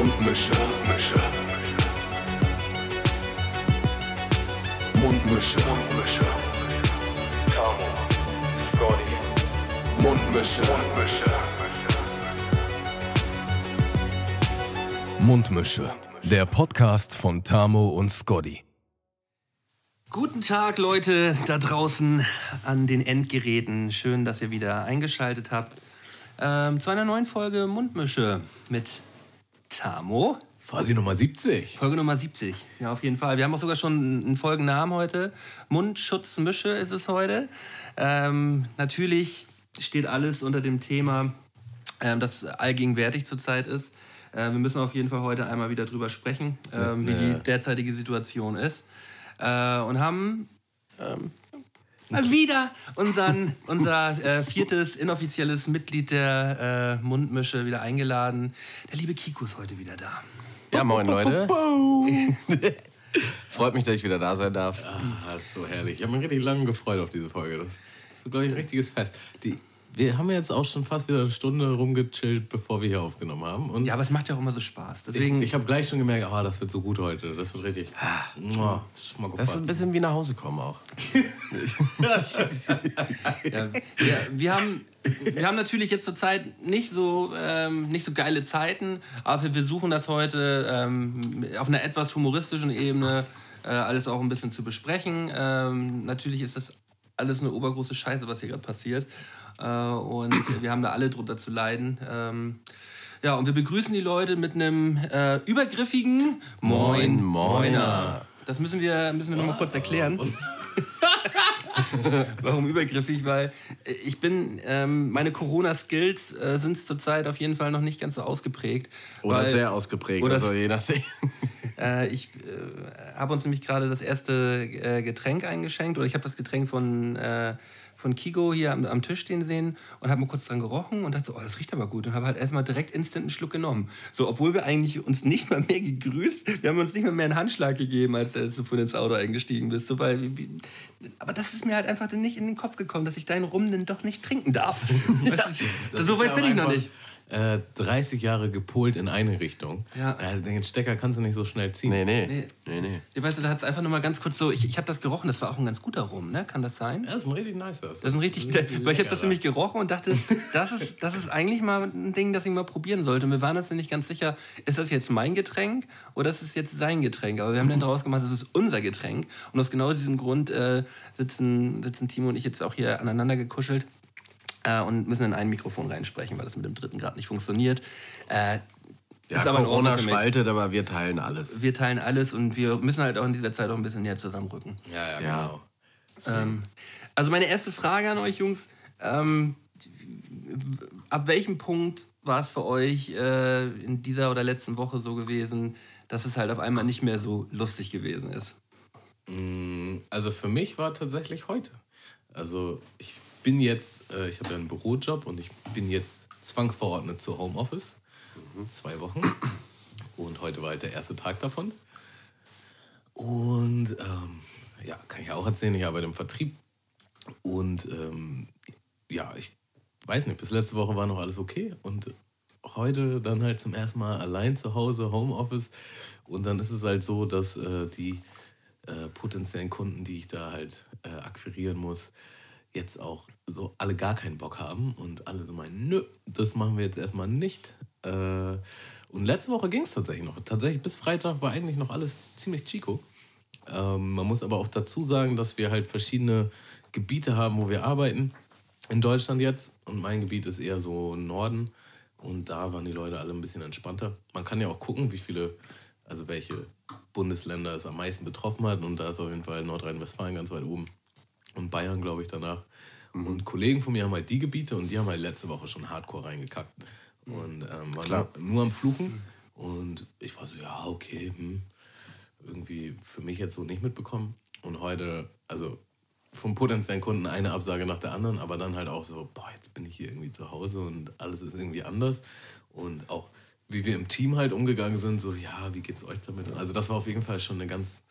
Mundmische. Mundmische. Mundmische. Mundmische. Tamo. Scotty. Mundmische. Mundmische. Mundmische. Der Podcast von Tamo und Scotty. Guten Tag, Leute da draußen an den Endgeräten. Schön, dass ihr wieder eingeschaltet habt ähm, zu einer neuen Folge Mundmische mit Tamo. Folge Nummer 70. Folge Nummer 70, ja, auf jeden Fall. Wir haben auch sogar schon einen Folgennamen heute. Mundschutzmische ist es heute. Ähm, natürlich steht alles unter dem Thema, ähm, das allgegenwärtig zurzeit ist. Äh, wir müssen auf jeden Fall heute einmal wieder drüber sprechen, ähm, wie die derzeitige Situation ist äh, und haben ähm, wieder unseren, unser äh, viertes inoffizielles Mitglied der äh, Mundmische wieder eingeladen. Der liebe Kiko ist heute wieder da. Ja, moin Leute. Freut mich, dass ich wieder da sein darf. Ah, ist so herrlich. Ich habe mich richtig lange gefreut auf diese Folge. Das, das wird, glaube ich, ein richtiges Fest. Die, wir haben jetzt auch schon fast wieder eine Stunde rumgechillt, bevor wir hier aufgenommen haben. Und Ja, aber es macht ja auch immer so Spaß. Deswegen, ich, ich habe gleich schon gemerkt, ah, das wird so gut heute. Das wird richtig. Mua, Das ist ein bisschen wie nach Hause kommen auch. ja, wir, wir, haben, wir haben natürlich jetzt zur Zeit nicht so, ähm, nicht so geile Zeiten, aber wir versuchen das heute ähm, auf einer etwas humoristischen Ebene äh, alles auch ein bisschen zu besprechen. Ähm, natürlich ist das alles eine obergroße Scheiße, was hier gerade passiert. Äh, und wir haben da alle drunter zu leiden. Ähm, ja, und wir begrüßen die Leute mit einem äh, übergriffigen Moin, Moiner. Das müssen wir, müssen wir nochmal kurz erklären. Warum übergriffig? Weil ich bin, ähm, meine Corona-Skills äh, sind zurzeit auf jeden Fall noch nicht ganz so ausgeprägt. Oder weil, sehr ausgeprägt, oder- also je nachdem. Äh, ich äh, habe uns nämlich gerade das erste äh, Getränk eingeschenkt oder ich habe das Getränk von, äh, von Kigo hier am, am Tisch stehen sehen und habe mal kurz dran gerochen und dachte so, oh, das riecht aber gut und habe halt erstmal direkt instant einen Schluck genommen. So, obwohl wir eigentlich uns nicht mal mehr gegrüßt, wir haben uns nicht mal mehr einen Handschlag gegeben, als, als du vorhin ins Auto eingestiegen bist. So, weil, aber das ist mir halt einfach nicht in den Kopf gekommen, dass ich deinen Rum dann doch nicht trinken darf. Weißt du, so weit ja bin ich noch nicht. Äh, 30 Jahre gepolt in eine Richtung. Ja. Äh, den Stecker kannst du nicht so schnell ziehen. Nee, nee. Nee. Nee, nee. Ja, weißt du, da hat es einfach nur mal ganz kurz so, ich, ich habe das gerochen, das war auch ein ganz guter Rum, ne? Kann das sein? Ja, das ist ein richtig nice. Das, Das ist ein richtig, weil ich habe das nämlich gerochen und dachte, das ist, das ist eigentlich mal ein Ding, das ich mal probieren sollte. Und wir waren uns nicht ganz sicher, ist das jetzt mein Getränk oder ist es jetzt sein Getränk? Aber wir haben dann daraus gemacht, das ist unser Getränk. Und aus genau diesem Grund äh, sitzen, sitzen Timo und ich jetzt auch hier aneinander gekuschelt äh, und müssen in ein Mikrofon reinsprechen, weil das mit dem dritten gerade nicht funktioniert. Äh, Ja, Corona spaltet, aber wir teilen alles. Wir teilen alles und wir müssen halt auch in dieser Zeit auch ein bisschen näher zusammenrücken. Ja, ja, Ja. genau. Ähm, also meine erste Frage an euch Jungs, ähm, ab welchem Punkt war es für euch äh, in dieser oder letzten Woche so gewesen, dass es halt auf einmal nicht mehr so lustig gewesen ist? Mm, Also für mich war tatsächlich heute. Also ich bin jetzt, äh, ich habe ja einen Bürojob und ich bin jetzt zwangsverordnet zur Homeoffice. Zwei Wochen. Und heute war halt der erste Tag davon. Und ähm, ja, kann ich auch erzählen, ich arbeite im Vertrieb. Und ähm, ja, ich weiß nicht, bis letzte Woche war noch alles okay. Und heute dann halt zum ersten Mal allein zu Hause, Homeoffice. Und dann ist es halt so, dass äh, die äh, potenziellen Kunden, die ich da halt äh, akquirieren muss, jetzt auch so alle gar keinen Bock haben und alle so meinen, nö, das machen wir jetzt erstmal nicht. Äh, und letzte Woche ging es tatsächlich noch. Tatsächlich bis Freitag war eigentlich noch alles ziemlich chico. Ähm, man muss aber auch dazu sagen, dass wir halt verschiedene Gebiete haben, wo wir arbeiten. In Deutschland jetzt. Und mein Gebiet ist eher so Norden. Und da waren die Leute alle ein bisschen entspannter. Man kann ja auch gucken, wie viele, also welche Bundesländer es am meisten betroffen hat. Und da ist auf jeden Fall Nordrhein-Westfalen ganz weit oben. Und Bayern, glaube ich, danach. Und Kollegen von mir haben halt die Gebiete und die haben halt letzte Woche schon hardcore reingekackt. Und ähm, waren nur, nur am Fluchen. Und ich war so, ja, okay, hm. irgendwie für mich jetzt so nicht mitbekommen. Und heute, also vom potenziellen Kunden eine Absage nach der anderen, aber dann halt auch so, boah, jetzt bin ich hier irgendwie zu Hause und alles ist irgendwie anders. Und auch wie wir im Team halt umgegangen sind, so, ja, wie geht's euch damit? Also das war auf jeden Fall schon eine ganz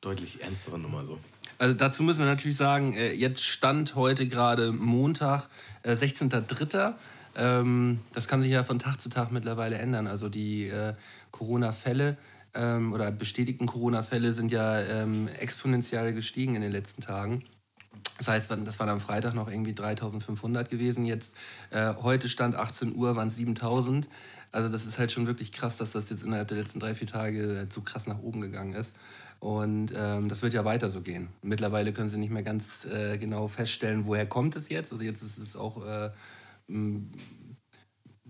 deutlich ernstere Nummer so. Also dazu müssen wir natürlich sagen, äh, jetzt stand heute gerade Montag, äh, 16.03. Ähm, das kann sich ja von Tag zu Tag mittlerweile ändern. Also die äh, Corona-Fälle ähm, oder bestätigten Corona-Fälle sind ja ähm, exponentiell gestiegen in den letzten Tagen. Das heißt, das waren am Freitag noch irgendwie 3500 gewesen. Jetzt, äh, heute stand 18 Uhr, waren es 7000. Also das ist halt schon wirklich krass, dass das jetzt innerhalb der letzten drei, vier Tage so krass nach oben gegangen ist. Und ähm, das wird ja weiter so gehen. Mittlerweile können sie nicht mehr ganz äh, genau feststellen, woher kommt es jetzt. Also jetzt ist es auch äh,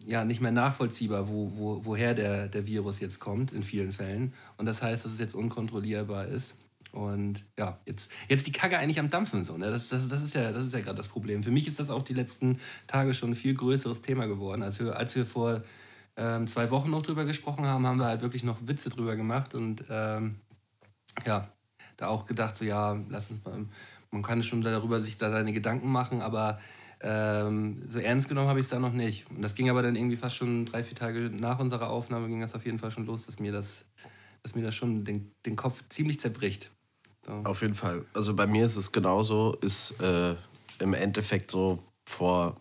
ja, nicht mehr nachvollziehbar, wo, wo, woher der, der Virus jetzt kommt, in vielen Fällen. Und das heißt, dass es jetzt unkontrollierbar ist. Und ja, jetzt, jetzt die Kacke eigentlich am Dampfen. So, ne? das, das, das ist ja, ja gerade das Problem. Für mich ist das auch die letzten Tage schon ein viel größeres Thema geworden. Als wir, als wir vor ähm, zwei Wochen noch drüber gesprochen haben, haben wir halt wirklich noch Witze drüber gemacht und ähm, ja, da auch gedacht, so ja, lass uns mal, man kann schon darüber sich da seine Gedanken machen, aber ähm, so ernst genommen habe ich es da noch nicht. Und das ging aber dann irgendwie fast schon drei, vier Tage nach unserer Aufnahme ging das auf jeden Fall schon los, dass mir das, dass mir das schon den, den Kopf ziemlich zerbricht. So. Auf jeden Fall. Also bei mir ist es genauso, ist äh, im Endeffekt so vor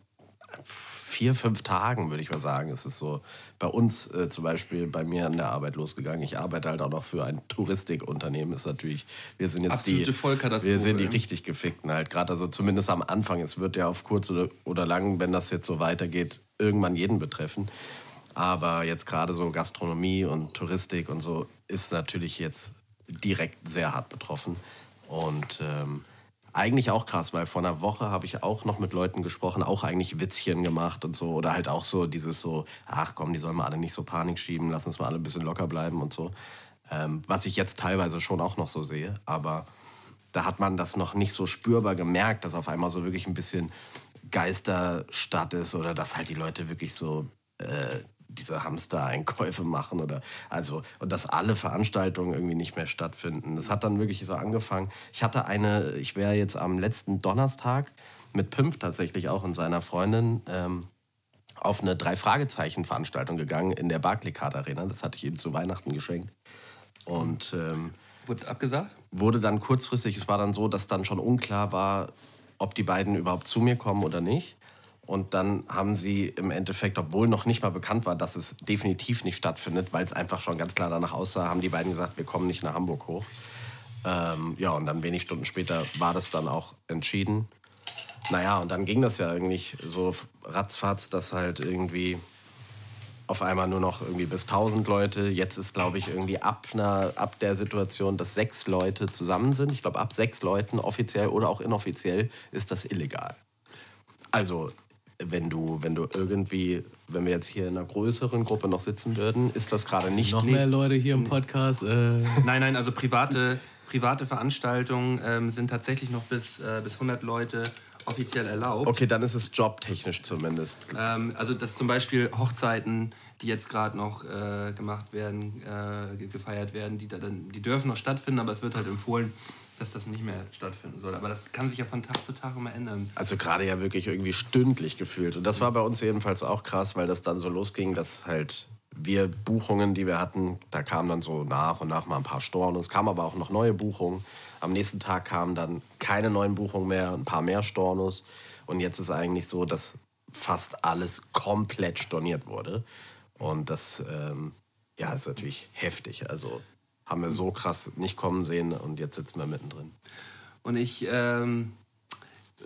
vier, fünf Tagen, würde ich mal sagen, ist es so bei uns äh, zum Beispiel bei mir an der Arbeit losgegangen. Ich arbeite halt auch noch für ein Touristikunternehmen. Ist natürlich, wir sind jetzt Absolute die. Wir sind die richtig gefickten halt. Gerade also zumindest am Anfang. Es wird ja auf kurz oder, oder lang, wenn das jetzt so weitergeht, irgendwann jeden betreffen. Aber jetzt gerade so Gastronomie und Touristik und so ist natürlich jetzt direkt sehr hart betroffen. Und ähm, eigentlich auch krass, weil vor einer Woche habe ich auch noch mit Leuten gesprochen, auch eigentlich Witzchen gemacht und so. Oder halt auch so dieses so, ach komm, die sollen mal alle nicht so Panik schieben, lass uns mal alle ein bisschen locker bleiben und so. Ähm, was ich jetzt teilweise schon auch noch so sehe. Aber da hat man das noch nicht so spürbar gemerkt, dass auf einmal so wirklich ein bisschen Geisterstadt ist oder dass halt die Leute wirklich so äh, diese Hamster-Einkäufe machen oder also und dass alle Veranstaltungen irgendwie nicht mehr stattfinden. Das hat dann wirklich so angefangen. Ich hatte eine, ich wäre jetzt am letzten Donnerstag mit Pimpf tatsächlich auch und seiner Freundin ähm, auf eine Drei-Fragezeichen-Veranstaltung gegangen in der Barclaycard Arena. Das hatte ich ihm zu Weihnachten geschenkt. Und ähm, wurde abgesagt? Wurde dann kurzfristig, es war dann so, dass dann schon unklar war, ob die beiden überhaupt zu mir kommen oder nicht. Und dann haben sie im Endeffekt, obwohl noch nicht mal bekannt war, dass es definitiv nicht stattfindet, weil es einfach schon ganz klar danach aussah, haben die beiden gesagt, wir kommen nicht nach Hamburg hoch. Ähm, ja, und dann wenig Stunden später war das dann auch entschieden. Naja, und dann ging das ja eigentlich so ratzfatz, dass halt irgendwie auf einmal nur noch irgendwie bis 1000 Leute. Jetzt ist, glaube ich, irgendwie ab, einer, ab der Situation, dass sechs Leute zusammen sind. Ich glaube, ab sechs Leuten offiziell oder auch inoffiziell ist das illegal. Also wenn du, wenn du irgendwie, wenn wir jetzt hier in einer größeren Gruppe noch sitzen würden, ist das gerade nicht. Noch mehr Leute hier im Podcast. Äh. Nein, nein, also private, private Veranstaltungen ähm, sind tatsächlich noch bis, äh, bis 100 Leute offiziell erlaubt. Okay, dann ist es jobtechnisch zumindest. Ähm, also dass zum Beispiel Hochzeiten, die jetzt gerade noch äh, gemacht werden, äh, gefeiert werden, die, da dann, die dürfen noch stattfinden, aber es wird halt empfohlen, dass das nicht mehr stattfinden soll. Aber das kann sich ja von Tag zu Tag immer ändern. Also gerade ja wirklich irgendwie stündlich gefühlt. Und das war bei uns jedenfalls auch krass, weil das dann so losging, dass halt wir Buchungen, die wir hatten, da kamen dann so nach und nach mal ein paar Stornos. Es kamen aber auch noch neue Buchungen. Am nächsten Tag kamen dann keine neuen Buchungen mehr, ein paar mehr Stornos. Und jetzt ist eigentlich so, dass fast alles komplett storniert wurde. Und das ähm, ja, ist natürlich heftig. Also haben wir so krass nicht kommen sehen und jetzt sitzen wir mittendrin. Und ich ähm,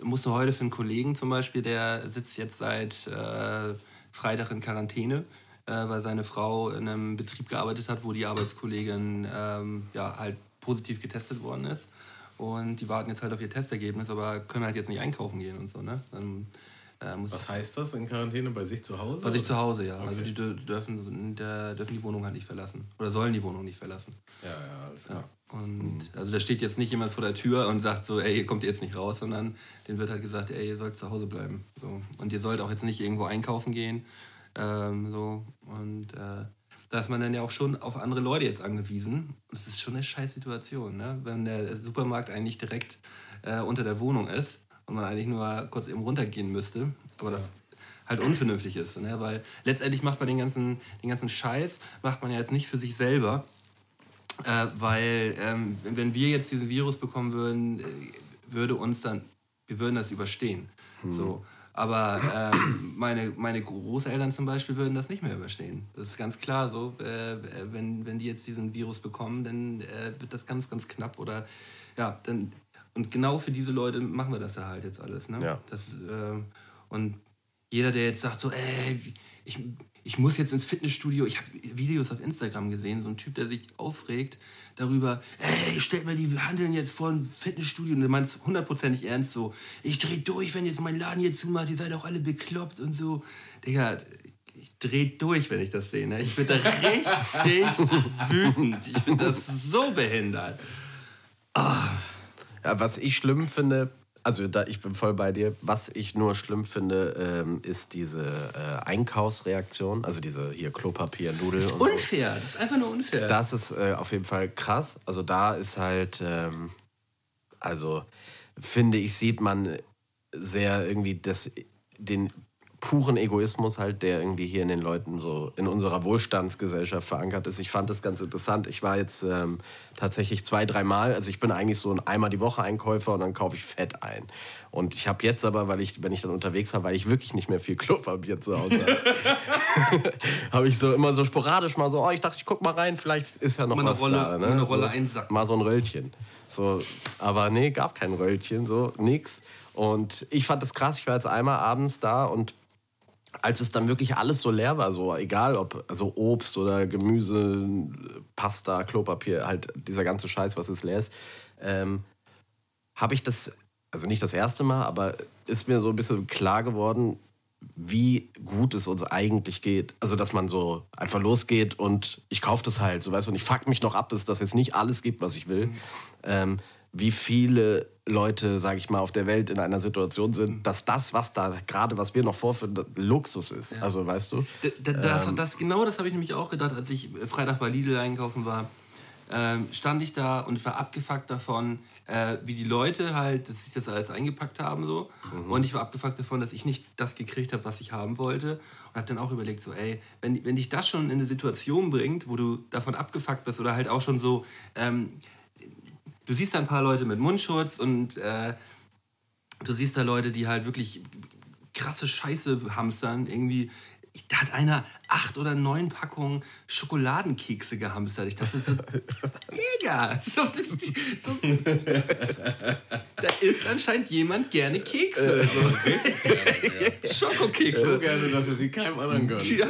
musste heute für einen Kollegen zum Beispiel, der sitzt jetzt seit äh, Freitag in Quarantäne, äh, weil seine Frau in einem Betrieb gearbeitet hat, wo die Arbeitskollegin ähm, ja, halt positiv getestet worden ist. Und die warten jetzt halt auf ihr Testergebnis, aber können halt jetzt nicht einkaufen gehen und so. Ne? Dann äh, Was heißt das in Quarantäne? Bei sich zu Hause? Bei sich zu Hause, ja. Also okay. Also die dürfen, der, dürfen die Wohnung halt nicht verlassen. Oder sollen die Wohnung nicht verlassen. Ja, ja, alles klar. Ja. Und also da steht jetzt nicht jemand vor der Tür und sagt so, ey, ihr kommt jetzt nicht raus, sondern denen wird halt gesagt, ey, ihr sollt zu Hause bleiben. So. Und ihr sollt auch jetzt nicht irgendwo einkaufen gehen. Ähm, so. Und äh, da ist man dann ja auch schon auf andere Leute jetzt angewiesen. Das ist schon eine scheiß Situation, ne? wenn der Supermarkt eigentlich direkt äh, unter der Wohnung ist und man eigentlich nur kurz eben runtergehen müsste. Aber das halt unvernünftig ist. Ne? Weil letztendlich macht man den ganzen, den ganzen Scheiß, macht man ja jetzt nicht für sich selber, Äh, weil ähm, wenn wir jetzt diesen Virus bekommen würden, äh, würde uns dann, wir würden das überstehen. Hm. So. Aber ähm, meine, meine Großeltern zum Beispiel würden das nicht mehr überstehen. Das ist ganz klar so. Äh, wenn, wenn die jetzt diesen Virus bekommen, dann äh, wird das ganz, ganz knapp. Oder ja, dann. Und genau für diese Leute machen wir das ja halt jetzt alles. Ne? Ja. Das, äh, und jeder, der jetzt sagt, so, ey, ich, ich muss jetzt ins Fitnessstudio. Ich habe Videos auf Instagram gesehen, so ein Typ, der sich aufregt darüber, ey, stellt mir die Handeln jetzt vor ein Fitnessstudio und du meinst hundertprozentig ernst so, ich dreh durch, wenn jetzt mein Laden hier zumacht, ihr seid auch alle bekloppt und so. Digga, ich dreh durch, wenn ich das sehe. Ne? Ich bin da richtig wütend. Ich finde das so behindert. Oh. Ja, was ich schlimm finde, also da, ich bin voll bei dir. Was ich nur schlimm finde, ähm, ist diese äh, Einkaufsreaktion. Also diese hier Klopapier, Nudel. Das ist unfair. So. Das ist einfach nur unfair. Das ist äh, auf jeden Fall krass. Also da ist halt, ähm, also finde ich, sieht man sehr irgendwie das, den puren Egoismus halt, der irgendwie hier in den Leuten so in unserer Wohlstandsgesellschaft verankert ist. Ich fand das ganz interessant. Ich war jetzt ähm, tatsächlich zwei, dreimal, also ich bin eigentlich so ein einmal die Woche Einkäufer und dann kaufe ich Fett ein. Und ich habe jetzt aber, weil ich, wenn ich dann unterwegs war, weil ich wirklich nicht mehr viel Klopapier zu Hause habe, habe ich so immer so sporadisch mal so, oh, ich dachte, ich guck mal rein, vielleicht ist ja noch mal was Rolle, da. Ne? Eine Rolle so, einsacken. Mal so ein Röllchen. So, aber nee, gab kein Röllchen, so nix. Und ich fand das krass. Ich war jetzt einmal abends da und als es dann wirklich alles so leer war, so egal ob also Obst oder Gemüse, Pasta, Klopapier, halt dieser ganze Scheiß, was es leer ist, ähm, habe ich das, also nicht das erste Mal, aber ist mir so ein bisschen klar geworden, wie gut es uns eigentlich geht. Also, dass man so einfach losgeht und ich kaufe das halt, so weißt du, und ich fuck mich noch ab, dass das jetzt nicht alles gibt, was ich will. Mhm. Ähm, wie viele Leute, sage ich mal, auf der Welt in einer Situation sind, dass das, was da gerade, was wir noch vorführen, Luxus ist. Ja. Also, weißt du? Das, ähm, das, genau das habe ich nämlich auch gedacht, als ich Freitag bei Lidl einkaufen war. Ähm, stand ich da und war abgefuckt davon, äh, wie die Leute halt, dass sich das alles eingepackt haben so. Mhm. Und ich war abgefuckt davon, dass ich nicht das gekriegt habe, was ich haben wollte. Und habe dann auch überlegt, so, ey, wenn, wenn dich das schon in eine Situation bringt, wo du davon abgefuckt bist oder halt auch schon so, ähm, du siehst da ein paar Leute mit Mundschutz und äh, du siehst da Leute, die halt wirklich krasse Scheiße hamstern. Irgendwie, da hat einer acht oder neun Packungen Schokoladenkekse gehamstert. Ich dachte so, mega! So, so, da isst anscheinend jemand gerne Kekse. So. Schokokekse. So gerne, dass er sie keinem anderen gönnt. Ja,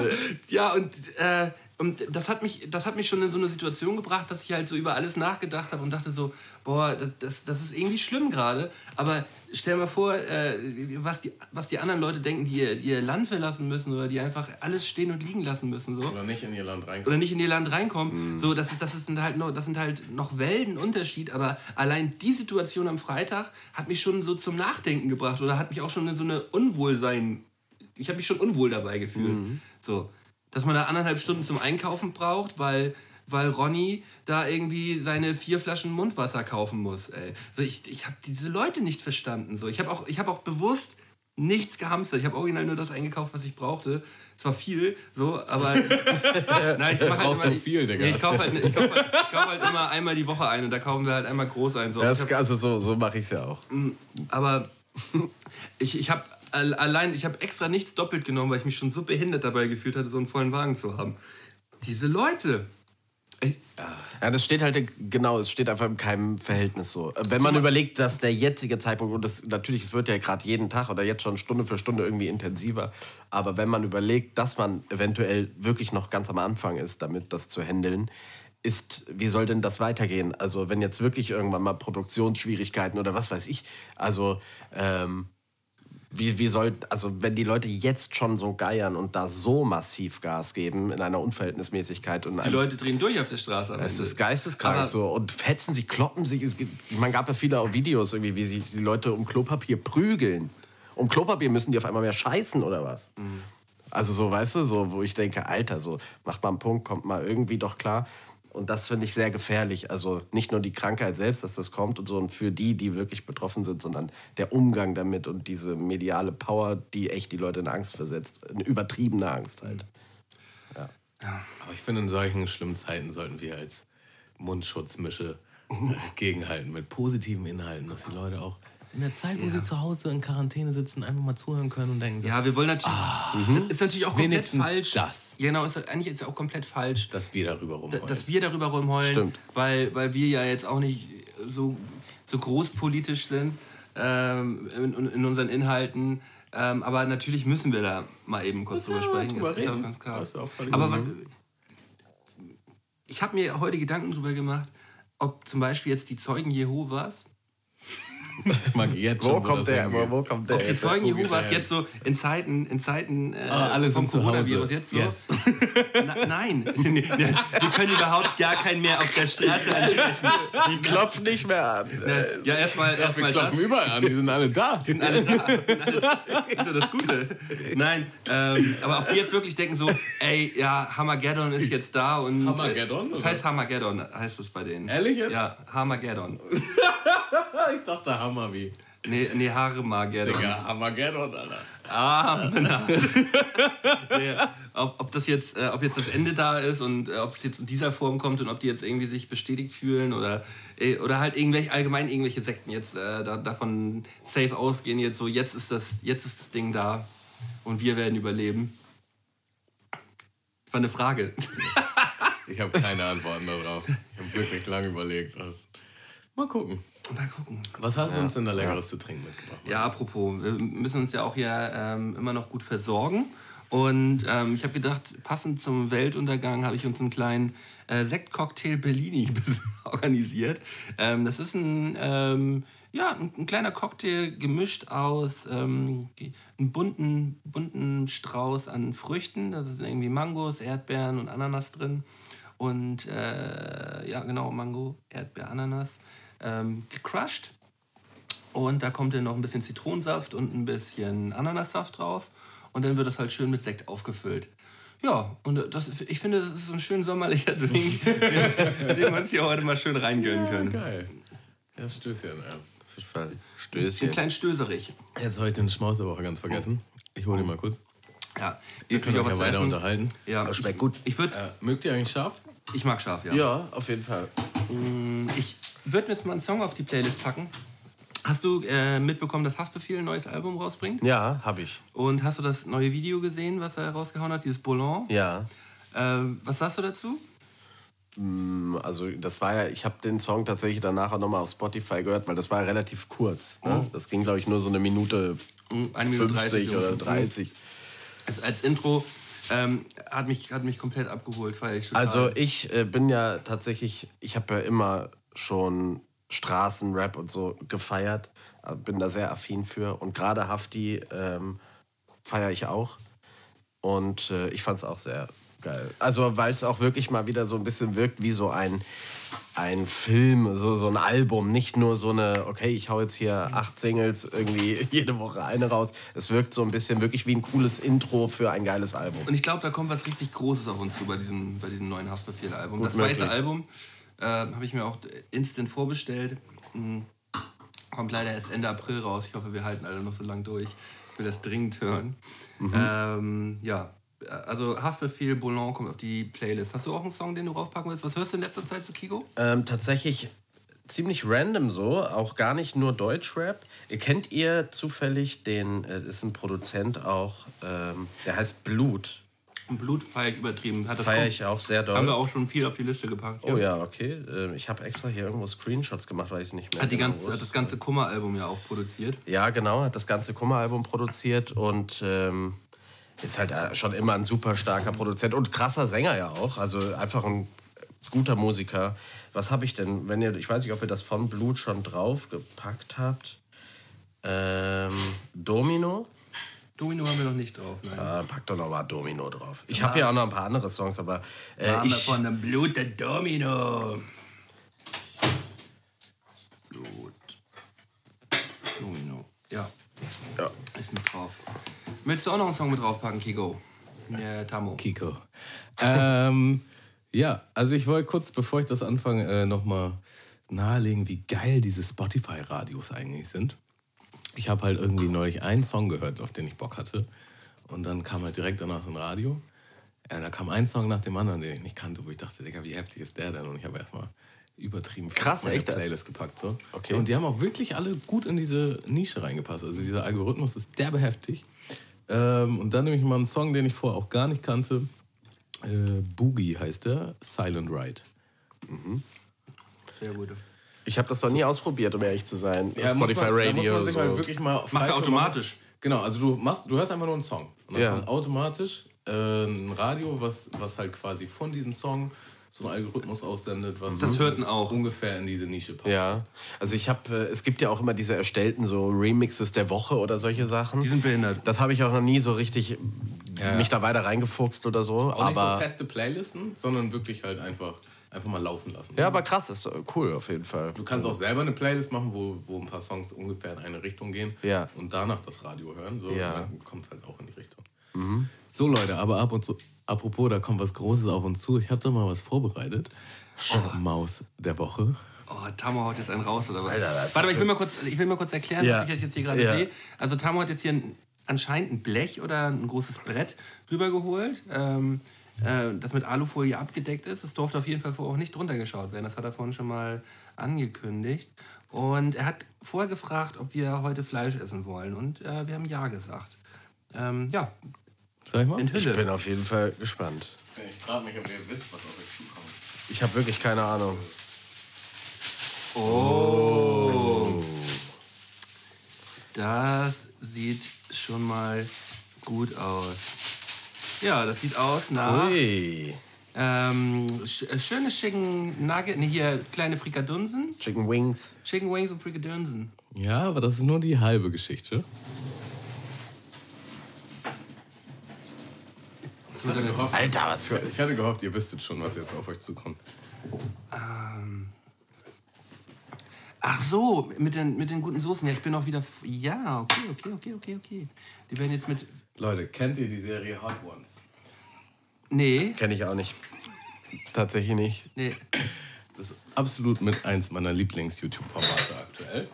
ja und äh, und das hat, mich, das hat mich schon in so eine Situation gebracht, dass ich halt so über alles nachgedacht habe und dachte so, boah, das, das ist irgendwie schlimm gerade. Aber stell mal vor, äh, was, die, was die anderen Leute denken, die ihr, die ihr Land verlassen müssen oder die einfach alles stehen und liegen lassen müssen. So. Oder nicht in ihr Land reinkommen. Oder nicht in ihr Land reinkommen. Mhm. So, das, ist, das, ist halt noch, das sind halt noch Weltenunterschied. Aber allein die Situation am Freitag hat mich schon so zum Nachdenken gebracht oder hat mich auch schon in so eine Unwohlsein, ich habe mich schon unwohl dabei gefühlt. Mhm. So dass man da anderthalb Stunden zum Einkaufen braucht, weil, weil Ronny da irgendwie seine vier Flaschen Mundwasser kaufen muss. Ey. So, ich ich habe diese Leute nicht verstanden. So, ich habe auch, hab auch bewusst nichts gehamstert. Ich habe original nur das eingekauft, was ich brauchte. Es war viel, so, aber. nein, ich mache halt immer. viel, Digga. Nee, ich kaufe halt, kauf halt, kauf halt immer einmal die Woche ein und da kaufen wir halt einmal groß ein. So. Ja, hab, also so, so mache ich es ja auch. Mm, aber ich, ich habe allein, ich habe extra nichts doppelt genommen, weil ich mich schon so behindert dabei gefühlt hatte, so einen vollen Wagen zu haben. Diese Leute. Ich, ja, das steht halt genau, es steht einfach in keinem Verhältnis so. Wenn man überlegt, dass der jetzige Zeitpunkt, und das natürlich, es wird ja gerade jeden Tag oder jetzt schon Stunde für Stunde irgendwie intensiver, aber wenn man überlegt, dass man eventuell wirklich noch ganz am Anfang ist, damit das zu handeln, ist, wie soll denn das weitergehen? Also wenn jetzt wirklich irgendwann mal Produktionsschwierigkeiten oder was weiß ich, also ähm, wie, wie soll, also wenn die Leute jetzt schon so geiern und da so massiv Gas geben in einer Unverhältnismäßigkeit und die Leute drehen durch auf der Straße. Es ist geisteskrank Aber so und fetzen sich, kloppen sich. Es gibt, man gab ja viele Videos irgendwie, wie sich die Leute um Klopapier prügeln. Um Klopapier müssen die auf einmal mehr scheißen oder was? Mhm. Also so, weißt du, so, wo ich denke, Alter, so macht mal einen Punkt, kommt mal irgendwie doch klar. Und das finde ich sehr gefährlich. Also nicht nur die Krankheit selbst, dass das kommt und so und für die, die wirklich betroffen sind, sondern der Umgang damit und diese mediale Power, die echt die Leute in Angst versetzt. Eine übertriebene Angst halt. Ja. Aber ich finde, in solchen schlimmen Zeiten sollten wir als Mundschutzmische äh, gegenhalten mit positiven Inhalten, dass die Leute auch in der Zeit, wo sie zu Hause in Quarantäne sitzen, einfach mal zuhören können und denken so, Ja, wir wollen natürlich. Ist natürlich auch komplett falsch. das. Ja, genau, ist eigentlich jetzt auch komplett falsch, dass wir darüber rumheulen. dass wir darüber rumheulen. Stimmt. Weil, weil wir ja jetzt auch nicht so, so großpolitisch sind ähm, in, in unseren Inhalten. Ähm, aber natürlich müssen wir da mal eben kurz drüber sprechen. drüber Das ist auch ganz klar. Das ist auch völlig aber ich habe mir heute Gedanken darüber gemacht, ob zum Beispiel jetzt die Zeugen Jehovas Wo kommt der? hingeht. Wo kommt der? Ob die? Zeugen Jehovas jetzt so in Zeiten, in Zeiten äh, Ah, alle vom Coronavirus jetzt so. Yes. Na, nein, wir können überhaupt gar keinen mehr auf der Straße ansprechen. Die klopfen nicht mehr an. Ja, erstmal Wir erstmal das. klopfen überall an, die sind alle da. Da. Sind alle da. Das ist ja das Gute. Nein, ähm, aber ob die jetzt wirklich denken so, ey, ja, Hamageddon ist jetzt da und... Hamageddon, Das heißt Hamageddon, heißt es bei denen. Ehrlich jetzt? Ja, Hamageddon. Ich dachte Hammer wie. Nee, nee Harmageddon. Digga, Armageddon, Alter. Ah, na. nee, ob, ob das jetzt, äh, ob jetzt das Ende da ist und äh, ob es jetzt in dieser Form kommt und ob die jetzt irgendwie sich bestätigt fühlen oder, äh, oder halt irgendwelche allgemein irgendwelche Sekten jetzt äh, da, davon safe ausgehen, jetzt so, jetzt ist das, jetzt ist das Ding da und wir werden überleben. War eine Frage. Ich habe keine Antworten darauf. Ich habe wirklich lange überlegt. Was. Mal gucken. Mal gucken. Was hast du uns denn da Leckeres zu trinken mitgebracht? Ja, apropos, wir müssen uns ja auch hier ähm, immer noch gut versorgen. Und ähm, ich habe gedacht, passend zum Weltuntergang habe ich uns einen kleinen äh, Sektcocktail Bellini organisiert. Ähm, das ist ein, ähm, ja, ein, ein kleiner Cocktail gemischt aus ähm, einem bunten, bunten Strauß an Früchten. Da sind irgendwie Mangos, Erdbeeren und Ananas drin. Und äh, ja, genau, Mango, Erdbeer, Ananas. Ähm, gecrushed. Und da kommt dann noch ein bisschen Zitronensaft und ein bisschen Ananassaft drauf. Und dann wird das halt schön mit Sekt aufgefüllt. Ja, und das, ich finde, das ist so ein schön sommerlicher Drink, den wir uns hier heute mal schön reingönnen können. Geil. Ja, Stößchen. Ja. Auf jeden Fall. Ein Stößchen. klein Stöserich. Jetzt habe ich den Schmaus der Woche ganz vergessen. Ich hole den mal kurz. Ja, Ihr könnt euch ja weiter essen. unterhalten. Ja, Das schmeckt gut. Ich, würd, Äh, mögt ihr eigentlich scharf? ich mag scharf, ja. Ja, auf jeden Fall. Ich würde jetzt mal einen Song auf die Playlist packen. Hast du äh, mitbekommen, dass Haftbefehl ein neues Album rausbringt? Ja, habe ich. Und hast du das neue Video gesehen, was er rausgehauen hat, dieses Bouillon? Ja. Ähm, was sagst du dazu? Also das war ja, ich habe den Song tatsächlich danach auch nochmal auf Spotify gehört, weil das war ja relativ kurz. Ne? Das ging, glaube ich, nur so eine Minute, Eine Minute 50 30 oder 30. Also als Intro ähm, hat, mich, hat mich komplett abgeholt, ich. Also ich äh, bin ja tatsächlich, ich habe ja immer schon Straßenrap und so gefeiert, äh, bin da sehr affin für und gerade Hafti ähm, feiere ich auch und äh, ich fand es auch sehr geil. Also weil es auch wirklich mal wieder so ein bisschen wirkt wie so ein, ein Film, so, so ein Album, nicht nur so eine, okay, ich hau jetzt hier acht Singles irgendwie jede Woche eine raus. Es wirkt so ein bisschen wirklich wie ein cooles Intro für ein geiles Album. Und ich glaube, da kommt was richtig Großes auf uns zu bei diesem, bei diesem neuen Haftbefehl-Album. Das weiße. Album äh, habe ich mir auch instant vorbestellt. Hm, Kommt leider erst Ende April raus. Ich hoffe, wir halten alle noch so lange durch. Ich will das dringend hören. Mhm. Ähm, ja, also Haftbefehl, Boulogne kommt auf die Playlist. Hast du auch einen Song, den du draufpacken willst? Was hörst du in letzter Zeit zu Kiko? Ähm, tatsächlich ziemlich random so, auch gar nicht nur Deutschrap. Ihr kennt ihr zufällig den, äh, ist ein Produzent auch, ähm, der heißt Blut. Blut feier ich übertrieben. Hat Feiere ich auch sehr Haben wir doll. auch schon viel auf die Liste gepackt. Oh ja, okay. Ähm, ich habe extra hier irgendwo Screenshots gemacht, weil ich es nicht mehr Hat, die genau ganze, hat das ganze Kummer-Album ja auch produziert. Ja, genau, hat das ganze Kummer-Album produziert und ähm, ist halt äh, schon immer ein super starker Produzent und krasser Sänger ja auch. Also einfach ein guter Musiker. Was habe ich denn, wenn ihr, ich weiß nicht, ob ihr das von Blut schon draufgepackt habt. Ähm, Domino. Domino haben wir noch nicht drauf. Nein. Äh, pack doch noch mal Domino drauf. Ich habe ja auch noch ein paar andere Songs, aber äh, Name ich, von dem Blut der Domino. Blut. Domino. Ja, ja. ist mit drauf. Möchtest du auch noch einen Song mit draufpacken, Kiko? Ja, Tammo. Kiko. ähm, ja, also ich wollte kurz, bevor ich das anfange, äh, nochmal nahelegen, wie geil diese Spotify-Radios eigentlich sind. Ich habe halt irgendwie neulich einen Song gehört, auf den ich Bock hatte. Und dann kam halt direkt danach so ein Radio. Ja, da kam ein Song nach dem anderen, den ich nicht kannte, wo ich dachte, Digga, wie heftig ist der denn? Und ich habe erstmal übertrieben viel Krass, echt? Playlist gepackt. So. Okay. Und die haben auch wirklich alle gut in diese Nische reingepasst. Also dieser Algorithmus ist derbe heftig. Ähm, und dann nehme ich mal einen Song, den ich vorher auch gar nicht kannte. Äh, Boogie heißt der, Silent Ride. Sehr gut. Ich habe das noch nie ausprobiert, um ehrlich zu sein. Spotify muss man, Radio. Da muss man sich so. halt wirklich mal Macht er automatisch. machen. Genau, also du machst, du hörst einfach nur einen Song. Und dann Ja. kommt automatisch äh, ein Radio, was, was halt quasi von diesem Song so einen Algorithmus aussendet, was Das hörten auch. ungefähr in diese Nische passt. Ja, also ich habe, äh, es gibt ja auch immer diese erstellten so Remixes der Woche oder solche Sachen. Die sind behindert. Das habe ich auch noch nie so richtig Ja. mich da weiter reingefuchst oder so. Auch nicht aber so feste Playlisten, sondern wirklich halt einfach, einfach mal laufen lassen. ja, aber krass, ist cool auf jeden Fall. Du kannst auch selber eine Playlist machen, wo, wo ein paar Songs ungefähr in eine Richtung gehen Ja. und danach das Radio hören. So, Ja. dann kommt es halt auch in die Richtung. So Leute, aber ab und zu, apropos, da kommt was Großes auf uns zu. Ich habe da mal was vorbereitet. Maus der Woche. Oh, Tamo haut jetzt einen raus, oder was? Alter, Warte mal, ich will mal kurz, ich will mal kurz erklären, Ja. was ich jetzt hier gerade Ja. sehe. Also Tamo hat jetzt hier ein, anscheinend ein Blech oder ein großes Brett rübergeholt, ähm, äh, das mit Alufolie abgedeckt ist. Es durfte auf jeden Fall vorher auch nicht drunter geschaut werden. Das hat er vorhin schon mal angekündigt. Und er hat vorher gefragt, ob wir heute Fleisch essen wollen. Und äh, wir haben Ja gesagt. Ähm, ja, Sag ich mal? Ich enthülle. bin auf jeden Fall gespannt. Ich frage mich, ob ihr wisst, was auf euch zukommt. Ich habe wirklich keine Ahnung. Das sieht schon mal gut aus. Ja, das sieht aus nach Ui. ähm, sch äh, schöne Chicken Nugget, ne, hier kleine Frikadunsen, Chicken Wings. Chicken Wings und Frikadunsen. Ja, aber das ist nur die halbe Geschichte. Ich hatte, gehofft, Alter, was? ich hatte gehofft, ihr wüsstet schon, was jetzt auf euch zukommt. Ach so, mit den, mit den guten Soßen. Ja, ich bin auch wieder. Ja, okay, okay, okay, okay, okay. Die werden jetzt mit. Leute, kennt ihr die Serie Hot Ones? Nee, Kenne ich auch nicht. Tatsächlich nicht. nee. Das ist absolut mit eins meiner Lieblings-YouTube-Formate aktuell.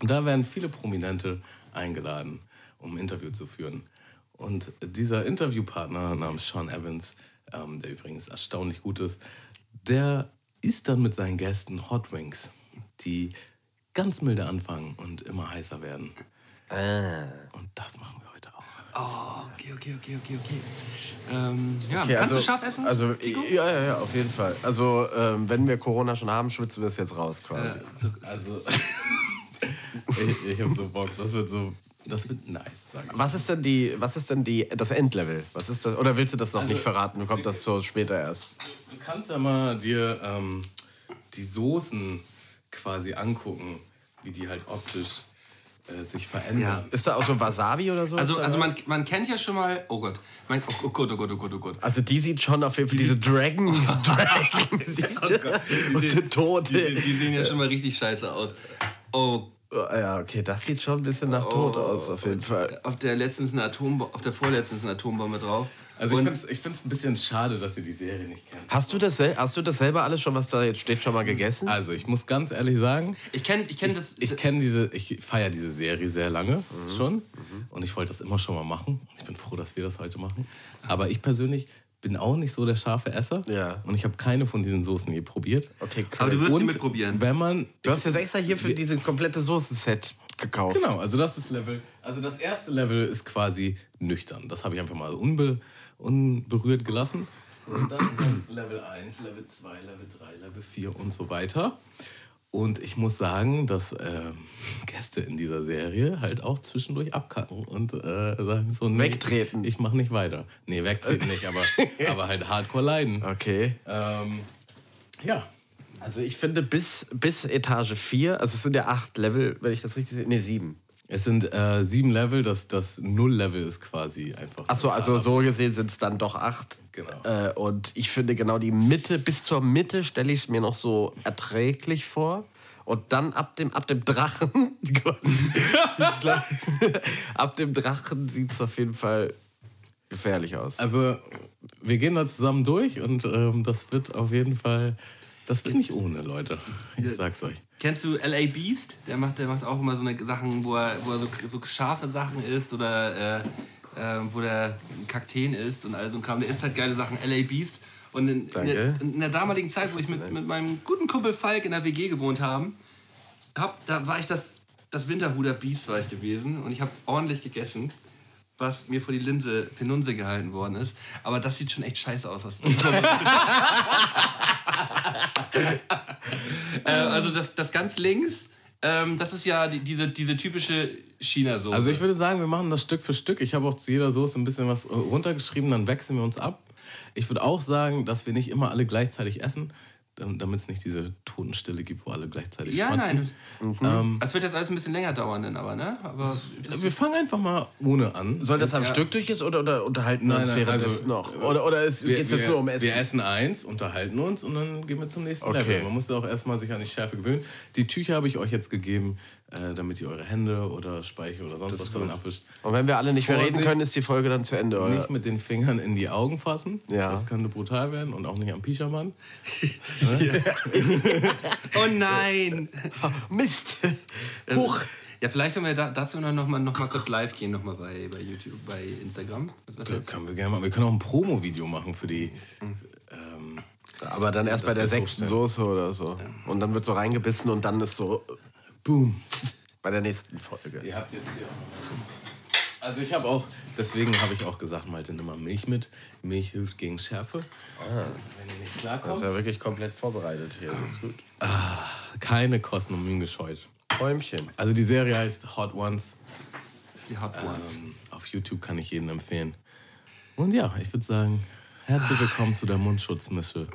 Und da werden viele Prominente eingeladen, um ein Interview zu führen. Und dieser Interviewpartner namens Sean Evans, ähm, der übrigens erstaunlich gut ist, der isst dann mit seinen Gästen Hot Wings, die ganz milde anfangen und immer heißer werden. Und das machen wir heute. Oh, okay, okay, okay, okay, okay. Ähm, ja, Okay, kannst also, du scharf essen? Also, ja, ja, ja, auf jeden Fall. Also, ähm, wenn wir Corona schon haben, schwitzen wir es jetzt raus quasi. Äh, so, Also, ich, ich habe so Bock, das wird so, das wird nice, sag ich. Was ist denn die, was ist denn die, das Endlevel? Was ist das? Oder willst du das noch Also, nicht verraten? Du kommt das so später erst. Du kannst ja mal dir ähm, die Soßen quasi angucken, wie die halt optisch äh, sich verändern. Ist da auch so Wasabi oder so? Also, also man, man kennt ja schon mal. Oh Gott. Man, oh, oh Gott, oh Gott, oh Gott, oh Gott. also die sieht schon auf jeden Fall diese Dragon, Dragon und Die, die sehen- Tote. die, die sehen ja schon mal richtig scheiße aus. Oh, Ja, okay, das sieht schon ein bisschen nach Tod aus, auf jeden Fall. auf der letztens eine Atombombe, auf der vorletzten eine Atombombe drauf. Also ich Und- finde es ich ein bisschen schade, dass ihr die Serie nicht kennt. Hast du das, hast du das selber alles schon, was da jetzt steht, schon mal gegessen? Also ich muss ganz ehrlich sagen, Ich kenne ich kenn das. ich kenne diese, ich feiere diese Serie sehr lange schon und ich wollte das immer schon mal machen. Ich bin froh, dass wir das heute machen. Aber ich persönlich bin auch nicht so der scharfe Esser Ja. und ich habe keine von diesen Soßen je probiert. Okay, aber du cool. wirst sie Und mitprobieren. wenn man Du hast jetzt extra hier für diese komplette Soßenset gekauft. Genau, also das ist Level. Also das erste Level ist quasi nüchtern. Das habe ich einfach mal unbe, unberührt gelassen. Und dann kommt Level 1, Level 2, Level 3, Level 4 und so weiter. Und ich muss sagen, dass ähm, Gäste in dieser Serie halt auch zwischendurch abkacken und äh, sagen so, nee, Wegtreten. Ich, ich mache nicht weiter. Nee, wegtreten nicht, aber, aber halt hardcore leiden. Okay. Ähm, ja, Also ich finde bis, bis Etage 4, also es sind ja acht Level, wenn ich das richtig sehe, nee, sieben. Es sind äh, sieben Level, das, das Null-Level ist quasi einfach. Achso, also so gesehen sind es dann doch acht. Genau. Äh, und ich finde genau die Mitte, bis zur Mitte stelle ich es mir noch so erträglich vor. Und dann ab dem, ab dem Drachen, glaub, ab dem Drachen sieht es auf jeden Fall gefährlich aus. Also, wir gehen da zusammen durch und ähm, das wird auf jeden Fall, das wird nicht ohne, Leute. Ich sag's euch. Kennst du L.A. Beast? Der macht, der macht auch immer so eine Sachen, wo er, wo er so, so scharfe Sachen isst oder äh, äh, wo der Kakteen ist und all so ein Kram. Der isst halt geile Sachen, LA Beast. Und in, in, der, in der damaligen Zeit, wo ich mit, mit meinem guten Kumpel Falk in der WG gewohnt habe, hab, da war ich das, das Winterhuder Biest war ich gewesen und ich habe ordentlich gegessen, was mir vor die Linse Penunse gehalten worden ist. Aber das sieht schon echt scheiße aus. Was äh, also das, das ganz links, ähm, das ist ja die, diese, diese typische China-Soße. Also ich würde sagen, wir machen das Stück für Stück. Ich habe auch zu jeder Soße ein bisschen was runtergeschrieben, dann wechseln wir uns ab. Ich würde auch sagen, dass wir nicht immer alle gleichzeitig essen, damit es nicht diese Totenstille gibt, wo alle gleichzeitig ja, schmatzen. nein. Mhm. Ähm, es wird jetzt alles ein bisschen länger dauern, dann aber, ne? Aber wir fangen einfach mal ohne an. Soll das, das am ja. Stück durch ist oder, oder unterhalten wir uns nein, währenddessen also, noch? Oder, oder geht es jetzt nur um Essen? Wir essen eins, unterhalten uns und dann gehen wir zum nächsten okay. Level. Man muss auch erstmal sich an die Schärfe gewöhnen. Die Tücher habe ich euch jetzt gegeben äh, damit ihr eure Hände oder Speichel oder sonst was drin abwischt. Und wenn wir alle nicht Vorsicht, mehr reden können, ist die Folge dann zu Ende, oder? Nicht mit den Fingern in die Augen fassen. Ja. Das könnte brutal werden und auch nicht am Pijaman. oh nein! Mist! Huch! Ja, vielleicht können wir da, dazu noch, mal, noch mal kurz live gehen, noch mal bei, bei YouTube, bei Instagram. Ja, können wir gerne machen. Wir können auch ein Promo-Video machen für die. Mhm. Ähm, aber dann erst bei der sechsten Soße oder so. Ja. Und dann wird so reingebissen und dann ist so Boom. Bei der nächsten Folge. Ihr habt jetzt hier auch Also ich habe auch, deswegen habe ich auch gesagt, Malte, nimm mal Milch mit. Milch hilft gegen Schärfe. Ah. Wenn ihr nicht klarkommt. Das ist ja wirklich komplett vorbereitet hier, das ist gut. Ah, keine Kosten und Mühen gescheut. Träumchen. Also die Serie heißt Hot Ones. Die Hot Ones. Ähm, auf YouTube kann ich jedem empfehlen. Und ja, ich würde sagen, Herzlich willkommen zu der Mundschutzmisse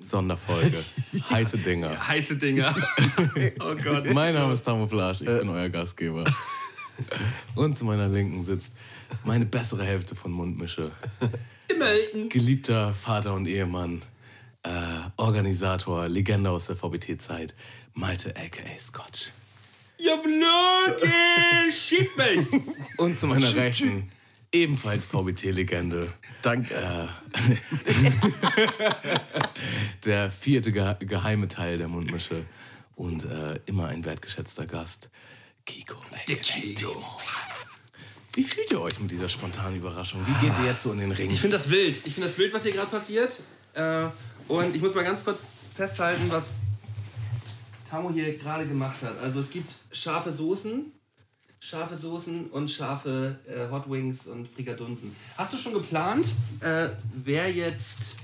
Sonderfolge. Heiße Dinger. Heiße Dinger. oh Gott. Mein Name ist Tamouflage, ich bin euer Gastgeber. Und zu meiner Linken sitzt meine bessere Hälfte von Mundmische. Melken. Geliebter Vater und Ehemann, äh, Organisator, Legende aus der VBT-Zeit, Malte aka Scotch. Ja, Blöcke, schieb mich! Und zu meiner Rechten, ebenfalls VBT-Legende. Danke. Äh, der vierte ge geheime Teil der Mundmische und äh, immer ein wertgeschätzter Gast, Kiko. Der Kiko. Wie fühlt ihr euch mit dieser spontanen Überraschung? Wie geht ihr jetzt so in den Ring? Ich finde das wild. Ich finde das wild, was hier gerade passiert. Äh, und ich muss mal ganz kurz festhalten, was Tamo hier gerade gemacht hat. Also es gibt scharfe Soßen, scharfe Soßen und scharfe äh, Hot Wings und Frikadunsen. Hast du schon geplant, äh, wer jetzt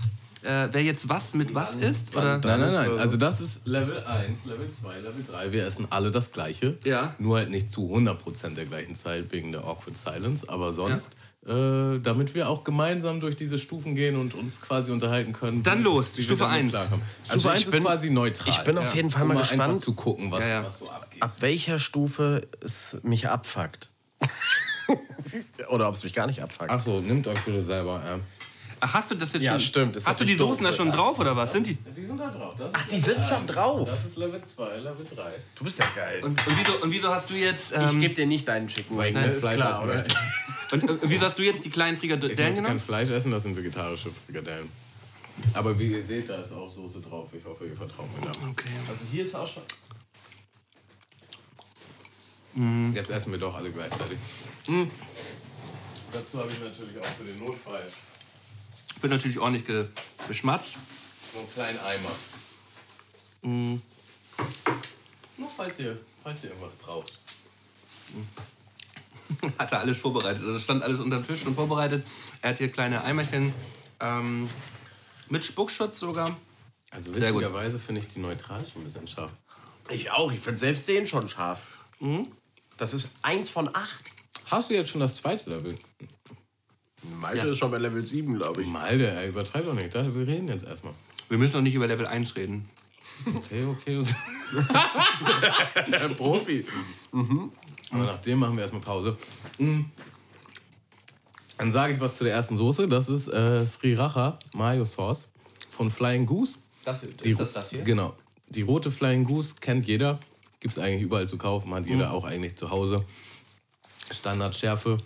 äh, wer jetzt was mit was isst? Oder? Nein, nein, nein. Also das ist Level 1, Level 2, Level 3. Wir essen alle das Gleiche. Ja. Nur halt nicht zu 100% der gleichen Zeit wegen der Awkward Silence. Aber sonst, ja. Äh, damit wir auch gemeinsam durch diese Stufen gehen und uns quasi unterhalten können. Dann los, Stufe 1. Stufe also 1 ist quasi neutral. Ich bin auf jeden Fall mal, mal gespannt zu gucken, was, was so abgeht. Ab welcher Stufe es mich abfuckt. Oder ob es mich gar nicht abfuckt. Achso, nimmt euch bitte selber. Ja. Ach, hast du das jetzt ja, schon? stimmt. Das hast du die Soßen da schon drauf oder was? Sind die? Die sind da drauf. Ach, die sind schon drauf. Das ist Level 2, Level 3. Du bist ja geil. Und, und, wieso, und wieso hast du jetzt. Ähm, ich gebe dir nicht deinen Chicken Weil ich kein Fleisch klar, essen möchte. Und, und, wieso hast du jetzt die kleinen Frikadellen genommen? Ich kein Fleisch essen, das sind vegetarische Frikadellen. Aber wie ihr seht, da ist auch Soße drauf. Ich hoffe, ihr vertraut mir da. Okay. Also hier ist auch schon. Mm. Jetzt essen wir doch alle gleichzeitig. Mm. Dazu habe ich natürlich auch für den Notfall wird natürlich ordentlich ge geschmatzt. So einen kleinen Eimer. Mm. Nur falls ihr, falls ihr irgendwas braucht. Hat er alles vorbereitet. Also stand alles unter dem Tisch schon vorbereitet. Er hat hier kleine Eimerchen ähm, mit Spuckschutz sogar. Also witzigerweise finde ich die neutral schon ein bisschen scharf. Ich auch. Ich finde selbst den schon scharf. Mhm. Das ist eins von acht. Hast du jetzt schon das zweite Level? Malte ja. ist schon bei Level 7, glaube ich. Malte, er übertreibt doch nicht. Wir reden jetzt erstmal. Wir müssen doch nicht über Level 1 reden. Okay, okay. okay. Der Profi. Mhm. Aber nach dem machen wir erstmal Pause. Mhm. Dann sage ich was zu der ersten Soße. Das ist äh, Sriracha Mayo Sauce von Flying Goose. Das, ist Die, das das hier? Genau. Die rote Flying Goose kennt jeder. Gibt es eigentlich überall zu kaufen. Hat jeder mhm. auch eigentlich zu Hause. Standardschärfe.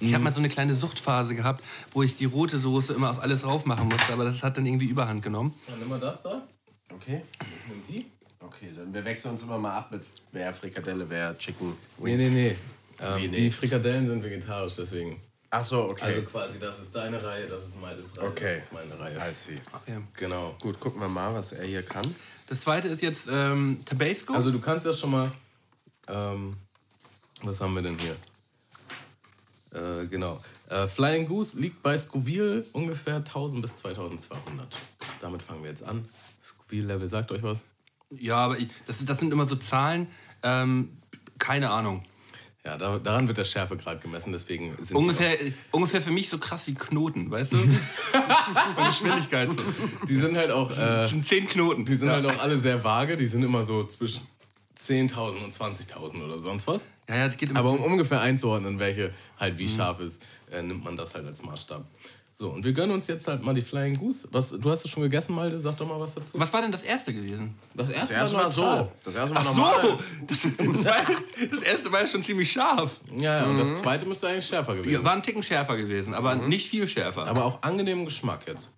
Ich habe mal so eine kleine Suchtphase gehabt, wo ich die rote Soße immer auf alles drauf machen musste, aber das hat dann irgendwie Überhand genommen. Dann nimm mal das da. Okay. Nimm die. Okay, dann wir wechseln uns immer mal ab mit wer Frikadelle, wer Chicken. Nee, nee, nee. Ähm, nee, nee. Die Frikadellen sind vegetarisch, deswegen. Ach so, okay. Also quasi, das ist deine Reihe, das ist meine Reihe, Okay. das ist meine Reihe. I see. Okay. Genau. Gut, gucken wir mal, was er hier kann. Das zweite ist jetzt ähm, Tabasco. Also du kannst ja schon mal. Ähm, was haben wir denn hier? Äh, genau. Äh, Flying Goose liegt bei Scoville ungefähr 1000 bis 2200. Damit fangen wir jetzt an. Scoville-Level sagt euch was? ja, aber ich, das, das sind immer so Zahlen. Ähm, keine Ahnung. Ja, da, daran wird der Schärfegrad gemessen, deswegen sind Ungefähr, ungefähr für mich so krass wie Knoten, weißt du? Von Geschwindigkeit. So. Die sind halt auch, äh, Das sind zehn Knoten. die sind ja. halt auch alle sehr vage. Die sind immer so zwischen 10.000 und 20.000 oder sonst was. ja, ja, das geht immer Aber um ungefähr einzuordnen, welche halt wie scharf ist, äh, nimmt man das halt als Maßstab. So, und wir gönnen uns jetzt halt mal die Flying Goose. Was, du hast es schon gegessen, Malte? Sag doch mal was dazu. Was war denn das erste gewesen? Das erste, Das erste Mal so. Das erste Mal Ach so! Das, das, war, das erste war ja schon ziemlich scharf. Ja, ja, und das zweite müsste eigentlich schärfer gewesen Ja, War ein Ticken schärfer gewesen, aber nicht viel schärfer. Aber auch angenehmen Geschmack jetzt.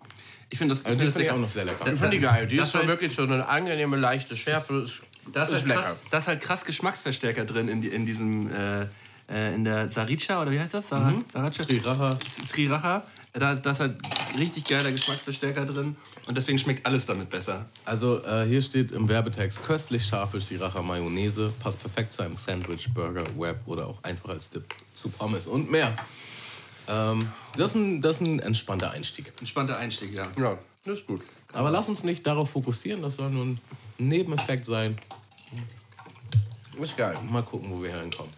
ich finde das, ich Also find die das finde ich lecker. auch noch sehr lecker. Ich finde die geil. Die Das ist so halt- wirklich so eine angenehme, leichte Schärfe. Ist, Da ist, ist halt krass, da ist halt krass Geschmacksverstärker drin in, die, in diesem, äh, äh, in der Sriracha, oder wie heißt das? Sara, Sriracha? Sriracha. Sriracha. Da, da ist halt richtig geiler Geschmacksverstärker drin und deswegen schmeckt alles damit besser. Also äh, hier steht im Werbetext köstlich scharfe Sriracha Mayonnaise, passt perfekt zu einem Sandwich, Burger, Wrap oder auch einfach als Dip zu Pommes und mehr. Ähm, das, ist ein, das ist ein entspannter Einstieg. Entspannter Einstieg, ja. Ja, das ist gut. Aber lass uns nicht darauf fokussieren, das soll nur ein Nebeneffekt sein. Ist geil. Mal gucken, wo wir hinkommen.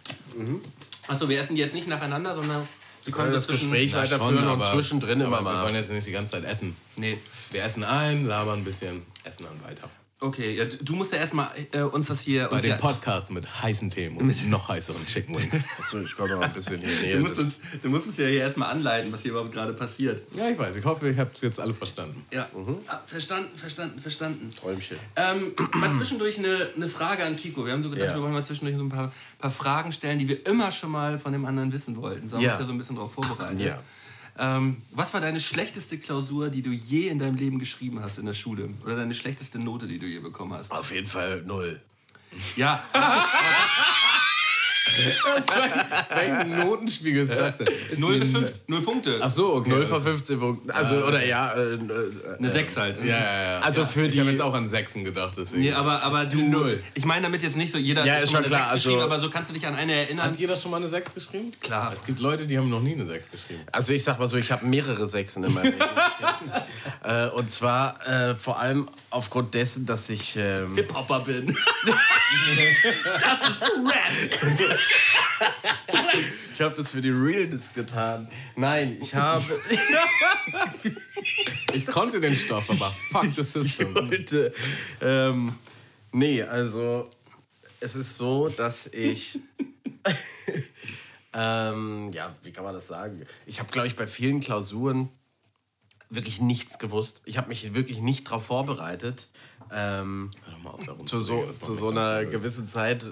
Achso, wir essen die jetzt nicht nacheinander, sondern wir können das Gespräch weiterführen und aber- zwischendrin immer aber Wir mal. wollen jetzt nicht die ganze Zeit essen. Nee. Wir essen ein, labern ein bisschen, essen dann weiter. Okay, ja, du musst ja erstmal äh, uns das hier. Bei dem ja, Podcast mit heißen Themen und noch heißeren Chicken Wings. Achso, ich komme noch ein bisschen hier du, näher. musst uns, du musst uns ja hier erstmal anleiten, was hier überhaupt gerade passiert. Ja, ich weiß. Ich hoffe, ich habe es jetzt alle verstanden. Ja, ah, verstanden, verstanden, verstanden. Träumchen. Ähm, mal zwischendurch eine, eine Frage an Kiko. Wir haben so gedacht, Ja. wir wollen mal zwischendurch so ein paar, paar Fragen stellen, die wir immer schon mal von dem anderen wissen wollten. So haben wir uns ja so ein bisschen darauf vorbereitet. Ja. Ähm, was war deine schlechteste Klausur, die du je in deinem Leben geschrieben hast in der Schule? Oder deine schlechteste Note, die du je bekommen hast? Auf jeden Fall null. Ja, Welchen Notenspiegel ist das denn? 0 bis 5, 0 Punkte. Ach so, okay. 0 von 15 Punkten. Also, oder ja. Äh, äh, Eine 6 halt. Ja, ja, ja. Also für ich die- habe jetzt auch an Sechsen gedacht, deswegen. Nee, aber, aber du. Null. Ich meine damit jetzt nicht so, jeder Ja, hat ist schon mal eine klar, 6 geschrieben, also- aber so kannst du dich an eine erinnern. Hat jeder schon mal eine Sechs geschrieben? Klar. Es gibt Leute, die haben noch nie eine Sechs geschrieben. Also ich sag mal so, ich habe mehrere Sechsen in meinem Leben. äh, und zwar äh, vor allem aufgrund dessen, dass ich... Ähm, Hip-Hopper bin. das ist Rap. ich habe das für die Realness getan. Nein, ich habe... Ich konnte den Stoff, aber fuck the system. wollte. Ähm, nee, also es ist so, dass ich. ähm, ja, wie kann man das sagen? Ich habe, glaube ich, bei vielen Klausuren wirklich nichts gewusst. Ich habe mich wirklich nicht darauf vorbereitet. Ähm, Hör doch mal auf, zu zu so, zu so einer gewissen Zeit,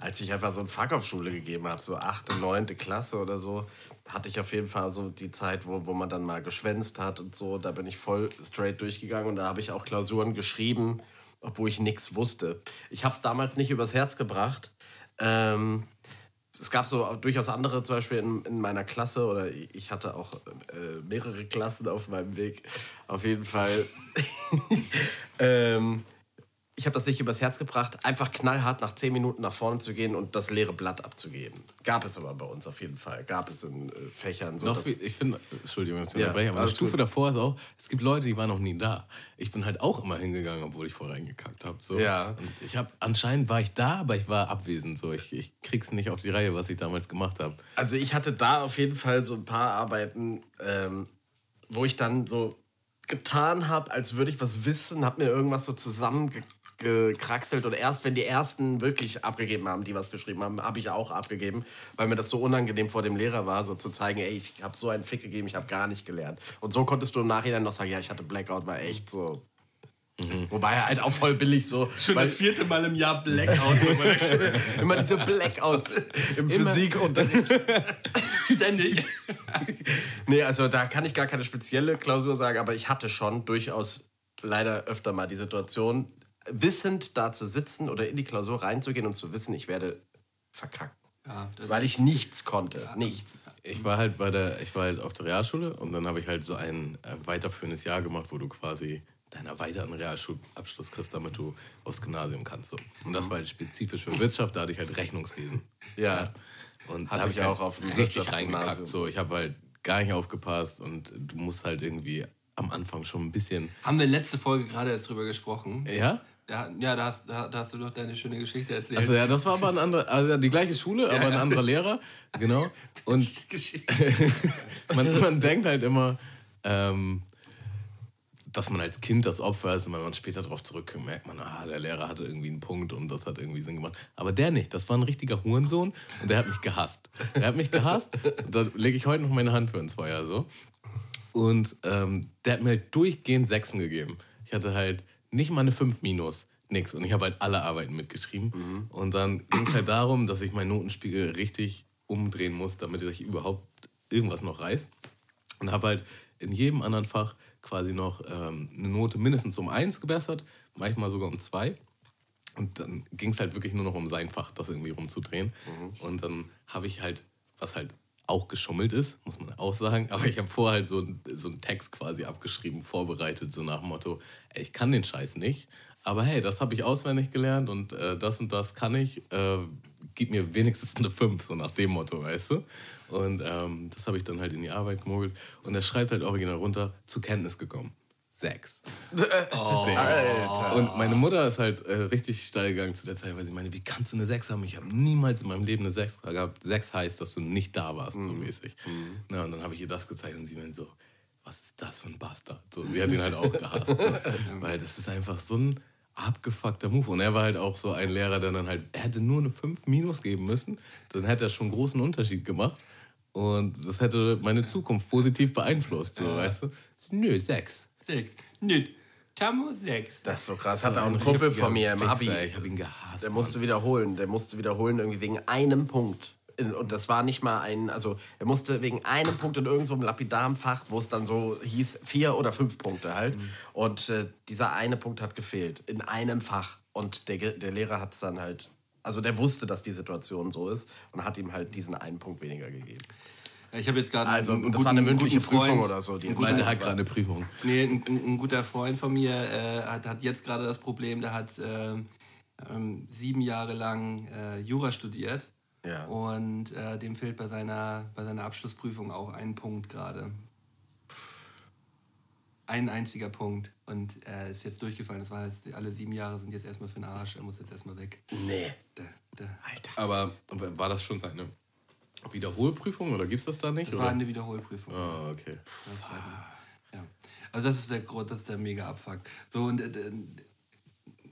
als ich einfach so ein Fach auf Schule gegeben habe, so achte, neunte Klasse oder so, hatte ich auf jeden Fall so die Zeit, wo, wo man dann mal geschwänzt hat und so. Da bin ich voll straight durchgegangen und da habe ich auch Klausuren geschrieben, obwohl ich nichts wusste. Ich habe es damals nicht übers Herz gebracht. Ähm, es gab so durchaus andere, zum Beispiel in, in meiner Klasse, oder ich hatte auch äh, mehrere Klassen auf meinem Weg. Auf jeden Fall. ähm, ich habe das nicht übers Herz gebracht, einfach knallhart nach zehn Minuten nach vorne zu gehen und das leere Blatt abzugeben. Gab es aber bei uns auf jeden Fall. Gab es in äh, Fächern so. Noch viel, ich finde, Entschuldigung, dass ich Ja, unterbreche, aber die Stufe gut. davor ist auch, es gibt Leute, die waren noch nie da. Ich bin halt auch immer hingegangen, obwohl ich vorher reingekackt habe. So. Ja. Und ich habe, anscheinend war ich da, aber ich war abwesend. So. Ich, ich krieg's nicht auf die Reihe, was ich damals gemacht habe. Also ich hatte da auf jeden Fall so ein paar Arbeiten, ähm, wo ich dann so getan habe, als würde ich was wissen, habe mir irgendwas so zusammengekraxelt und erst wenn die ersten wirklich abgegeben haben, die was geschrieben haben, habe ich auch abgegeben, weil mir das so unangenehm vor dem Lehrer war, so zu zeigen, ey, ich habe so einen Fick gegeben, ich habe gar nicht gelernt. Und so konntest du im Nachhinein noch sagen, ja, ich hatte Blackout, war echt so. Wobei halt auch voll billig so. Schon weil das vierte Mal im Jahr Blackout. immer diese Blackouts im Physikunterricht. Ständig. Nee, also da kann ich gar keine spezielle Klausur sagen, aber ich hatte schon durchaus leider öfter mal die Situation, wissend da zu sitzen oder in die Klausur reinzugehen und zu wissen, ich werde verkacken. Ja, Weil ich nichts konnte. Nichts. Ich war halt bei der, ich war halt auf der Realschule und dann habe ich halt so ein äh, weiterführendes Jahr gemacht, wo du quasi deinen erweiterten Realschulabschluss kriegst, damit du aufs Gymnasium kannst. So. Und das war halt spezifisch für Wirtschaft, da hatte ich halt Rechnungswesen. Ja. Und Hatte da habe ich halt auch auf richtig reingekackt. So. Ich habe halt gar nicht aufgepasst und du musst halt irgendwie am Anfang schon ein bisschen. Haben wir letzte Folge gerade erst drüber gesprochen. Ja? Ja, da hast, da, da hast du doch deine schöne Geschichte erzählt. Also ja, das war aber ein anderer, also die gleiche Schule, aber ein anderer Lehrer. Genau. Und man, man denkt halt immer, ähm, dass man als Kind das Opfer ist und wenn man später darauf zurückkommt, merkt man, ah, der Lehrer hatte irgendwie einen Punkt und das hat irgendwie Sinn gemacht. Aber der nicht, das war ein richtiger Hurensohn und der hat mich gehasst. Der hat mich gehasst, da lege ich heute noch meine Hand für ins Feuer so. Und ähm, der hat mir halt durchgehend Sechsen gegeben. Ich hatte halt nicht mal eine 5 minus, nix. Und ich habe halt alle Arbeiten mitgeschrieben. Und dann ging es halt darum, dass ich meinen Notenspiegel richtig umdrehen muss, damit ich überhaupt irgendwas noch reiß. Und habe halt in jedem anderen Fach quasi noch ähm, eine Note mindestens um 1 gebessert, manchmal sogar um 2. Und dann ging es halt wirklich nur noch um sein Fach, das irgendwie rumzudrehen. Und dann habe ich halt, was halt auch geschummelt ist, muss man auch sagen, aber ich habe vorher halt so, so einen Text quasi abgeschrieben, vorbereitet, so nach dem Motto, ey, ich kann den Scheiß nicht, aber hey, das habe ich auswendig gelernt und äh, das und das kann ich, äh, gib mir wenigstens eine 5, so nach dem Motto, weißt du? Und ähm, das habe ich dann halt in die Arbeit gemogelt und er schreibt halt original runter, zur Kenntnis gekommen. Sechs. Der. Und meine Mutter ist halt äh, richtig steil gegangen zu der Zeit, weil sie meine, wie kannst du eine 6 haben? Ich habe niemals in meinem Leben eine 6 gehabt. 6 heißt, dass du nicht da warst, so mäßig. Na, und dann habe ich ihr das gezeigt und sie meinte so, was ist das für ein Bastard? So, sie hat ihn halt auch gehasst. So. Weil das ist einfach so ein abgefuckter Move. Und er war halt auch so ein Lehrer, der dann halt, er hätte nur eine 5 minus geben müssen, dann hätte er schon einen großen Unterschied gemacht. Und das hätte meine Zukunft positiv beeinflusst, so, weißt du? Nö, 6. Sechs. Nö. Tammo sechs. Das ist so krass. Hatte auch einen Kumpel von mir im Abi. Ich habe ihn gehasst. Der musste wiederholen. Der musste wiederholen irgendwie wegen einem Punkt. In- Und das war nicht mal ein, also er musste wegen einem Punkt in irgendeinem so einem lapidaren Fach, wo es dann so hieß, vier oder fünf Punkte halt. Und äh, dieser eine Punkt hat gefehlt. In einem Fach. Und der, der Lehrer hat es dann halt, also der wusste, dass die Situation so ist und hat ihm halt diesen einen Punkt weniger gegeben. Ich habe jetzt gerade Also, und das war eine mündliche Prüfung oder so. Die der hat gerade eine Prüfung. Nee, ein, ein, ein guter Freund von mir äh, hat, hat jetzt gerade das Problem, der hat ähm, ähm, sieben Jahre lang äh, Jura studiert Ja. und äh, dem fehlt bei seiner, bei seiner Abschlussprüfung auch ein Punkt gerade. Ein einziger Punkt und er ist jetzt durchgefallen. Das war jetzt, alle sieben Jahre sind jetzt erstmal für den Arsch. Er muss jetzt erstmal weg. Nee. Da, da. Aber war das schon seine Wiederholprüfung oder gibt es das da nicht? Das oder? war eine Wiederholprüfung. ah, okay. Ja. Also das ist der Grund, das ist der mega Abfuck. So und äh,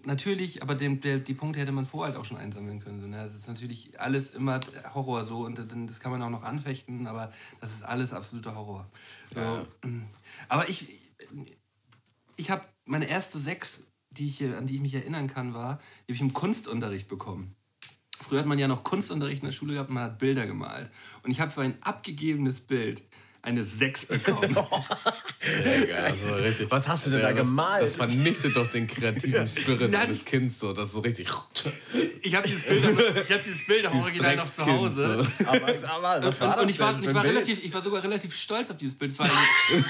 natürlich, aber den, der, die Punkte hätte man vorher halt auch schon einsammeln können. So, ne? Das ist natürlich alles immer Horror so und dann- das kann man auch noch anfechten, aber das ist alles absoluter Horror. So. Aber ich, ich habe meine erste sechs, die ich, an die ich mich erinnern kann, war, die habe ich im Kunstunterricht bekommen. Früher hat man ja noch Kunstunterricht in der Schule gehabt man hat Bilder gemalt. Und ich habe für ein abgegebenes Bild eine 6 bekommen. Sehr geil. Also Was hast du denn da das, gemalt? Das vernichtet doch den kreativen Spirit Nein, des Kindes so. Das ist so richtig. Ich habe dieses Bild, auch- ich hab dieses Bild auch Dieses original noch zu Hause. so. Aber, aber Und, das und ich war, ich, war relativ, ich war sogar relativ stolz auf dieses Bild. Es war ein,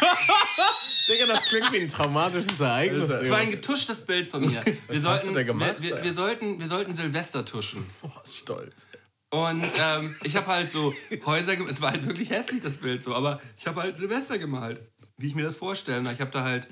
Digga, das klingt wie ein traumatisches Ereignis. es war ein getuschtes Bild von mir. Wir sollten, du da gemacht, wir, wir, wir, sollten, wir sollten Silvester tuschen. Boah, stolz. Und ähm, ich habe halt so Häuser gemalt. Es war halt wirklich hässlich, das Bild so. Aber ich habe halt Silvester gemalt. Wie ich mir das vorstelle. Ich habe da halt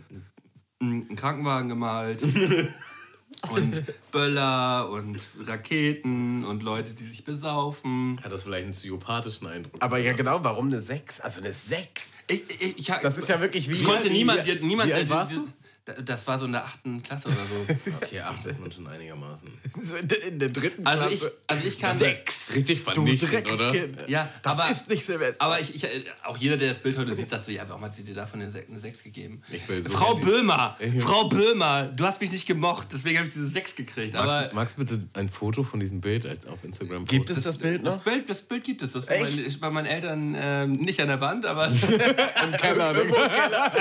einen Krankenwagen gemalt. und Böller und Raketen und Leute, die sich besaufen. Hat das vielleicht einen psychopathischen Eindruck? Aber ja, genau, warum eine 6? Also eine 6? Ich, ich, ich, Das ist ja wirklich wie. Es konnte wie- niemand, wie- niemand wie alt äh, warst du? Da- Das war so in der achten Klasse oder so. Okay, acht ist man schon einigermaßen. So in, der, in der dritten Also ich, Klasse. also ich kann. Sechs. Richtig Du vernichtend, oder? Ja, das aber- ist nicht Silvester. Aber ich, ich, äh, auch jeder, der das Bild heute sieht, sagt so, ja, warum hat sie dir davon eine 6, eine 6 gegeben? Ich will so Frau Böhmer, Frau Böhmer, du hast mich nicht gemocht, deswegen habe ich diese 6 gekriegt. Aber Magst, du- magst du bitte ein Foto von diesem Bild auf Instagram Gibt posten? es das Bild das noch? Bild, das Bild gibt es. Das war Echt? bei, ist bei meinen Eltern ähm, nicht an der Wand, aber Im Keller, Digga.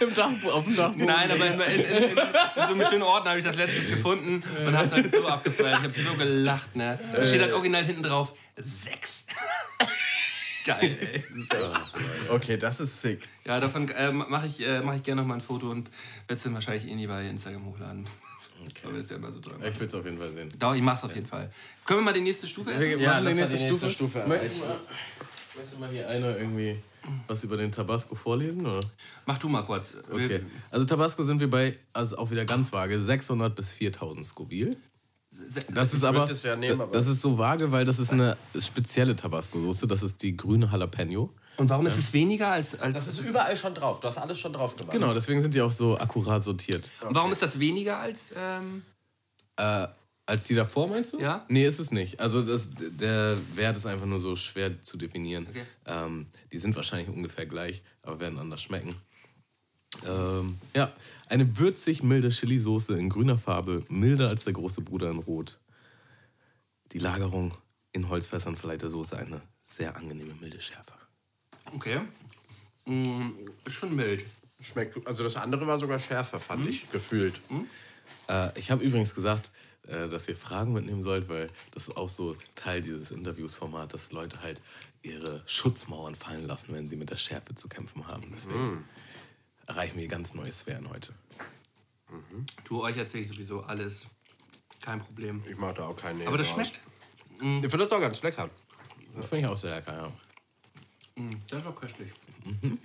Im Dach, auf dem Dachboden. Nein, aber in, in, in, in, so einem schönen Ordner habe ich das letztes gefunden und habe halt so abgefeiert. Ich habe so gelacht, ne? Da steht halt original hinten drauf, sechs. Geil, ey. Okay, das ist sick. Ja, davon äh, mache ich, äh, mach ich gerne noch mal ein Foto und werde es dann wahrscheinlich eh nie bei Instagram hochladen. Okay. Aber ist ja immer so dran. Ich will es auf jeden Fall sehen. Doch, ich mach's auf jeden Fall. Können wir mal die nächste Stufe essen? Ja, lass die mal nächste die Stufe. nächste Stufe Möchte erreichen. mal, möchte mal hier einer irgendwie was über den Tabasco vorlesen? Oder? Mach du mal kurz. Okay. Also Tabasco sind wir bei, also auch wieder ganz vage, 600 bis 4000 Scoville. Das ist aber, das nehmen, aber- das ist so vage, weil das ist eine spezielle Tabasco-Soße. Das ist die grüne Jalapeno. Und warum ist es weniger als. als Das ist überall schon drauf. Du hast alles schon drauf gemacht. Genau, deswegen sind die auch so akkurat sortiert. und warum ist das weniger als. Ähm, Äh, als die davor meinst du? Ja. Nee, ist es nicht. Also das, der Wert ist einfach nur so schwer zu definieren. Okay. Ähm, die sind wahrscheinlich ungefähr gleich, aber werden anders schmecken. Ähm, ja, eine würzig milde Chili-Soße in grüner Farbe, milder als der große Bruder in Rot. Die Lagerung in Holzfässern verleiht der Soße eine sehr angenehme milde Schärfe. okay. Mm, ist schon mild. Schmeckt, also das andere war sogar schärfer, fand ich, gefühlt. Äh, ich habe übrigens gesagt, äh, dass ihr Fragen mitnehmen sollt, weil das ist auch so Teil dieses Interviewsformats, dass Leute halt ihre Schutzmauern fallen lassen, wenn sie mit der Schärfe zu kämpfen haben. Deswegen erreichen wir ganz neue Sphären heute. Du, euch erzähle ich sowieso alles. Kein Problem. Ich mache da auch keine. Aber das raus. schmeckt. Ich finde das auch ganz lecker. Das finde ich auch sehr lecker, ja. Mm, Das ist auch köstlich. Aber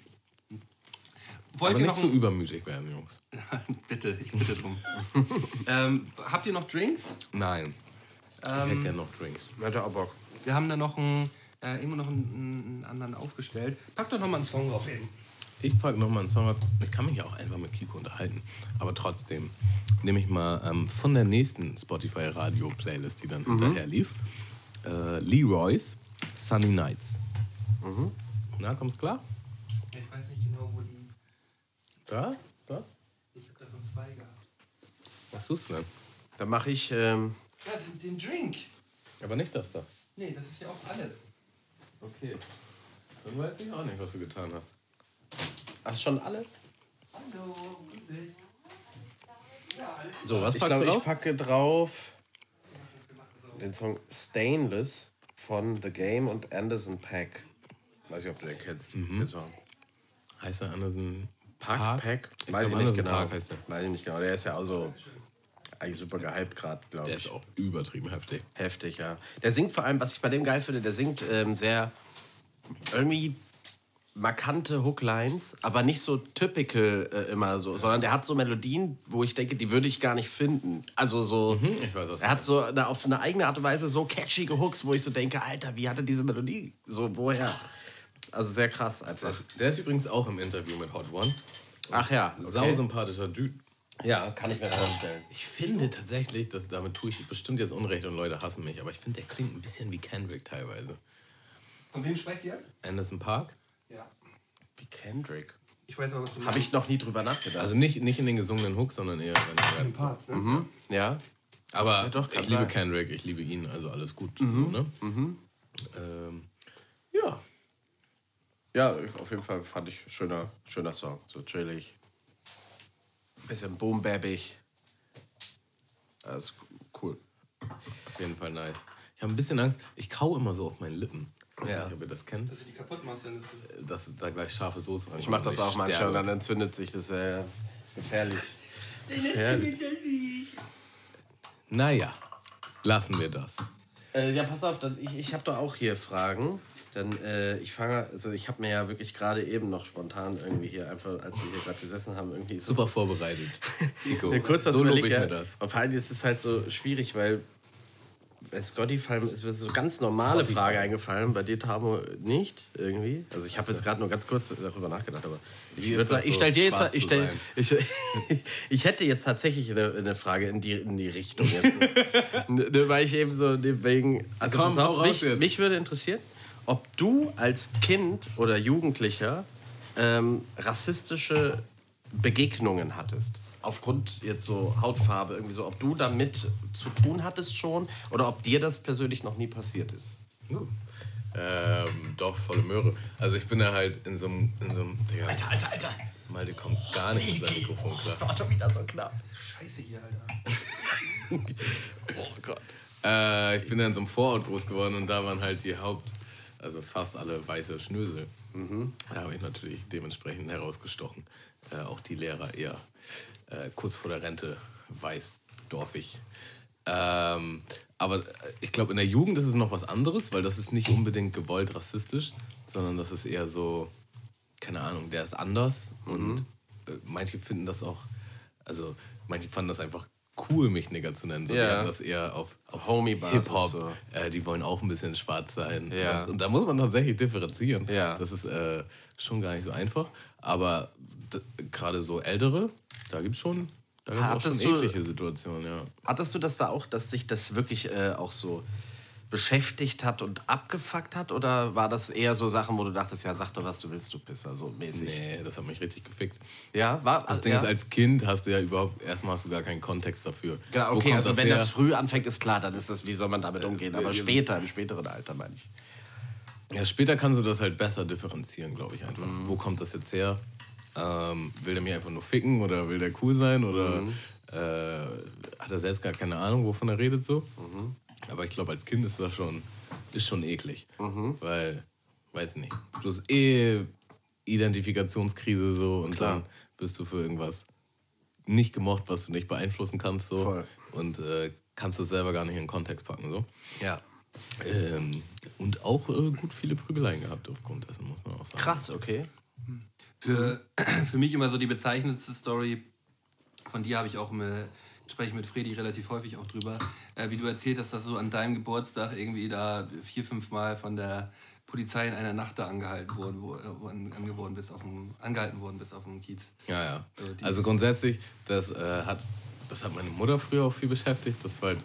Wollt ihr nicht noch zu übermütig werden, Jungs. Bitte, ich bitte drum. ähm, habt ihr noch Drinks? Nein. ich hätte gerne noch Drinks. Hätte auch Bock. Wir haben da noch einen, äh, irgendwo noch einen, einen anderen aufgestellt. Pack doch noch mal einen Song drauf hin. Ich packe nochmal einen Song auf. Ich kann mich ja auch einfach mit Kiko unterhalten. Aber trotzdem nehme ich mal ähm, von der nächsten Spotify-Radio-Playlist, die dann hinterher lief, äh, Leroy's Sunny Nights. Na, kommt's klar? Ich weiß nicht genau, wo die. Da? Das? Ich habe davon zwei gehabt. Was suchst du denn? Dann mache ich. Ähm, Ja, den, den Drink. Aber nicht das da. Nee, das ist ja auch alle. Okay. Dann weiß ich auch nicht, was du getan hast. ach, schon alle? Hallo, So, was Ich packst glaube, du ich auf? packe drauf den Song Stainless von The Game und Anderson Pack. Weiß nicht, ob du den kennst, den Song. Heißt er Anderson Pack? Park? Pack? Ich Weiß ich nicht genau. Park heißt der. Weiß ich nicht genau. Der ist ja auch so eigentlich super gehypt gerade, glaube Der ich. ist auch übertrieben heftig. Heftig, ja. Der singt vor allem, was ich bei dem geil finde, der singt ähm, sehr irgendwie markante Hooklines, aber nicht so typical äh, immer so, sondern der hat so Melodien, wo ich denke, die würde ich gar nicht finden. Also so, ich weiß, was er hat so eine, auf eine eigene Art und Weise so catchige Hooks, wo ich so denke, Alter, wie hat er diese Melodie? So, woher? Also sehr krass einfach. Der ist, der ist übrigens auch im Interview mit Hot Ones. Ach ja, Sau okay. sympathischer Dude. Ja, kann ich mir vorstellen. Ich finde tatsächlich, dass damit tue ich bestimmt jetzt Unrecht und Leute hassen mich, aber ich finde, der klingt ein bisschen wie Kendrick teilweise. Von wem sprecht ihr? Anderson Park? Ja. Wie Kendrick. Ich weiß aber, was du Habe ich noch nie drüber nachgedacht. Also nicht, nicht in den gesungenen Hooks, sondern eher wenn er rappt. Parts, ne? ja. Aber doch, kann ich liebe sein. Kendrick, ich liebe ihn, also alles gut. So, ne? ähm, ja, Ja, auf jeden Fall fand ich schöner, schöner Song. So chillig. Bisschen boombabbig. Das ist cool. auf jeden Fall nice. Ich habe ein bisschen Angst, ich kau immer so auf meinen Lippen. Ich weiß Ja. nicht, ob ihr das kennt, Dass du die kaputt machst, dann ist es. dass da gleich scharfe Soße Ich mache das auch manchmal und dann entzündet sich das äh, gefährlich. Naja, lassen wir das. Äh, ja, pass auf, dann, ich, ich habe doch auch hier Fragen. Dann, äh, ich fange, also ich habe mir ja wirklich gerade eben noch spontan irgendwie hier einfach, als wir hier gerade gesessen haben, irgendwie so Super vorbereitet. Nico, kurz was so lobe ich mir das. Und vor allem ist es halt so schwierig, weil bei Spotify ist mir so eine ganz normale Spotify. Frage eingefallen, bei dir, Tamo, nicht irgendwie. Also ich habe jetzt gerade nur ganz kurz darüber nachgedacht, aber ich würde sagen, das ich so, stelle dir jetzt, ich, stell, ich, ich hätte jetzt tatsächlich eine, eine Frage in die, in die Richtung jetzt. Ne, weil ich eben so wegen, also Komm, pass auf, mich, mich würde interessieren, ob du als Kind oder Jugendlicher ähm, rassistische Begegnungen hattest. Aufgrund jetzt so Hautfarbe, irgendwie so, ob du damit zu tun hattest schon oder ob dir das persönlich noch nie passiert ist. Uh. Ähm, doch, volle Möhre. Also ich bin da halt in so einem, in so einem, Digga, Alter, Alter, Alter. Malte kommt gar nicht mit seinem Mikrofon klar. Das war schon wieder so knapp. Scheiße hier, Alter. Oh Gott. Äh, ich bin dann in so einem Vorort groß geworden und da waren halt die Haupt, also fast alle weiße Schnösel. Da habe ich natürlich dementsprechend herausgestochen. Äh, auch die Lehrer eher äh, kurz vor der Rente weiß, dorfig. Ähm, aber äh, ich glaube, in der Jugend ist es noch was anderes, weil das ist nicht unbedingt gewollt rassistisch, sondern das ist eher so, keine Ahnung, der ist anders und äh, manche finden das auch, also manche fanden das einfach cool, mich Nigger zu nennen. So, Die Ja. hatten das eher auf, auf Homie-Basis Hip-Hop. so. Äh, die wollen auch ein bisschen schwarz sein. Ja. Und da muss man tatsächlich differenzieren. Ja. Das ist äh, schon gar nicht so einfach. Aber gerade so ältere, da gibt es schon, da gibt's auch schon eklige Situationen, ja. Hattest du das da auch, dass sich das wirklich äh, auch so beschäftigt hat und abgefuckt hat? Oder war das eher so Sachen, wo du dachtest, ja, sag doch, was du willst, du Pisser, so mäßig? Nee, das hat mich richtig gefickt. Ja, war Das Ding ja. ist, als Kind hast du ja überhaupt, erstmal hast du gar keinen Kontext dafür. Genau, okay, also wenn her? das früh anfängt, ist klar, dann ist das, wie soll man damit umgehen? Aber äh, später, im späteren Alter, meine ich. Ja, später kannst du das halt besser differenzieren, glaube ich einfach. Mhm. Wo kommt das jetzt her? Ähm, will der mich einfach nur ficken oder will der cool sein oder Mhm. äh, hat er selbst gar keine Ahnung, wovon er redet so? Mhm. Aber ich glaube, als Kind ist das schon, ist schon eklig. Mhm. Weil, weiß nicht, du hast eh Identifikationskrise so und Klar. dann wirst du für irgendwas nicht gemocht, was du nicht beeinflussen kannst so. Voll. Und äh, kannst das selber gar nicht in den Kontext packen so. Ja. Ähm, und auch äh, gut viele Prügeleien gehabt aufgrund dessen, muss man auch sagen. Krass, okay. Für, für mich immer so die bezeichnendste Story, von dir habe ich auch immer, spreche ich mit Fredi relativ häufig auch drüber, äh, wie du erzählt hast, dass du an deinem Geburtstag irgendwie da vier, fünf Mal von der Polizei in einer Nacht da angehalten worden, wo, äh, wo an, angeworden bist auf dem, angehalten worden bist auf dem Kiez. Ja, ja. So, die- Also grundsätzlich, das, äh, hat, das hat meine Mutter früher auch viel beschäftigt. Das war halt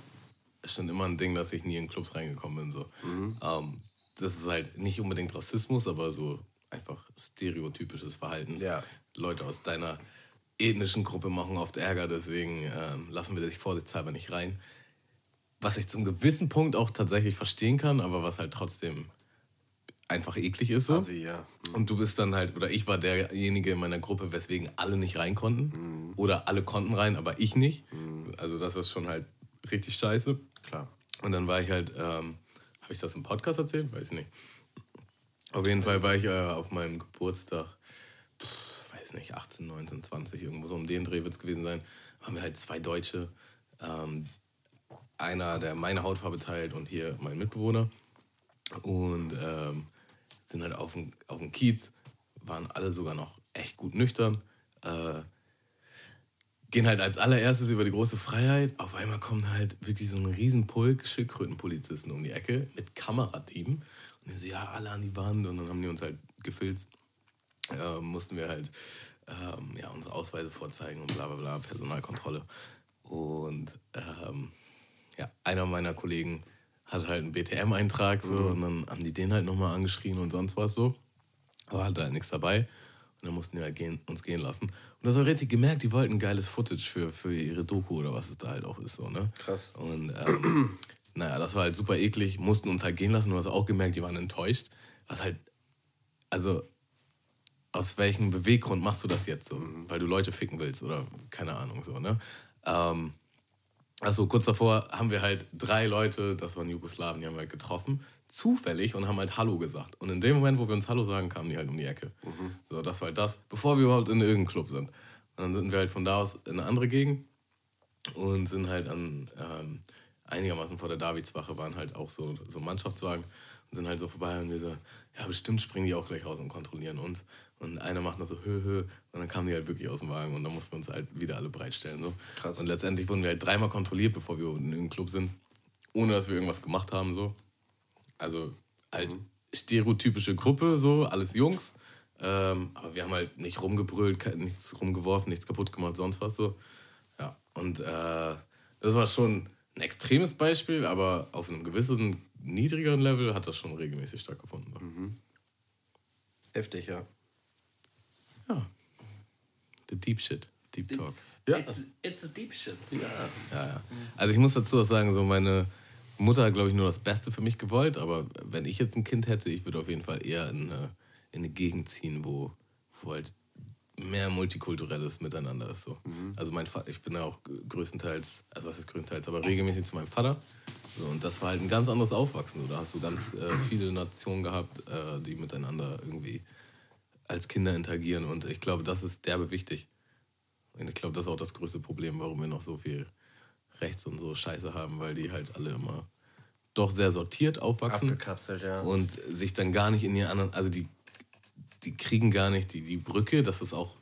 schon immer ein Ding, dass ich nie in Clubs reingekommen bin. So. Mhm. Ähm, das ist halt nicht unbedingt Rassismus, aber so einfach stereotypisches Verhalten. Ja. Leute aus deiner ethnischen Gruppe machen oft Ärger, deswegen ähm, lassen wir dich vorsichtshalber nicht rein. Was ich zum gewissen Punkt auch tatsächlich verstehen kann, aber was halt trotzdem einfach eklig ist. So. Assi, ja. Und du bist dann halt, oder ich war derjenige in meiner Gruppe, weswegen alle nicht rein konnten. Oder alle konnten rein, aber ich nicht. Also das ist schon halt richtig scheiße. Klar. Und dann war ich halt, ähm, habe ich das im Podcast erzählt? Weiß ich nicht. Auf jeden Fall war ich äh, auf meinem Geburtstag, nicht, 18, 19, 20, irgendwo so um den Dreh wird es gewesen sein, waren wir halt zwei Deutsche. Ähm, einer, der meine Hautfarbe teilt und hier mein Mitbewohner. Und ähm, sind halt auf dem, auf dem Kiez, waren alle sogar noch echt gut nüchtern. Äh, gehen halt als allererstes über die große Freiheit. Auf einmal kommt halt wirklich so ein Riesenpulk Schildkrötenpolizisten um die Ecke mit Kamerateam. Und die so, ja, alle an die Wand. Und dann haben die uns halt gefilzt. Äh, mussten wir halt ähm, ja, unsere Ausweise vorzeigen und bla bla bla, Personalkontrolle. Und ähm, ja, einer meiner Kollegen hat halt einen BTM-Eintrag so und dann haben die den halt nochmal angeschrien und sonst was so. Aber hatte halt nichts dabei. Und dann mussten die halt gehen, uns gehen lassen. Und das war richtig gemerkt, die wollten geiles Footage für, für ihre Doku oder was es da halt auch ist. So, ne? Krass. Und ähm, naja, das war halt super eklig, mussten uns halt gehen lassen. Du hast auch gemerkt, die waren enttäuscht. Was halt, also aus welchem Beweggrund machst du das jetzt so? Weil du Leute ficken willst oder keine Ahnung so, ne? Ähm, also kurz davor haben wir halt drei Leute, das waren Jugoslawen, die haben wir halt getroffen, zufällig und haben halt Hallo gesagt. Und in dem Moment, wo wir uns Hallo sagen, kamen die halt um die Ecke. So, das war halt das, bevor wir überhaupt in irgendeinem Club sind. Und dann sind wir halt von da aus in eine andere Gegend und sind halt an ähm, einigermaßen vor der Davidswache waren halt auch so, so Mannschaftswagen und sind halt so vorbei und wir so, ja bestimmt springen die auch gleich raus und kontrollieren uns. Und einer macht noch so hö hö und dann kamen die halt wirklich aus dem Wagen und dann mussten wir uns halt wieder alle bereitstellen. So. Krass. Und letztendlich wurden wir halt dreimal kontrolliert, bevor wir in irgendeinem Club sind, ohne dass wir irgendwas gemacht haben. So. Also halt stereotypische Gruppe, so, alles Jungs. Ähm, aber wir haben halt nicht rumgebrüllt, nichts rumgeworfen, nichts kaputt gemacht, sonst was so. Ja, und äh, das war schon ein extremes Beispiel, aber auf einem gewissen niedrigeren Level hat das schon regelmäßig stattgefunden. So. Heftig, ja. Ja. The Deep Shit, Deep Talk. Ja. It's, it's a deep shit. Ja, ja. Also ich muss dazu auch sagen, so meine, Mutter hat, glaube ich, nur das Beste für mich gewollt, aber wenn ich jetzt ein Kind hätte, ich würde auf jeden Fall eher in eine, in eine Gegend ziehen, wo, wo halt mehr multikulturelles Miteinander ist. So. Also mein Vater, ich bin ja auch größtenteils, also was ist größtenteils, aber regelmäßig zu meinem Vater. So, und das war halt ein ganz anderes Aufwachsen. So. Da hast du ganz äh, viele Nationen gehabt, äh, die miteinander irgendwie als Kinder interagieren. Und ich glaube, das ist derbe wichtig. Und ich glaube, das ist auch das größte Problem, warum wir noch so viel rechts und so Scheiße haben, weil die halt alle immer doch sehr sortiert aufwachsen. Abgekapselt, ja. Und sich dann gar nicht in ihren anderen, also die, die kriegen gar nicht die, die Brücke, dass es auch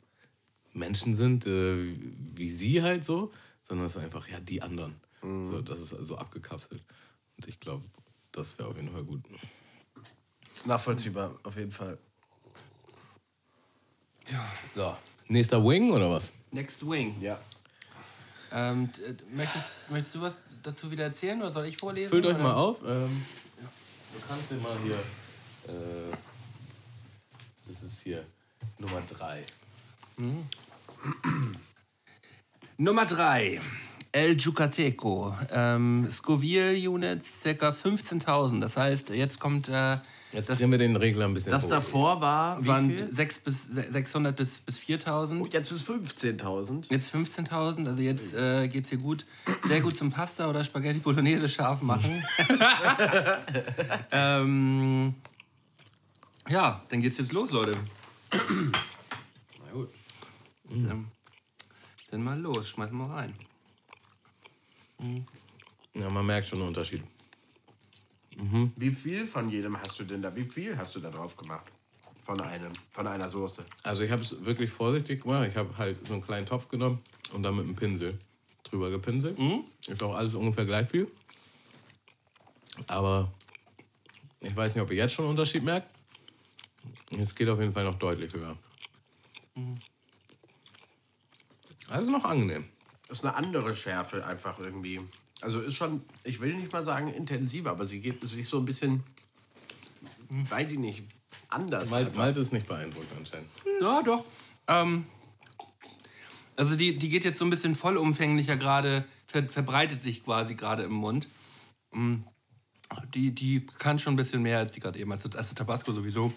Menschen sind, äh, wie sie halt so, sondern es ist einfach, ja, die anderen. So, das ist also abgekapselt. Und ich glaube, das wäre auf jeden Fall gut. Nachvollziehbar, auf jeden Fall. So, nächster Wing oder was? Next Wing. Ja. Ähm, d- möchtest, möchtest du was dazu wieder erzählen oder soll ich vorlesen? Füllt euch oder? mal auf. Ähm, Du kannst dir mal hier. Äh, das ist hier Nummer 3. Nummer 3. El Yucateco. Ähm, Scoville Units ca. 15.000. Das heißt, jetzt kommt äh, Jetzt das drehen wir den Regler ein bisschen Das hoch. davor war, wie waren viel? 6 bis, 600 bis, bis 4.000. Oh, jetzt ist 15.000. Jetzt 15.000, also jetzt äh, geht's hier gut, sehr gut zum Pasta oder Spaghetti Bolognese scharf machen. ähm, ja, dann geht's jetzt los, Leute. Na gut. Dann, dann mal los, schmeißen wir rein. Ja, man merkt schon einen Unterschied. Wie viel von jedem hast du denn da? Wie viel hast du da drauf gemacht? Von einem, von einer Soße. Also ich habe es wirklich vorsichtig gemacht. Ich habe halt so einen kleinen Topf genommen und dann mit einem Pinsel drüber gepinselt. Ist auch alles ungefähr gleich viel. Aber ich weiß nicht, ob ihr jetzt schon einen Unterschied merkt. Es geht auf jeden Fall noch deutlich höher. Also noch angenehm. Ist eine andere Schärfe einfach irgendwie. Also ist schon, ich will nicht mal sagen intensiver, aber sie geht sich so ein bisschen, weiß ich nicht, anders. Mal. Malte ist nicht beeindruckt anscheinend. Ja, doch. Ähm, also die, die geht jetzt so ein bisschen vollumfänglicher gerade, ver, verbreitet sich quasi gerade im Mund. Mm, Die, die kann schon ein bisschen mehr als die gerade eben, als, als Tabasco sowieso.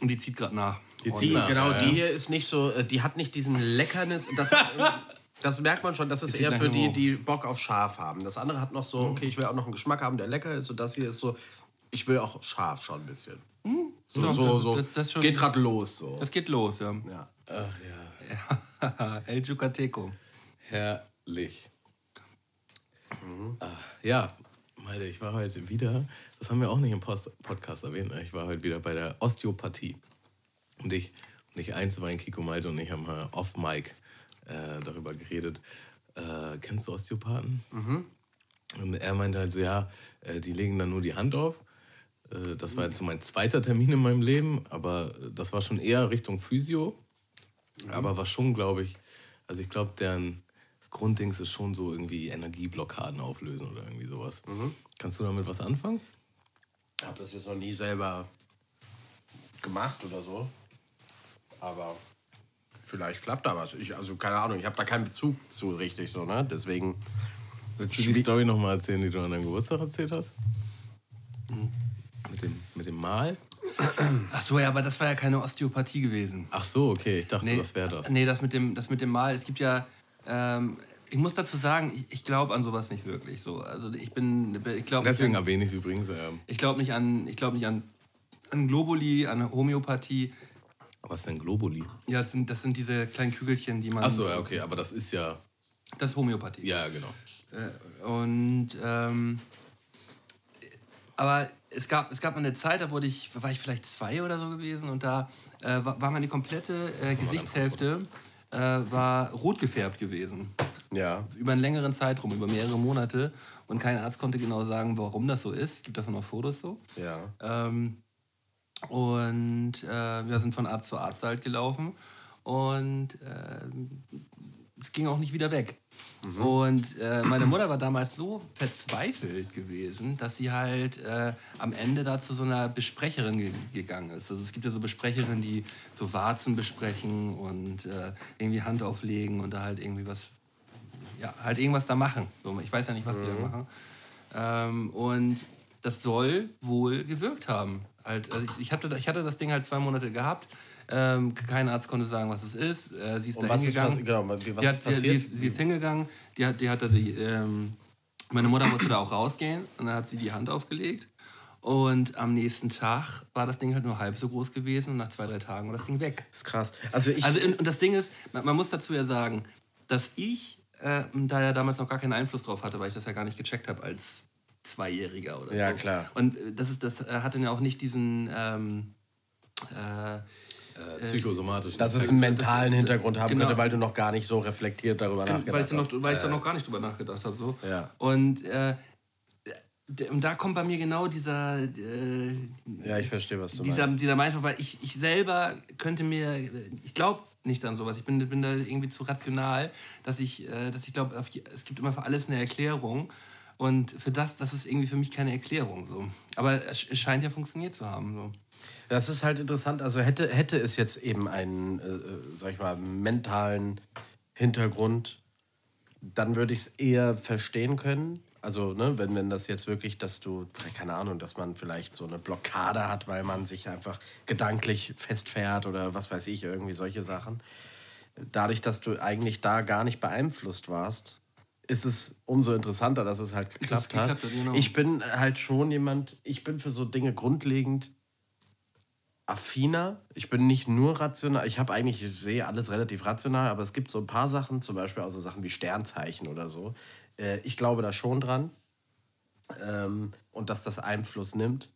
Und die zieht gerade nach. Die Die, zieht nach, genau, ja, die ja. hier ist nicht so, äh, die hat nicht diesen Leckernis. Das, das merkt man schon, das ist Ist eher für die, die Bock auf scharf haben. Das andere hat noch so, okay, ich will auch noch einen Geschmack haben, der lecker ist. Und das hier ist so, ich will auch scharf schon ein bisschen. So, Doch, so, das- so. das- das schon- Geht gerade los so. Das geht los, ja. Ja. Ach ja. El Yucateco. Herrlich. Ah, ja, Malte, ich war heute wieder, das haben wir auch nicht im Post Podcast erwähnt, ich war heute wieder bei der Osteopathie. Und ich, und ich eins war ein Kiko Malte und ich haben mal off-Mic äh, darüber geredet. Äh, kennst du Osteopathen? Und er meinte halt so, ja, äh, die legen dann nur die Hand auf. Äh, das war jetzt so mein zweiter Termin in meinem Leben, aber das war schon eher Richtung Physio. Aber war schon, glaube ich, also ich glaube, deren Grunddings ist schon so irgendwie Energieblockaden auflösen oder irgendwie sowas. Kannst du damit was anfangen? Ich habe das jetzt noch nie selber gemacht oder so. Aber vielleicht klappt da was. Ich, also keine Ahnung, ich habe da keinen Bezug zu richtig so, ne? Deswegen. Willst du die Story nochmal erzählen, die du an deinem Geburtstag erzählt hast? Mit dem, mit dem Mal? Ach so, ja, aber das war ja keine Osteopathie gewesen. Ach so, okay, ich dachte, Nee, das wäre das. Nee, das mit dem, das mit dem Mal. Es gibt ja, ähm, ich muss dazu sagen, ich, ich glaube an sowas nicht wirklich. So, also ich bin, ich glaube Deswegen erwähne ich es übrigens. Ähm, ich glaube nicht an, ich glaube nicht an, an Globuli, an Homöopathie. Was denn Globuli? Ja, das sind, das sind diese kleinen Kügelchen, die man. Ach so, ja, okay, aber das ist ja. Das ist Homöopathie. Ja, genau. Äh, und ähm, aber es gab, es gab mal eine Zeit, da wurde ich, war ich vielleicht zwei oder so gewesen und da äh, war, war meine komplette äh, Gesichtshälfte äh, war rot gefärbt gewesen. Ja. Über einen längeren Zeitraum, über mehrere Monate. Und kein Arzt konnte genau sagen, warum das so ist. Es gibt davon auch Fotos so. Ja. Ähm, und äh, wir sind von Arzt zu Arzt halt gelaufen. Und ähm, es ging auch nicht wieder weg. Und äh, meine Mutter war damals so verzweifelt gewesen, dass sie halt äh, am Ende da zu so einer Besprecherin ge gegangen ist. Also es gibt ja so Besprecherinnen, die so Warzen besprechen und äh, irgendwie Hand auflegen und da halt irgendwie was, ja, halt irgendwas da machen. So, ich weiß ja nicht, was die da machen. Ähm, und das soll wohl gewirkt haben. Halt, also ich, ich, hatte, ich hatte das Ding halt zwei Monate gehabt. Ähm, kein Arzt konnte sagen, was es ist. Äh, sie ist da hingegangen. Genau, was hat, ist sie, sie, ist hingegangen. Die hat, die hatte die, ähm, meine Mutter musste da auch rausgehen und dann hat sie die Hand aufgelegt. Und am nächsten Tag war das Ding halt nur halb so groß gewesen und nach zwei, drei Tagen war das Ding weg. Das ist krass. Also, ich also und das Ding ist, man, man muss dazu ja sagen, dass ich äh, da ja damals noch gar keinen Einfluss drauf hatte, weil ich das ja gar nicht gecheckt habe als Zweijähriger oder ja, so. Ja, klar. Und äh, das, ist, das äh, hatte ja auch nicht diesen... Ähm, äh, äh, psychosomatischen. Dass es einen mentalen Hintergrund haben genau. könnte, weil du noch gar nicht so reflektiert darüber nachgedacht weil ich noch, hast. Weil ich da noch gar nicht drüber nachgedacht habe. So. Ja. Und, äh, und da kommt bei mir genau dieser. Äh, ja, ich verstehe, was du dieser, meinst. Dieser Meinung, weil ich, ich selber könnte mir. Ich glaube nicht an sowas. Ich bin, bin da irgendwie zu rational, dass ich, äh, dass ich glaube, es gibt immer für alles eine Erklärung. Und für das, das ist irgendwie für mich keine Erklärung. So. Aber es, scheint ja funktioniert zu haben. So. Das ist halt interessant. Also hätte, hätte es jetzt eben einen, äh, äh sag ich mal, mentalen Hintergrund, dann würde ich es eher verstehen können. Also, ne, wenn, wenn das jetzt wirklich, dass du, keine Ahnung, dass man vielleicht so eine Blockade hat, weil man sich einfach gedanklich festfährt oder was weiß ich, irgendwie solche Sachen. Dadurch, dass du eigentlich da gar nicht beeinflusst warst, ist es umso interessanter, dass es halt geklappt, geklappt hat. genau. Ich bin halt schon jemand, ich bin für so Dinge grundlegend affiner. Ich bin nicht nur rational. Ich habe eigentlich, ich sehe alles relativ rational, aber es gibt so ein paar Sachen, zum Beispiel auch so Sachen wie Sternzeichen oder so. Äh, ich glaube da schon dran. Ähm, und dass das Einfluss nimmt.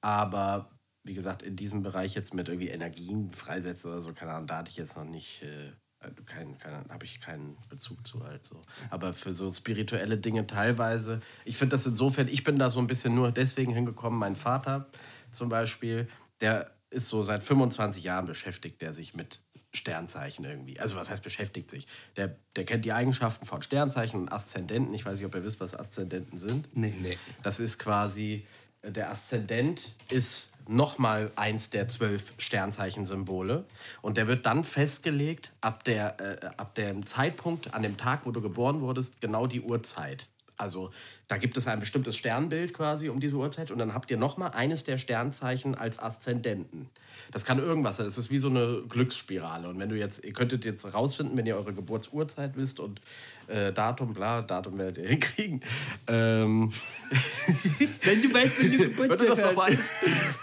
Aber wie gesagt, in diesem Bereich jetzt mit irgendwie Energien freisetzen oder so, keine Ahnung, da hatte ich jetzt noch nicht. Äh, kein, kein, habe ich keinen Bezug zu halt so. Aber für so spirituelle Dinge teilweise, ich finde das insofern, ich bin da so ein bisschen nur deswegen hingekommen, mein Vater zum Beispiel, der ist so seit 25 Jahren beschäftigt, der sich mit Sternzeichen irgendwie. Also was heißt beschäftigt sich? Der, der kennt die Eigenschaften von Sternzeichen und Aszendenten. Ich weiß nicht, ob ihr wisst, was Aszendenten sind. Nee. nee. Das ist quasi, äh, der Aszendent ist nochmal eins der zwölf Sternzeichensymbole. Und der wird dann festgelegt ab, der, äh, ab dem Zeitpunkt, an dem Tag, wo du geboren wurdest, genau die Uhrzeit. Also da gibt es ein bestimmtes Sternbild quasi um diese Uhrzeit und dann habt ihr nochmal eines der Sternzeichen als Aszendenten. Das kann irgendwas sein. Das ist wie so eine Glücksspirale. Und wenn du jetzt, ihr könntet jetzt rausfinden, wenn ihr eure Geburtsurzeit wisst und äh, Datum, bla, Datum werdet ihr hinkriegen. Ähm, wenn du weißt, wenn du Geburtstag Wenn du das noch weißt,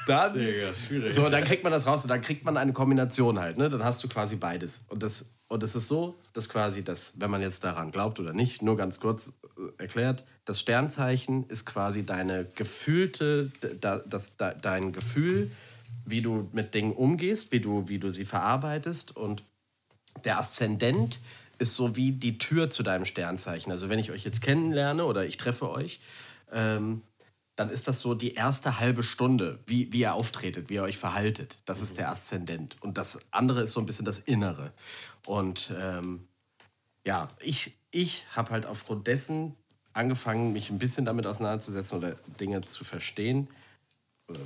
dann. So, dann kriegt man das raus und dann kriegt man eine Kombination halt. Ne? Dann hast du quasi beides. Und das und es ist so, dass quasi das, wenn man jetzt daran glaubt oder nicht, nur ganz kurz äh, erklärt, das Sternzeichen ist quasi deine gefühlte, da, das, da, dein Gefühl, wie du mit Dingen umgehst, wie du, wie du sie verarbeitest. Und der Aszendent ist so wie die Tür zu deinem Sternzeichen. Also wenn ich euch jetzt kennenlerne oder ich treffe euch, ähm, dann ist das so die erste halbe Stunde, wie, wie ihr auftretet, wie ihr euch verhaltet. Das ist der Aszendent. Und das andere ist so ein bisschen das Innere. Und ähm, ja, ich, ich habe halt aufgrund dessen angefangen, mich ein bisschen damit auseinanderzusetzen oder Dinge zu verstehen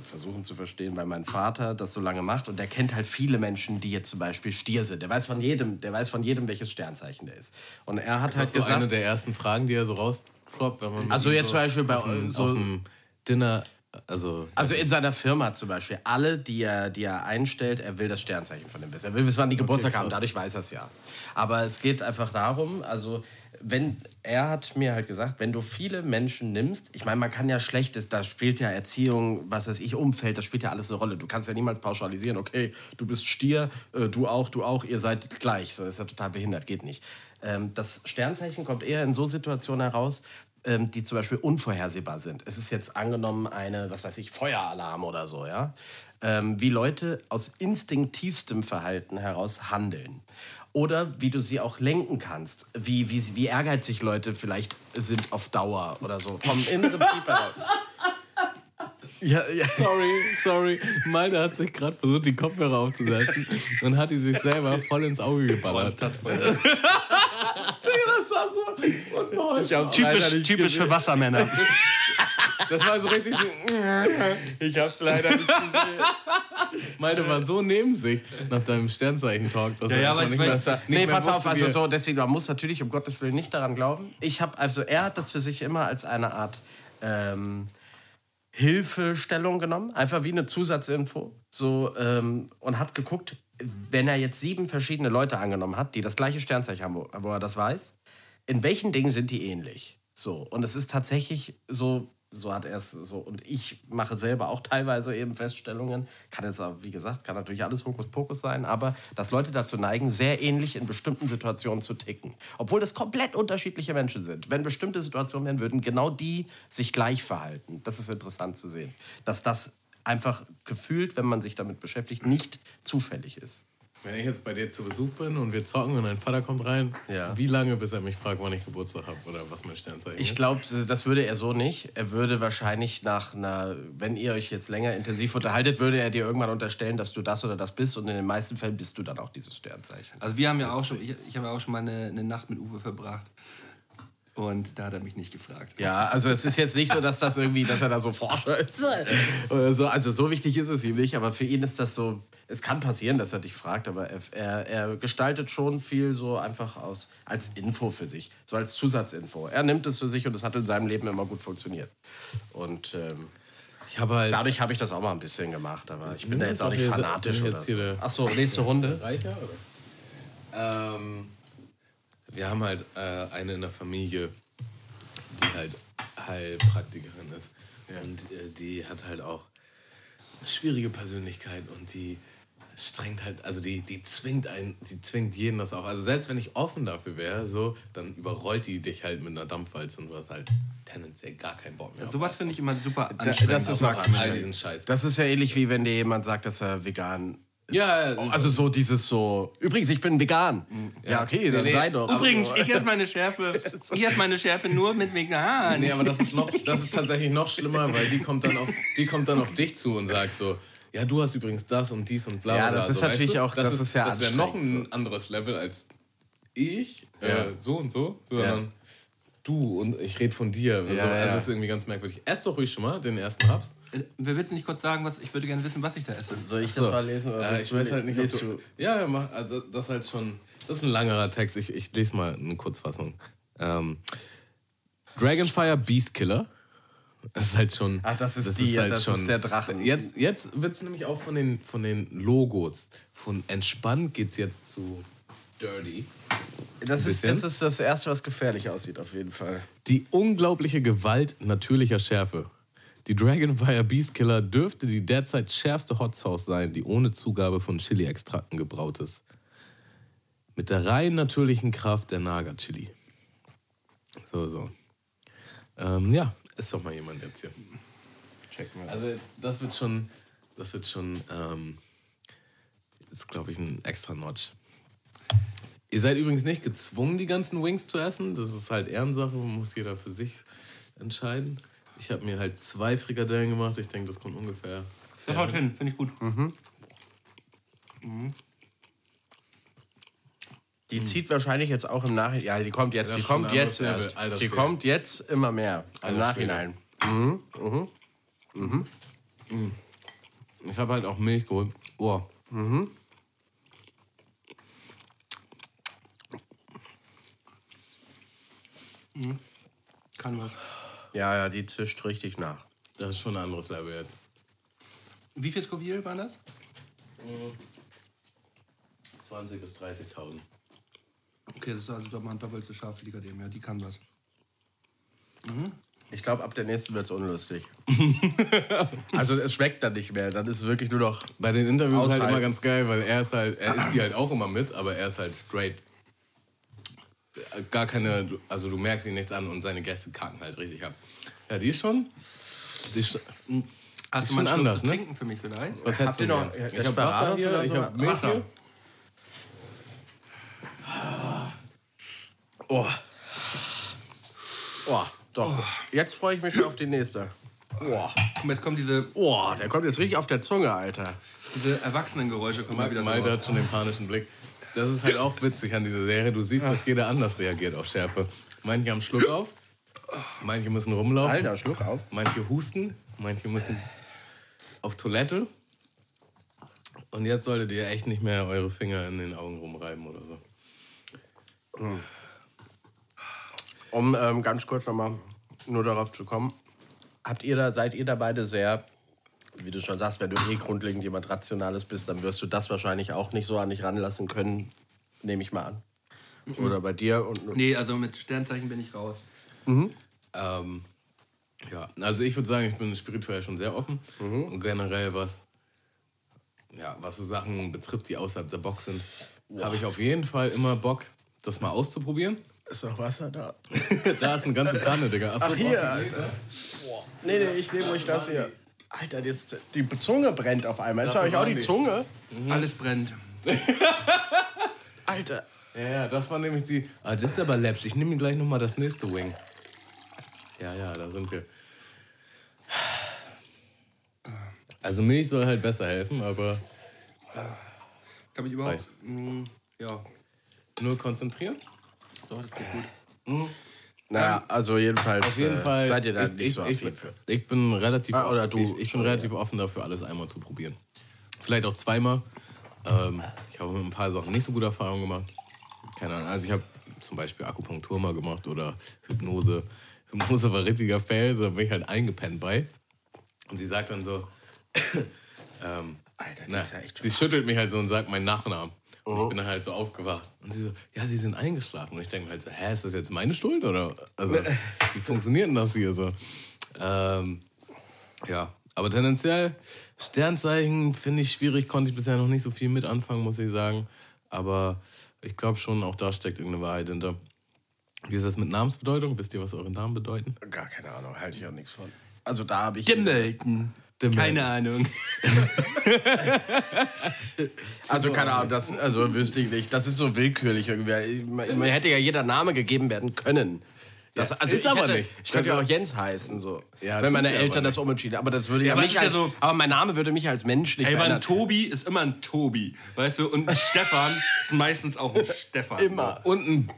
versuchen zu verstehen, weil mein Vater das so lange macht und der kennt halt viele Menschen, die jetzt zum Beispiel Stier sind. Der weiß von jedem, der weiß von jedem, welches Sternzeichen der ist. Und er hat das halt ist so gesagt, eine der ersten Fragen, die er so rausdroppt, wenn man also jetzt so zum Beispiel bei auf dem, so, auf dem Dinner also, also in seiner Firma zum Beispiel, alle, die er, die er einstellt, er will das Sternzeichen von dem wissen. Er will wissen, wann die Geburtstag okay, haben, dadurch weiß er es ja. Aber es geht einfach darum, also wenn er hat mir halt gesagt, wenn du viele Menschen nimmst, ich meine, man kann ja schlechtes, da spielt ja Erziehung, was weiß ich, Umfeld, das spielt ja alles eine Rolle. Du kannst ja niemals pauschalisieren, okay, du bist Stier, äh, du auch, du auch, ihr seid gleich. So, das ist ja total behindert, geht nicht. Ähm, das Sternzeichen kommt eher in so Situationen heraus, ähm, die zum Beispiel unvorhersehbar sind. Es ist jetzt angenommen eine, was weiß ich, Feueralarm oder so, ja. Ähm, wie Leute aus instinktivstem Verhalten heraus handeln. Oder wie du sie auch lenken kannst. Wie, wie, wie ehrgeizig Leute vielleicht sind auf Dauer oder so. Vom inneren Trieb heraus. Ja, ja. Sorry, sorry. Malte hat sich gerade versucht, die Kopfhörer aufzusetzen und hat die sich selber voll ins Auge geballert. das war so. Ich typisch typisch für Wassermänner. Das war so richtig so. Ich hab's leider nicht gesehen. Malte war so neben sich nach deinem Sternzeichen-Talk. Ja, ja, aber ich weiß. Nee, pass auf, also so, deswegen, man muss natürlich um Gottes Willen nicht daran glauben. Ich habe, also er hat das für sich immer als eine Art ähm, Hilfestellung genommen, einfach wie eine Zusatzinfo. So, ähm, und hat geguckt, wenn er jetzt sieben verschiedene Leute angenommen hat, die das gleiche Sternzeichen haben, wo, wo er das weiß, in welchen Dingen sind die ähnlich? So, und es ist tatsächlich so, so hat er es so, und ich mache selber auch teilweise eben Feststellungen, kann jetzt auch, wie gesagt, kann natürlich alles Hokuspokus sein, aber dass Leute dazu neigen, sehr ähnlich in bestimmten Situationen zu ticken. Obwohl das komplett unterschiedliche Menschen sind. Wenn bestimmte Situationen wären, würden genau die sich gleich verhalten. Das ist interessant zu sehen. Dass das einfach gefühlt, wenn man sich damit beschäftigt, nicht zufällig ist. Wenn ich jetzt bei dir zu Besuch bin und wir zocken und dein Vater kommt rein, Ja. wie lange, bis er mich fragt, wann ich Geburtstag habe oder was mein Sternzeichen Ich ist? glaube, das würde er so nicht. Er würde wahrscheinlich nach einer, wenn ihr euch jetzt länger intensiv unterhaltet, würde er dir irgendwann unterstellen, dass du das oder das bist. Und in den meisten Fällen bist du dann auch dieses Sternzeichen. Also wir haben ja auch schon, ich, ich habe ja auch schon mal eine, eine Nacht mit Uwe verbracht. Und da hat er mich nicht gefragt. Ja, also es ist jetzt nicht so, dass das irgendwie, dass er da so Forscher ist. Oder so. Also so wichtig ist es ihm nicht, aber für ihn ist das so, es kann passieren, dass er dich fragt, aber er, er, gestaltet schon viel so einfach aus als Info für sich, so als Zusatzinfo. Er nimmt es für sich und es hat in seinem Leben immer gut funktioniert. Und ähm, Ich habe halt. dadurch habe ich das auch mal ein bisschen gemacht, aber ich bin da jetzt auch nicht fanatisch oder so. der- Ach so, nächste Runde. Reicher, oder? Ähm, wir haben halt äh, eine in der Familie, die halt Heilpraktikerin ist. Und äh, die hat halt auch eine schwierige Persönlichkeit und die strengt halt, also die, die zwingt einen, die zwingt jeden das auch. Also selbst wenn ich offen dafür wäre, so, dann überrollt die dich halt mit einer Dampfwalze und du hast halt tendenziell gar keinen Bock mehr. auf Sowas finde ich immer super das anstrengend. ist auf auch Markt. all diesen Scheiß. Das ist ja ähnlich wie wenn dir jemand sagt, dass er vegan ja, Also so dieses so, übrigens, ich bin vegan. Ja, okay, dann Nee, nee, sei doch. Übrigens, ich esse meine Schärfe, ich esse meine Schärfe nur mit vegan. Nee, aber das ist noch, das ist tatsächlich noch schlimmer, weil die kommt dann auf, die kommt dann auf dich zu und sagt so, ja, du hast übrigens das und dies und bla bla. Ja, das bla. ist so, natürlich weißt du? auch- das ist ja das ist ja noch ein anstrengend, anderes Level als ich, Ja. äh, so und so, sondern du und ich rede von dir. Also, Ja, also ja. das ist irgendwie ganz merkwürdig. Ess doch ruhig schon mal den ersten Raps. Äh, Wer willst du nicht kurz sagen, was ich würde gerne wissen, was ich da esse? Soll ich So. das mal lesen? Oder Äh, ich weiß halt nicht, ob du, Ja, ja, mach, also das ist halt schon, das ist ein langerer Text. Ich, ich lese mal eine Kurzfassung. Ähm, Dragonfire Beast Killer. Das ist halt schon. Ach, das ist die- das ist der Drachen. Jetzt, jetzt wird es nämlich auch von den, von den Logos. Von entspannt geht es jetzt zu dirty. Das ist, das ist das Erste, was gefährlich aussieht, auf jeden Fall. Die unglaubliche Gewalt natürlicher Schärfe. Die Dragonfire Beast Killer dürfte die derzeit schärfste Hot Sauce sein, die ohne Zugabe von Chili-Extrakten gebraut ist. Mit der rein natürlichen Kraft der Naga-Chili. So, so. Ähm, ja, ist doch mal jemand jetzt hier. Checken wir Also, das wird schon, das wird schon, ähm, ist glaube ich ein extra Notch. Ihr seid übrigens nicht gezwungen, die ganzen Wings zu essen. Das ist halt Ehrensache, muss jeder für sich entscheiden. Ich habe mir halt zwei Frikadellen gemacht. Ich denke, das kommt ungefähr. Das haut hin, finde ich gut. Die zieht wahrscheinlich jetzt auch im Nachhinein. Ja, die kommt jetzt. Das Die kommt jetzt. Level, alter Die Schwede. kommt jetzt immer mehr. Im Alter Nachhinein. Ich habe halt auch Milch geholt. Oh. Kann was. Ja, ja, die zischt richtig nach. Das ist schon ein anderes Level jetzt. Wie viel Scoville waren das? 20.000 bis 30.000. Okay, das ist also doch mal ein doppelt so scharf wie die. Ja, die kann was. Ich glaube, ab der nächsten wird es unlustig. also es schmeckt dann nicht mehr. Dann ist es wirklich nur noch. Bei den Interviews ist halt Aushalten. immer ganz geil, weil er ist halt, er isst die halt auch immer mit, aber er ist halt straight. Gar keine, also du merkst ihn nichts an und seine Gäste kacken halt richtig ab. Ja, die ist schon. Die ist, schon- Hast Ist du mal schon Schluck anders, ne? trinken für mich vielleicht? was hättest du ihr noch- noch? Ich hab Wasser hier, oder ich so? hab Milch Wasser. hier. Oh. Oh, doch. Jetzt freue ich mich schon auf die nächste. Oh. Mal, jetzt kommen diese, oh, der kommt jetzt richtig auf der Zunge, Alter. diese Erwachsenengeräusche kommen mal wieder so. hat schon den panischen Blick. Das ist halt auch witzig an dieser Serie. Du siehst, dass jeder anders reagiert auf Schärfe. Manche haben Schluck auf, manche müssen rumlaufen. Alter, schluck auf. Manche husten, manche müssen auf Toilette. Und jetzt solltet ihr echt nicht mehr eure Finger in den Augen rumreiben oder so. Um ähm, ganz kurz nochmal nur darauf zu kommen. habt ihr da, seid ihr da beide sehr, wie du schon sagst, wenn du eh grundlegend jemand Rationales bist, dann wirst du das wahrscheinlich auch nicht so an dich ranlassen können, nehme ich mal an. Oder bei dir und Nee, also mit Sternzeichen bin ich raus. Ähm, ja, also ich würde sagen, ich bin spirituell schon sehr offen. Mhm. Und generell, was, ja, was so Sachen betrifft, die außerhalb der Box sind, habe ich auf jeden Fall immer Bock, das mal auszuprobieren. ist noch Wasser da? da ist eine ganze Kanne, Digga. Achso, Ach, hier, Alter. Nee, nee, ich nehme euch das hier. Alter, die, ist, die Zunge brennt auf einmal. Ist Davon euch auch die die. Zunge? Alles brennt. Alter. Ja, ja, das war nämlich die. Ah, das ist aber läppsch. Ich nehme mir gleich nochmal das nächste Wing. Ja, ja, da sind wir. Also Milch soll halt besser helfen, aber Kann mich überhaupt. Reicht. Mm, ja. nur konzentrieren. So, das geht gut. Naja, also jedenfalls Auf jeden äh, Fall. seid ihr da ich, nicht ich, so ich, affin für. ich bin relativ, Ah, oder du ich, ich bin relativ offen dafür, alles einmal zu probieren. Vielleicht auch zweimal. Ähm, ich habe mit ein paar Sachen nicht so gute Erfahrungen gemacht. Keine Ahnung. Also ich habe zum Beispiel Akupunktur mal gemacht oder Hypnose. Hypnose war richtiger Fail, da bin ich halt eingepennt bei. Und sie sagt dann so, ähm, Alter, na, ist ja echt sie schüttelt mich halt so und sagt meinen Nachnamen. Und ich bin dann halt so aufgewacht. Und sie so, ja, sie sind eingeschlafen. Und ich denke mir halt so, hä, ist das jetzt meine Schuld? Oder also, wie funktioniert denn das hier so? Ähm, ja, aber tendenziell, Sternzeichen finde ich schwierig, konnte ich bisher noch nicht so viel mit anfangen, muss ich sagen. Aber ich glaube schon, auch da steckt irgendeine Wahrheit hinter. Wie ist das mit Namensbedeutung? Wisst ihr, was eure Namen bedeuten? Gar keine Ahnung, halte ich auch nichts von. Also da habe ich. Dimmelten. Dimmelten. Keine Ahnung. Also keine Ahnung, das also wüsste ich nicht. Das ist so willkürlich irgendwie. Man, man hätte ja jeder Name gegeben werden können. Das, Ja, also ist ich aber hätte, nicht. Ich könnte ja auch Jens heißen, so. Ja, wenn meine Eltern aber das umentschieden. Aber das würde ja, aber mich als, ja so- aber mein Name würde mich als Mensch nicht Ey, aber ein. Tobi ist immer ein Tobi. Weißt du? Und ein Stefan ist meistens auch ein Stefan. Immer. Und ein,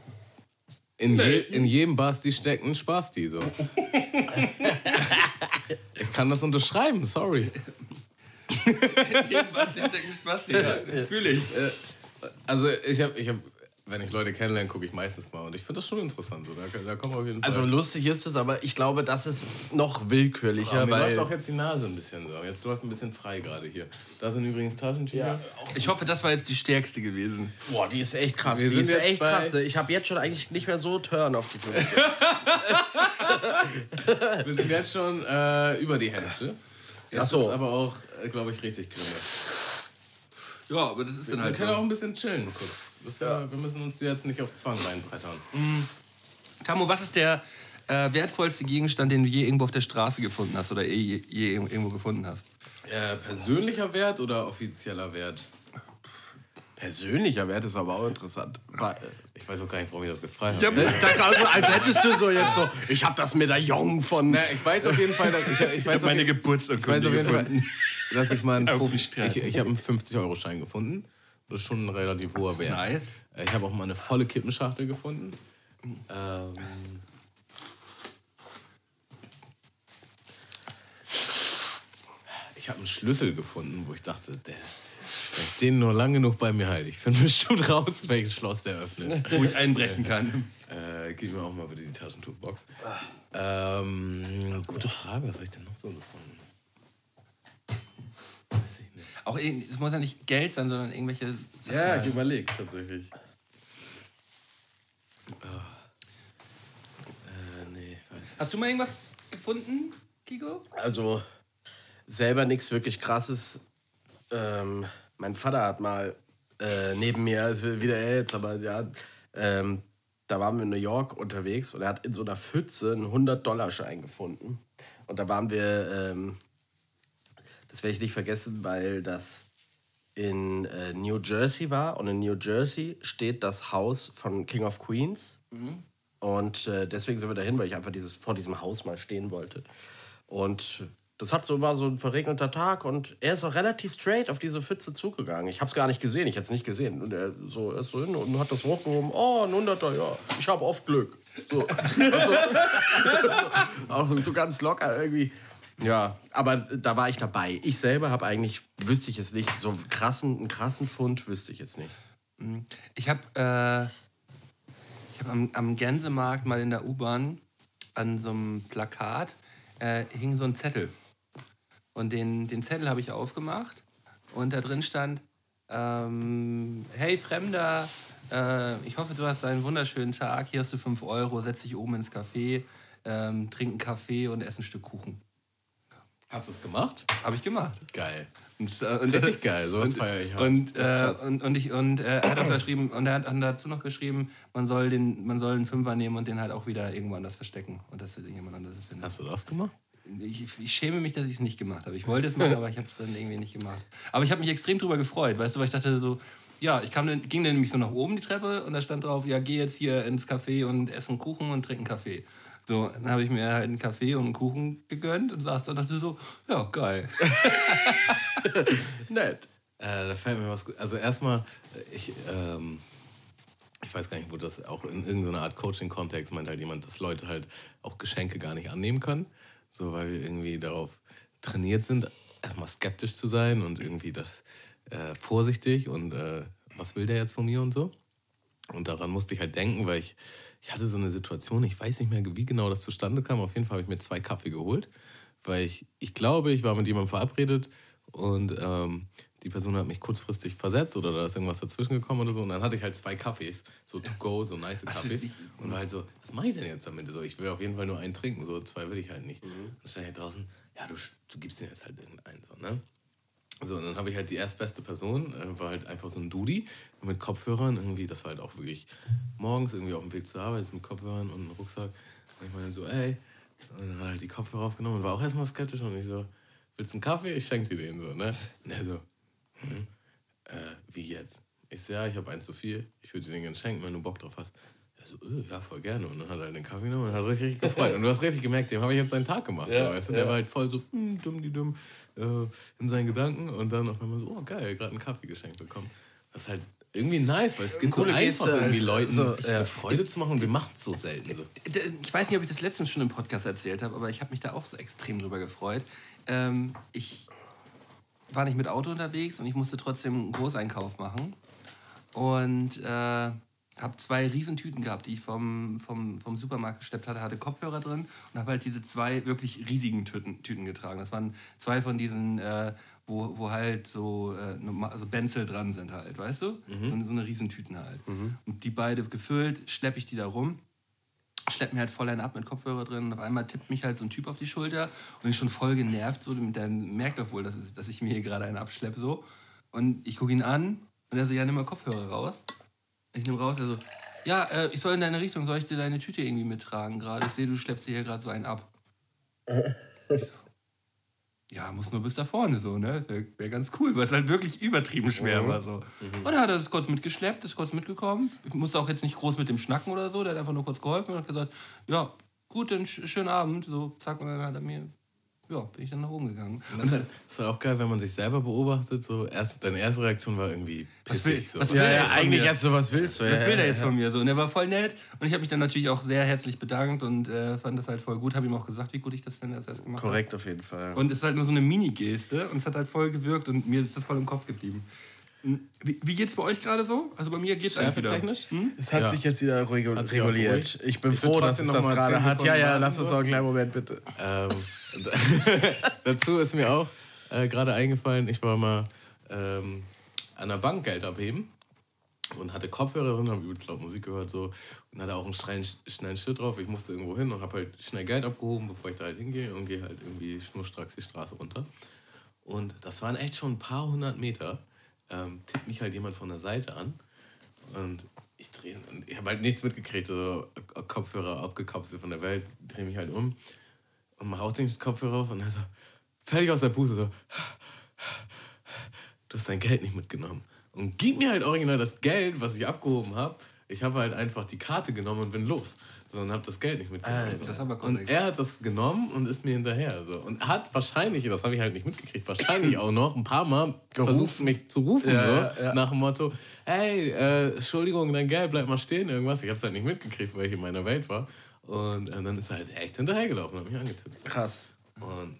in, je, in jedem Basti steckt ein Spasti. So. ich kann das unterschreiben, sorry. Was, der steckt ein Spaß, ja. Fühle ich. Also ich habe, ich hab, wenn ich Leute kennenlerne, gucke ich meistens mal. Und ich finde das schon interessant. So. Da, da kommen auf jeden Fall. Also lustig ist es, aber ich glaube, das ist noch willkürlicher, Aber mir weil läuft auch jetzt die Nase ein bisschen so. Jetzt läuft ein bisschen frei gerade hier. Da sind übrigens Taschentücher. Ich hoffe, das war jetzt die stärkste gewesen. boah, die ist echt krass. Wir Die ist echt krass. Ich habe jetzt schon eigentlich nicht mehr so Turn auf die Fünf. Wir sind jetzt schon äh, über die Hälfte. Jetzt Ach so. aber auch, äh, glaube ich, richtig grimmig. Ja, aber das ist dann Wir halt können auch ein bisschen chillen kurz. Wisst ihr, Wir müssen uns die jetzt nicht auf Zwang reinbrettern. Tammo, was ist der äh, wertvollste Gegenstand, den du je irgendwo auf der Straße gefunden hast oder je, je irgendwo gefunden hast? Äh, persönlicher Wert oder offizieller Wert? Persönlicher Wert ist aber auch interessant. Weil, Ich weiß auch gar nicht, warum ich das gefragt habe. Ne? Da kam so, als hättest du so jetzt so, ich habe das Medaillon von. Na, ich weiß auf jeden Fall, dass ich, ich weiß auf meine jeden- Geburtsurkunde Ich weiß auf jeden Fall, gefunden. dass ich mal einen, ich, ich habe einen 50-Euro-Schein gefunden. Das ist schon ein relativ hoher Wert. Nice. Äh, Ich habe auch mal eine volle Kippenschachtel gefunden. Ähm, ich habe einen Schlüssel gefunden, wo ich dachte, der, wenn ich den nur lang genug bei mir halte, ich finde bestimmt raus, welches Schloss der öffnet. Wo ich einbrechen kann. Äh, gib mir auch mal bitte die Taschentuchbox. Ähm, gute Frage, was habe ich denn noch so gefunden? Auch es muss ja nicht Geld sein, sondern irgendwelche. Ja, ich überlege tatsächlich. Äh, nee, weiß Hast du mal irgendwas gefunden, Kiko? Also selber nichts wirklich krasses. Ähm, mein Vater hat mal äh, neben mir, ist wieder er jetzt, aber ja, ähm, da waren wir in New York unterwegs und er hat in so einer Pfütze einen 100-Dollar-Schein gefunden. Und da waren wir, ähm, das werde ich nicht vergessen, weil das in äh, New Jersey war und in New Jersey steht das Haus von King of Queens. Und äh, deswegen sind wir dahin, weil ich einfach dieses, vor diesem Haus mal stehen wollte. Und das hat so, war so ein verregneter Tag und er ist auch relativ straight auf diese Pfütze zugegangen. Ich habe es gar nicht gesehen, ich hätte es nicht gesehen. Und er, so, er ist so hin und hat das hochgehoben. Oh, ein Hunderter, ja, ich habe oft Glück. So. also, auch so ganz locker irgendwie. Ja, aber da war ich dabei. Ich selber habe eigentlich, wüsste ich jetzt nicht, so einen krassen, einen krassen Fund wüsste ich jetzt nicht. Ich habe äh, hab am, am Gänsemarkt mal in der U-Bahn an so einem Plakat äh, hing so ein Zettel. Und den, den Zettel habe ich aufgemacht und da drin stand, ähm, hey Fremder, äh, ich hoffe, du hast einen wunderschönen Tag, hier hast du 5 Euro, setz dich oben ins Café, ähm, trink einen Kaffee und ess ein Stück Kuchen. Hast du es gemacht? Habe ich gemacht. Geil. Und, äh, und, Richtig geil, sowas feiere ich auch. Und, äh, und, und, ich, und äh, er hat auch geschrieben, und er hat dann dazu noch geschrieben, man soll, den, man soll einen Fünfer nehmen und den halt auch wieder irgendwo anders verstecken. Und dass er jemand anderes findet. Hast du das gemacht? Ich, ich schäme mich, dass ich es nicht gemacht habe. Ich wollte es machen, aber ich habe es dann irgendwie nicht gemacht. Aber ich habe mich extrem drüber gefreut, weißt du, weil ich dachte so, ja, ich kam dann, ging dann nämlich so nach oben die Treppe und da stand drauf, ja, geh jetzt hier ins Café und ess einen Kuchen und trink einen Kaffee. So, dann habe ich mir halt einen Kaffee und einen Kuchen gegönnt und saß da und dachte so, ja, geil. Nett. Äh, da fällt mir was gut. Also erstmal, äh, ich, ähm, ich weiß gar nicht, wo das auch in irgendeiner Art Coaching-Kontext meint halt jemand, dass Leute halt auch Geschenke gar nicht annehmen können. So, weil wir irgendwie darauf trainiert sind, erstmal skeptisch zu sein und irgendwie das äh, vorsichtig und äh, was will der jetzt von mir und so. Und daran musste ich halt denken, weil ich, ich hatte so eine Situation, ich weiß nicht mehr, wie genau das zustande kam. Auf jeden Fall habe ich mir zwei Kaffee geholt, weil ich, ich glaube, ich war mit jemandem verabredet und ähm, die Person hat mich kurzfristig versetzt oder da ist irgendwas dazwischen gekommen oder so. Und dann hatte ich halt zwei Kaffees, so to go, so nice Kaffees. Und war halt so, was mache ich denn jetzt damit? So, ich will auf jeden Fall nur einen trinken, so zwei will ich halt nicht. Und dann stand ich draußen, ja, du, du gibst dir jetzt halt irgendeinen, so, ne? So, und dann habe ich halt die erstbeste Person, äh, war halt einfach so ein Dudi mit Kopfhörern irgendwie, das war halt auch wirklich morgens irgendwie auf dem Weg zur Arbeit, mit Kopfhörern und einem Rucksack. Und ich meine so, ey, und dann hat er halt die Kopfhörer aufgenommen und war auch erstmal skeptisch und ich so, willst du einen Kaffee? Ich schenke dir den so, ne? Und er so, hm, äh, wie jetzt? Ich so, ja, ich habe einen zu viel, ich würde dir den gerne schenken, wenn du Bock drauf hast. So, äh, ja, voll gerne. Und dann hat er den Kaffee genommen und hat richtig, richtig gefreut. Und du hast richtig gemerkt, dem habe ich jetzt seinen Tag gemacht. Ja, so, weißt du? Der ja. war halt voll so, hm, dumm, die dumm, äh, in seinen Gedanken. Und dann auf einmal so, oh geil, gerade einen Kaffee geschenkt bekommen. Das ist halt irgendwie nice, weil es geht so einfach, Geste, irgendwie. Leuten So, ja. eine Freude zu machen. Und wir machen es so selten. So. D- Ich weiß nicht, ob ich das letztens schon im Podcast erzählt habe, aber ich habe mich da auch so extrem drüber gefreut. Ähm, ich war nicht mit Auto unterwegs und ich musste trotzdem einen Großeinkauf machen. Und äh, habe zwei Riesentüten gehabt, die ich vom, vom, vom Supermarkt geschleppt hatte, hatte Kopfhörer drin und habe halt diese zwei wirklich riesigen Tüten, Tüten getragen. Das waren zwei von diesen, äh, wo, wo halt so äh, also Benzel dran sind halt, weißt du? So, eine- so eine Riesentüten halt. Und die beide gefüllt, schleppe ich die da rum schleppt mir halt voll einen ab mit Kopfhörer drin und auf einmal tippt mich halt so ein Typ auf die Schulter und ich schon voll genervt, so, der merkt doch wohl, dass, dass ich mir hier gerade einen abschleppe, so. Und ich gucke ihn an und er so, ja, nimm mal Kopfhörer raus. Ich nehme raus, er so, ja, äh, ich soll in deine Richtung, soll ich dir deine Tüte irgendwie mittragen gerade? Ich sehe, du schleppst dir hier gerade so einen ab. Ich so, ja, muss nur bis da vorne so, ne? Wäre wär ganz cool, weil es halt wirklich übertrieben schwer war so. Und dann hat er das kurz mitgeschleppt, ist kurz mitgekommen. Ich musste auch jetzt nicht groß mit dem Schnacken oder so, der hat einfach nur kurz geholfen und hat gesagt, ja, gut, dann sch schönen Abend. So, zack, und dann hat er mir, ja, bin ich dann nach oben gegangen. Und das ist, halt, ist halt auch geil, wenn man sich selber beobachtet. So, erst, deine erste Reaktion war irgendwie Was will- pissig. So. was will Ja, ja, jetzt eigentlich hast du was willst du. Was ja, will der jetzt von mir so? Und er war voll nett und ich habe mich dann natürlich auch sehr herzlich bedankt und äh, fand das halt voll gut. Habe ihm auch gesagt, wie gut ich das finde, dass er es gemacht hat. Korrekt auf jeden Fall. Und es ist halt nur so eine Mini-Geste und es hat halt voll gewirkt und mir ist das voll im Kopf geblieben. Wie, wie geht's bei euch gerade so? Also bei mir geht's eigentlich wieder. Schärfetechnisch? Es hat Ja. sich jetzt wieder regu- Hat sich auch reguliert. Ich bin Ich froh, dass es noch das mal gerade 10 hat. Ja, ja, lass uns so. noch einen kleinen Moment bitte. Ähm, dazu ist mir auch äh, gerade eingefallen, ich war mal ähm, an der Bank Geld abheben und hatte Kopfhörer drin, habe übelst laut Musik gehört so und hatte auch einen schnellen, schnellen Schritt drauf. Ich musste irgendwo hin und habe halt schnell Geld abgehoben, bevor ich da halt hingehe und gehe halt irgendwie schnurstracks die Straße runter. Und das waren echt schon ein paar hundert Meter. Ähm, tippt mich halt jemand von der Seite an und ich drehe, ich habe halt nichts mitgekriegt, so Kopfhörer abgekapselt von der Welt, drehe mich halt um und mache auch den Kopfhörer auf und er so, fertig aus der Puste, so, du hast dein Geld nicht mitgenommen. Und gib mir halt original das Geld, was ich abgehoben habe. Ich habe halt einfach die Karte genommen und bin los. So, und habe das Geld nicht mitgenommen. Alter, so. das aber und er hat das genommen und ist mir hinterher. So. Und hat wahrscheinlich, das habe ich halt nicht mitgekriegt, wahrscheinlich auch noch ein paar Mal Gerufen. versucht, mich zu rufen. Ja, so, ja, ja. Nach dem Motto, hey, äh, Entschuldigung, dein Geld, bleib mal stehen, irgendwas. Ich habe es halt nicht mitgekriegt, weil ich in meiner Welt war. Und äh, dann ist er halt echt hinterhergelaufen und hat mich angetippt. So. Krass. Und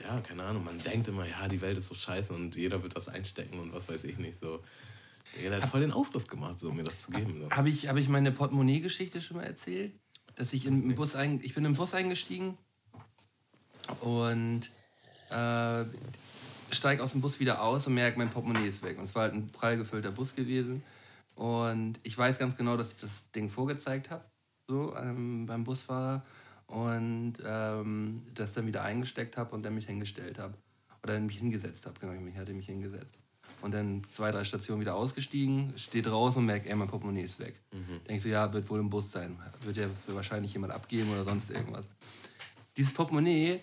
ja, keine Ahnung, man denkt immer, ja, die Welt ist so scheiße und jeder wird das einstecken und was weiß ich nicht. So. Jeder hat voll den Aufriss gemacht, so, mir das zu geben. So. Habe ich, hab ich meine Portemonnaie-Geschichte schon mal erzählt? Dass ich im Bus ein, ich bin im Bus eingestiegen und äh, steige aus dem Bus wieder aus und merke, mein Portemonnaie ist weg. Und es war halt ein prall gefüllter Bus gewesen. Und ich weiß ganz genau, dass ich das Ding vorgezeigt habe, so ähm, beim Busfahrer. Und ähm, das dann wieder eingesteckt habe und dann mich hingestellt habe. Oder mich hingesetzt habe, genau, ich hatte mich hingesetzt. Und dann zwei, drei Stationen wieder ausgestiegen, steht draußen und merkt, ey, mein Portemonnaie ist weg. Mhm. Denkst du, ja, wird wohl im Bus sein. Wird ja wahrscheinlich jemand abgeben oder sonst irgendwas. Dieses Portemonnaie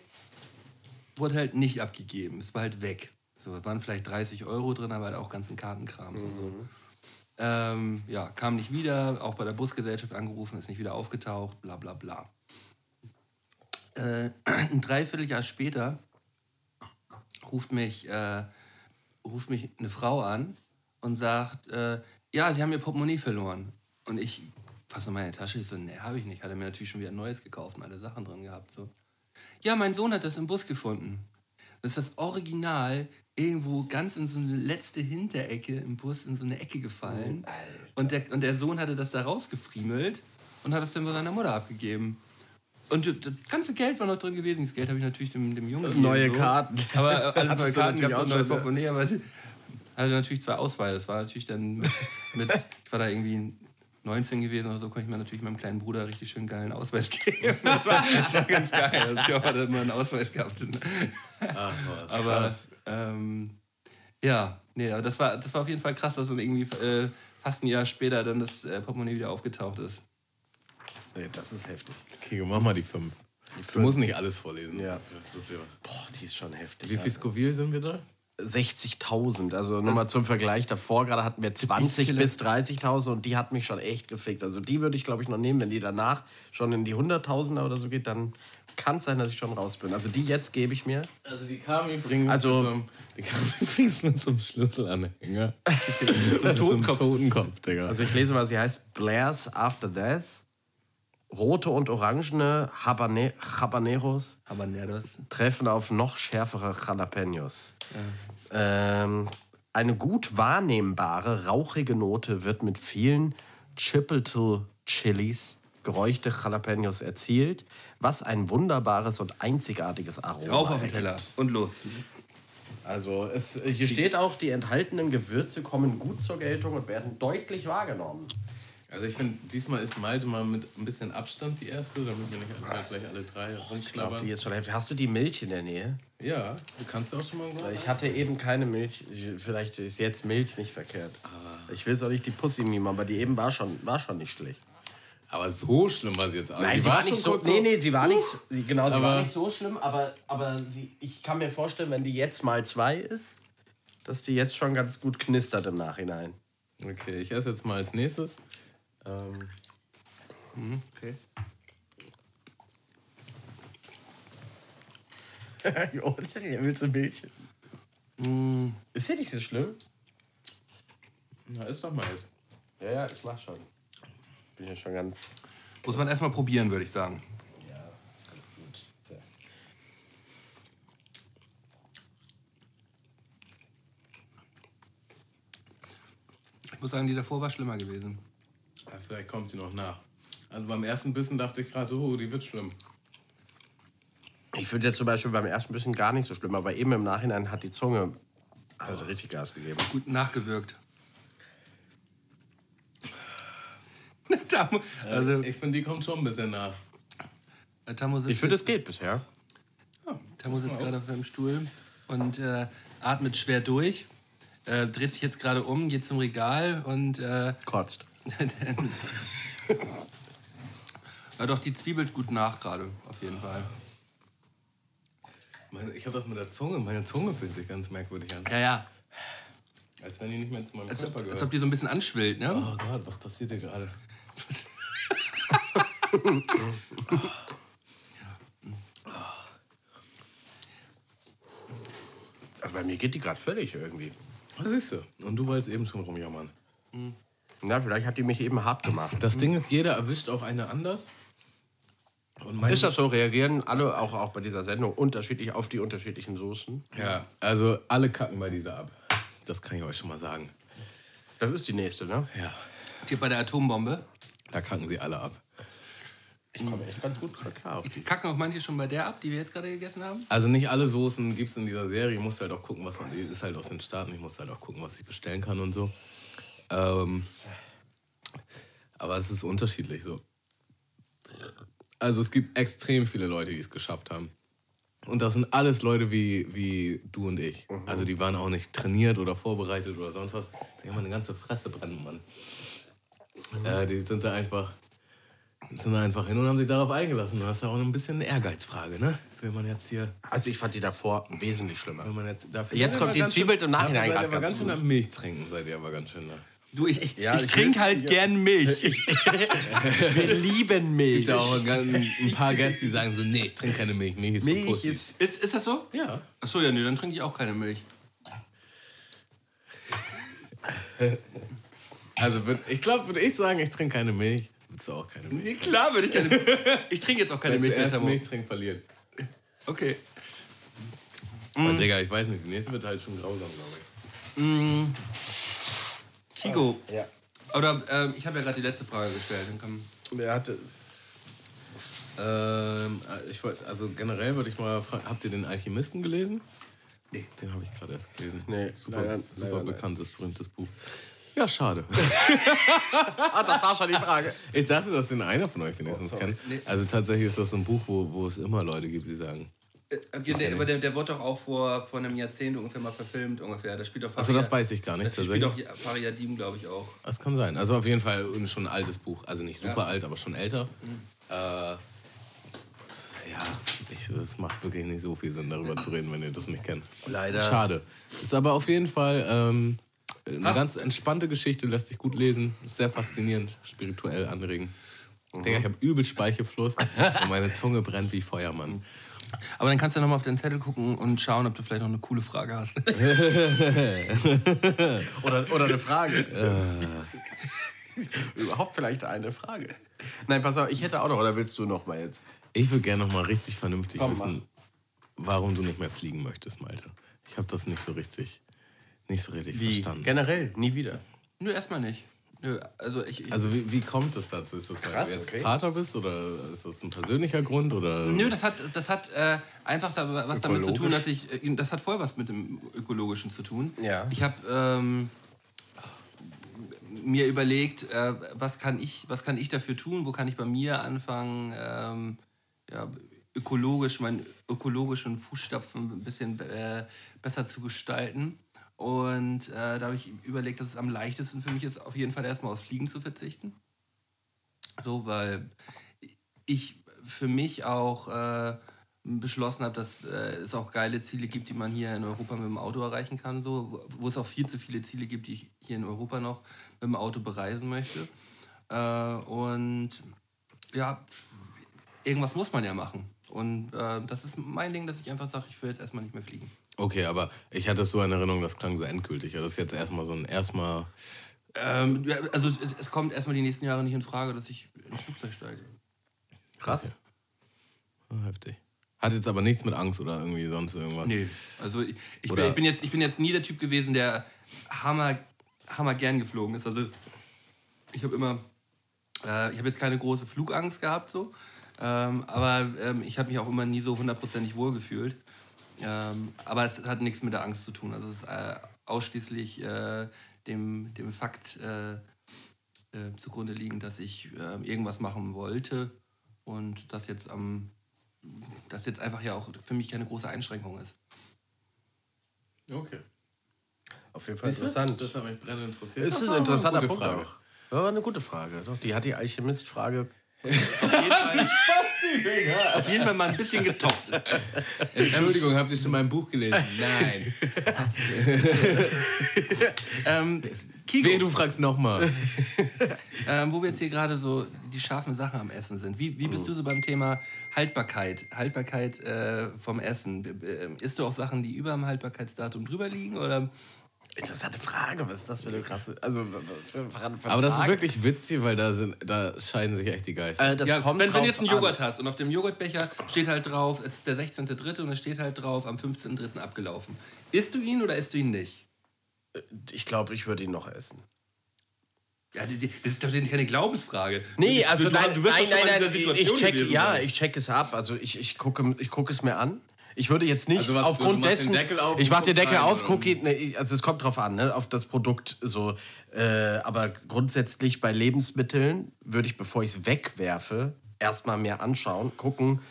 wurde halt nicht abgegeben. Es war halt weg. So, es waren vielleicht 30 Euro drin, aber halt auch ganzen Kartenkrams mhm. und so. Mhm. Ähm, ja, kam nicht wieder, auch bei der Busgesellschaft angerufen, ist nicht wieder aufgetaucht, bla bla bla. Äh, ein Dreivierteljahr später ruft mich, äh, ruft mich eine Frau an und sagt, äh, ja, sie haben ihr Portemonnaie verloren. Und ich fasse meine Tasche, ich so, nee, habe ich nicht. Hat er mir natürlich schon wieder ein neues gekauft und alle Sachen drin gehabt. So. Ja, mein Sohn hat das im Bus gefunden. Das ist das Original irgendwo ganz in so eine letzte Hinterecke im Bus in so eine Ecke gefallen. Oh, und, der, und der Sohn hatte das da rausgefriemelt und hat es dann bei seiner Mutter abgegeben. Und das ganze Geld war noch drin gewesen. Das Geld habe ich natürlich dem, dem Jungen gegeben. Neue so. Karten. Aber alle neue Karten gab es auch neue Portemonnaie. Aber hatte natürlich zwei Ausweise. Das war natürlich dann mit, mit ich war da irgendwie 19 gewesen oder so, konnte ich mir natürlich meinem kleinen Bruder richtig schön geilen Ausweis geben. Das war, das war ganz geil. Also ich er hat mal einen Ausweis gehabt. Ach, aber ähm, ja, nee, aber das war, das war auf jeden Fall krass, dass dann irgendwie äh, fast ein Jahr später dann das äh, Portemonnaie wieder aufgetaucht ist. Ja, das ist heftig. Okay, mach mal die fünf. Die fünf. Du musst nicht alles vorlesen. Ja. Boah, die ist schon heftig. Wie viel Scoville sind wir da? 60.000. Also nur mal zum Vergleich, davor gerade hatten wir 20 bis 30.000 und die hat mich schon echt gefickt. Also die würde ich, glaube ich, noch nehmen. Wenn die danach schon in die 100.000er oder so geht, dann kann es sein, dass ich schon raus bin. Also die jetzt gebe ich mir. Also die kam übrigens, also, mit, so einem, die kam übrigens mit so einem Schlüsselanhänger. Totenkopf. Totenkopf, Digga. Also ich lese mal, sie heißt Blair's After Death. Rote und orangene Habane Habaneros, Habaneros treffen auf noch schärfere Jalapenos. Ja. Ähm, eine gut wahrnehmbare, rauchige Note wird mit vielen Chipotle Chilis, geräuchte Jalapenos erzielt, was ein wunderbares und einzigartiges Aroma Rauf auf den Teller und los. Also es, hier steht auch, die enthaltenen Gewürze kommen gut zur Geltung und werden deutlich wahrgenommen. Also ich finde, diesmal ist Malte mal mit ein bisschen Abstand die erste, damit wir nicht halt gleich alle drei rumknabbern. die ist schon Hast du die Milch in der Nähe? Ja, du kannst auch schon mal machen. Ich hatte eben keine Milch. Vielleicht ist jetzt Milch nicht verkehrt. Ah. Ich will es auch nicht die Pussy nehmen, aber die eben war schon, war schon nicht schlecht. Aber so schlimm war sie jetzt auch Nein, sie war, war nicht so. Nee, nee, sie war uh, nicht. Genau, sie war nicht so schlimm, aber, aber sie, ich kann mir vorstellen, wenn die jetzt mal zwei ist, dass die jetzt schon ganz gut knistert im Nachhinein. Okay, ich esse jetzt mal als nächstes. Ähm, mhm, okay. willst du Milch? Mm. Ist ja nicht so schlimm. Na, ist doch mal jetzt. Ja, ja, ich mach schon. Bin ja schon ganz. Muss man erstmal probieren, würde ich sagen. Ja, ganz gut. So. Ich muss sagen, die davor war schlimmer gewesen. Ja, vielleicht kommt die noch nach. Also beim ersten Bissen dachte ich gerade so, oh, die wird schlimm. Ich finde jetzt zum Beispiel beim ersten Bissen gar nicht so schlimm, aber eben im Nachhinein hat die Zunge also richtig Gas gegeben. Gut nachgewirkt. also, ich finde, die kommt schon ein bisschen nach. ich finde, es geht bisher. Ja, Tamu sitzt gerade auf seinem Stuhl und äh, atmet schwer durch, äh, dreht sich jetzt gerade um, geht zum Regal und äh, kotzt. ja, doch, die zwiebelt gut nach gerade, auf jeden Fall. ich habe das mit der Zunge. Meine Zunge fühlt sich ganz merkwürdig an. Ja, ja. Als wenn die nicht mehr zu meinem als, Körper gehört. Als ob die so ein bisschen anschwillt, ne? Oh Gott, was passiert hier gerade? Bei mir geht die gerade völlig irgendwie. Was siehst du? Und du wolltest eben schon rumjammern. Mhm. Na, vielleicht hat die mich eben hart gemacht. Das Ding ist, jeder erwischt auch eine anders. ist das so? Reagieren alle auch, auch bei dieser Sendung unterschiedlich auf die unterschiedlichen Soßen? Ja, also alle kacken bei dieser ab. Das kann ich euch schon mal sagen. Das ist die nächste, ne? Ja. Hier bei der Atombombe? Da kacken sie alle ab. Ich komme echt ganz gut klar auf die. Kacken auch manche schon bei der ab, die wir jetzt gerade gegessen haben? Also nicht alle Soßen gibt es in dieser Serie. Ich muss halt auch gucken, was man. Die ist halt aus den Staaten. Ich muss halt auch gucken, was ich bestellen kann und so. Ähm, aber es ist unterschiedlich so. Also es gibt extrem viele Leute, die es geschafft haben. Und das sind alles Leute wie, wie du und ich. Also die waren auch nicht trainiert oder vorbereitet oder sonst was. Die haben eine ganze Fresse brennen, Mann. Äh, die sind da einfach, sind da einfach hin und haben sich darauf eingelassen. Das ist ja auch ein bisschen eine Ehrgeizfrage, ne? Will man jetzt hier, Also ich fand die davor wesentlich schlimmer. will man jetzt, dafür Jetzt kommt die Zwiebel im Nachhinein Seid ihr aber ganz schön am Milch trinken, seid ihr aber ganz schön da. Du, ich, ich, Ja, ich ich trinke halt gern Milch. Wir lieben Milch. gibt ja auch ein, paar Gäste, die sagen so, nee, trink keine Milch, Milch ist Milch ist Ist, ist das so? Ja. Achso, ja, nee, dann trinke ich auch keine Milch. Also würd, ich glaube, würde ich sagen, ich trinke keine Milch, würdest du auch keine Milch. Nee, klar würde ich keine Milch. Ich trinke jetzt auch keine Milch Tamo. Milch trinkt, verliert. Okay. Aber Digga, ich weiß nicht, die nächste wird halt schon grausam, glaube ich. Kigo. Ja. Oder ähm, ich habe ja gerade die letzte Frage gestellt. Dann kann, Wer hatte. Ähm, ich wollt, also generell würde ich mal fragen, habt ihr den Alchemisten gelesen? Nee. Den habe ich gerade erst gelesen. Nee, super, leider- super leider bekanntes, berühmtes Buch. Ja, schade. Ah, das war schon die Frage. ich dachte, dass den einer von euch wenigstens sorry. kennt. Nee. Also tatsächlich ist das so ein Buch, wo, wo es immer Leute gibt, die sagen. Äh, okay, der, aber der, der wurde doch auch vor, vor einem Jahrzehnt ungefähr mal verfilmt. ungefähr. Da spielt doch Achso, das weiß ich gar nicht Das spielt auch Fariadim, glaube ich, auch. Das kann sein. Also auf jeden Fall schon ein altes Buch. Also nicht super alt, aber schon älter. Äh, ja, ich, es macht wirklich nicht so viel Sinn, darüber zu reden, wenn ihr das nicht kennt. Leider. Schade. Ist aber auf jeden Fall ähm, eine Hast- ganz entspannte Geschichte, lässt sich gut lesen. Ist sehr faszinierend, spirituell anregend. Digga, ich habe übel Speichelfluss und meine Zunge brennt wie Feuermann. Aber dann kannst du nochmal auf den Zettel gucken und schauen, ob du vielleicht noch eine coole Frage hast. Oder, oder eine Frage. Überhaupt vielleicht eine Frage. Nein, pass auf, ich hätte auch noch, oder willst du noch mal jetzt? Ich würde gerne noch mal richtig vernünftig Komm, wissen, warum du nicht mehr fliegen möchtest, Malte. Ich habe das nicht so richtig, nicht so richtig verstanden. Generell, nie wieder. Nö, erstmal nicht. Nö, also ich. ich Also wie, wie kommt es dazu? Ist das, weil Krass, du jetzt okay. Vater bist oder ist das ein persönlicher Grund oder? Nö, das hat, das hat äh, einfach da, was damit zu tun, dass ich. äh, Das hat voll was mit dem Ökologischen zu tun. Ja. Ich habe ähm, mir überlegt, äh, was, kann ich, was kann ich dafür tun, wo kann ich bei mir anfangen, ähm, ja, ökologisch, meinen ökologischen Fußstapfen ein bisschen äh, besser zu gestalten. Und äh, da habe ich überlegt, dass es am leichtesten für mich ist, auf jeden Fall erstmal aufs Fliegen zu verzichten. So, weil ich für mich auch äh, beschlossen habe, dass äh, es auch geile Ziele gibt, die man hier in Europa mit dem Auto erreichen kann, so, wo- es auch viel zu viele Ziele gibt, die ich hier in Europa noch mit dem Auto bereisen möchte. Äh, und ja, irgendwas muss man ja machen. Und äh, das ist mein Ding, dass ich einfach sage, ich will jetzt erstmal nicht mehr fliegen. Okay, aber ich hatte es so in Erinnerung, das klang so endgültig. Das ist jetzt erstmal so ein erstmal. Ähm, also es, es kommt erstmal die nächsten Jahre nicht in Frage, dass ich ins Flugzeug steige. Krass. Ah, Heftig. Hat jetzt aber nichts mit Angst oder irgendwie sonst irgendwas. Nee, also ich, ich, bin, ich, bin jetzt, ich bin jetzt nie der Typ gewesen, der hammer, hammer gern geflogen ist. Also ich habe immer, äh, ich habe jetzt keine große Flugangst gehabt so, ähm, aber ähm, ich habe mich auch immer nie so hundertprozentig wohl gefühlt. Ähm, aber es hat nichts mit der Angst zu tun. Also es ist äh, ausschließlich äh, dem, dem Fakt äh, äh, zugrunde liegend, dass ich äh, irgendwas machen wollte und das jetzt am das jetzt einfach ja auch für mich keine große Einschränkung ist. Okay. Auf jeden Fall Siehst du? interessant. Das hat mich brennend interessiert. ist Das ein war eine interessanter gute Punkt. Frage. Auch. Ja, eine gute Frage. Doch, die hat die Alchemist-Frage. Auf jeden Fall mal ein bisschen getoppt. Entschuldigung, habt ihr schon mein Buch gelesen? Nein. ähm, Kiko, Weh, du fragst nochmal. ähm, wo wir jetzt hier gerade so die scharfen Sachen am Essen sind. Wie, wie bist du so beim Thema Haltbarkeit? Haltbarkeit äh, vom Essen. Ähm, Isst du auch Sachen, die über dem Haltbarkeitsdatum drüber liegen? Oder? Interessante Frage. Was ist das für eine krasse. Also, für, für, für Aber das ist Frage? wirklich witzig, weil da, sind, da scheiden sich echt die Geister. Äh, das ja, kommt wenn, du jetzt einen an. Joghurt hast und auf dem Joghurtbecher steht halt drauf, es ist der 16.3. und es steht halt drauf, am 15.3. abgelaufen. Isst du ihn oder isst du ihn nicht? Ich glaube, ich würde ihn noch essen. Ja, die- die- das ist doch keine Glaubensfrage. Nee, also du, nein, du wirst nein, nein, mal in nein, dieser Situation ich check, gewesen ja, ich check es ab. Also ich, ich gucke, ich gucke es mir an. Ich würde jetzt nicht Also was, aufgrund dessen. den Deckel auf ich und mach den Deckel rein, auf, gucke, nee, also es kommt drauf an, ne, auf das Produkt so. Äh, aber grundsätzlich bei Lebensmitteln würde ich, bevor ich es wegwerfe, erstmal mir anschauen, gucken.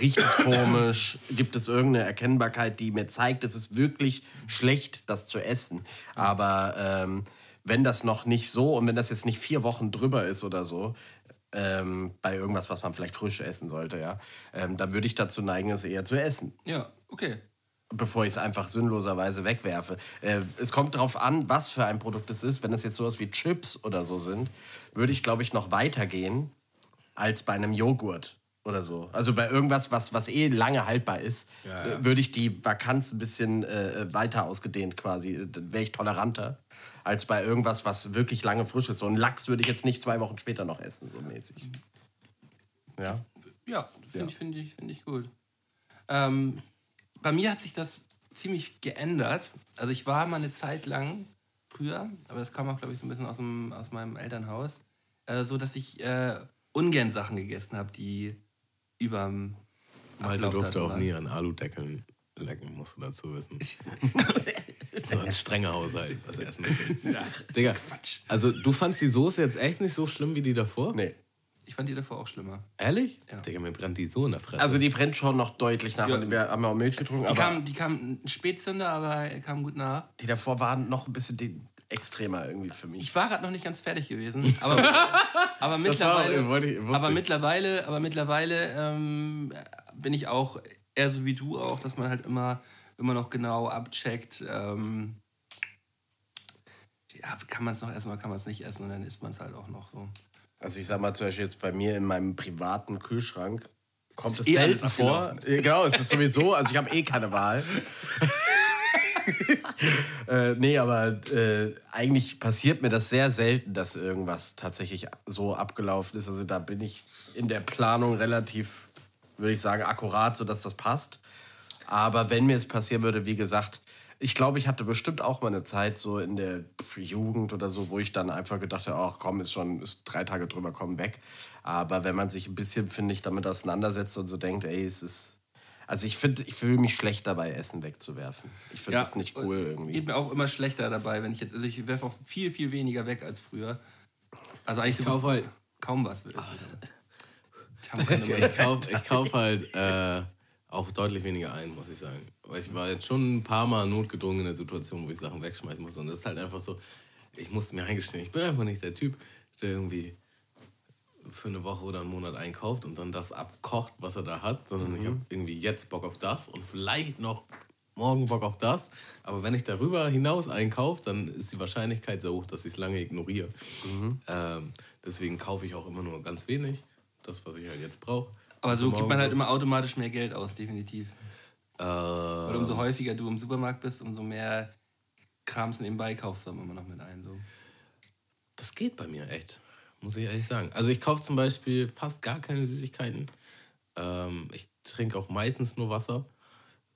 Riecht es komisch? Gibt es irgendeine Erkennbarkeit, die mir zeigt, es ist wirklich schlecht, das zu essen? Aber ähm, wenn das noch nicht so und wenn das jetzt nicht vier Wochen drüber ist oder so, ähm, bei irgendwas, was man vielleicht frisch essen sollte, ja, ähm, dann würde ich dazu neigen, es eher zu essen, Ja, okay. bevor ich es einfach sinnloserweise wegwerfe. Äh, es kommt darauf an, was für ein Produkt es ist. Wenn es jetzt sowas wie Chips oder so sind, würde ich, glaube ich, noch weitergehen als bei einem Joghurt oder so. Also bei irgendwas, was, was eh lange haltbar ist, Ja, ja. äh, würde ich die Vakanz ein bisschen äh, weiter ausgedehnt quasi. Dann wäre ich toleranter als bei irgendwas, was wirklich lange frisch ist. So ein Lachs würde ich jetzt nicht zwei Wochen später noch essen, so mäßig. Ja. Ja, finde ich, finde ich, finde ich gut. Ähm, bei mir hat sich das ziemlich geändert. Also ich war mal eine Zeit lang früher, aber das kam auch, glaube ich, so ein bisschen aus, dem, aus meinem Elternhaus, äh, so dass ich äh, ungern Sachen gegessen habe, die überm Malte durfte auch nie an Aludeckeln lecken, musst du dazu wissen. so ein strenger Haushalt, was Essen betrifft. Digga, also du fandst die Soße jetzt echt nicht so schlimm wie die davor? Nee. Ich fand die davor auch schlimmer. Ehrlich? Ja. Digga, mir brennt die so in der Fresse. Also die brennt schon noch deutlich nach. Ja. Wir haben ja auch Milch getrunken, Die aber kam, die kam Spätzünder, aber er kam gut nach. die davor waren noch ein bisschen die extremer irgendwie für mich. Ich war gerade noch nicht ganz fertig gewesen, aber, aber Das war- mittlerweile, wollte ich- aber ich. mittlerweile, aber mittlerweile ähm, bin ich auch eher so wie du auch, dass man halt immer, immer noch genau abcheckt. Ähm, ja, kann man es noch essen oder kann man es nicht essen und dann isst man es halt auch noch so. Also ich sag mal zum Beispiel jetzt bei mir in meinem privaten Kühlschrank kommt es eh selten vor. Genau, es ist sowieso, also ich habe eh keine Wahl. äh, nee, aber äh, eigentlich passiert mir das sehr selten, dass irgendwas tatsächlich so abgelaufen ist. Also da bin ich in der Planung relativ, würde ich sagen, akkurat, sodass das passt. Aber wenn mir es passieren würde, wie gesagt, ich glaube, ich hatte bestimmt auch mal eine Zeit so in der Jugend oder so, wo ich dann einfach gedacht habe, ach komm, ist schon ist drei Tage drüber, komm weg. Aber wenn man sich ein bisschen, finde ich, damit auseinandersetzt und so denkt, ey, es ist. Also ich finde, ich fühle mich schlecht dabei, Essen wegzuwerfen. Ich finde das nicht cool irgendwie. Geht mir auch immer schlechter dabei, wenn ich jetzt, also ich werfe auch viel, viel weniger weg als früher. Also eigentlich Ich so kauf halt- kaum was. ich kaufe ich kauf halt äh, auch deutlich weniger ein, muss ich sagen. Weil ich war jetzt schon ein paar Mal notgedrungen in der Situation, wo ich Sachen wegschmeißen muss. Und das ist halt einfach so, ich muss mir eingestehen, ich bin einfach nicht der Typ, der irgendwie für eine Woche oder einen Monat einkauft und dann das abkocht, was er da hat, sondern ich habe irgendwie jetzt Bock auf das und vielleicht noch morgen Bock auf das. Aber wenn ich darüber hinaus einkaufe, dann ist die Wahrscheinlichkeit sehr hoch, dass ich es lange ignoriere. Ähm, deswegen kaufe ich auch immer nur ganz wenig, das, was ich halt jetzt brauche. Aber so gibt man halt immer automatisch mehr Geld aus, definitiv. Äh, Weil umso häufiger du im Supermarkt bist, umso mehr Krams nebenbei kaufst du immer noch mit ein. So. Das geht bei mir echt, muss ich ehrlich sagen. Also ich kaufe zum Beispiel fast gar keine Süßigkeiten. Ähm, ich trinke auch meistens nur Wasser.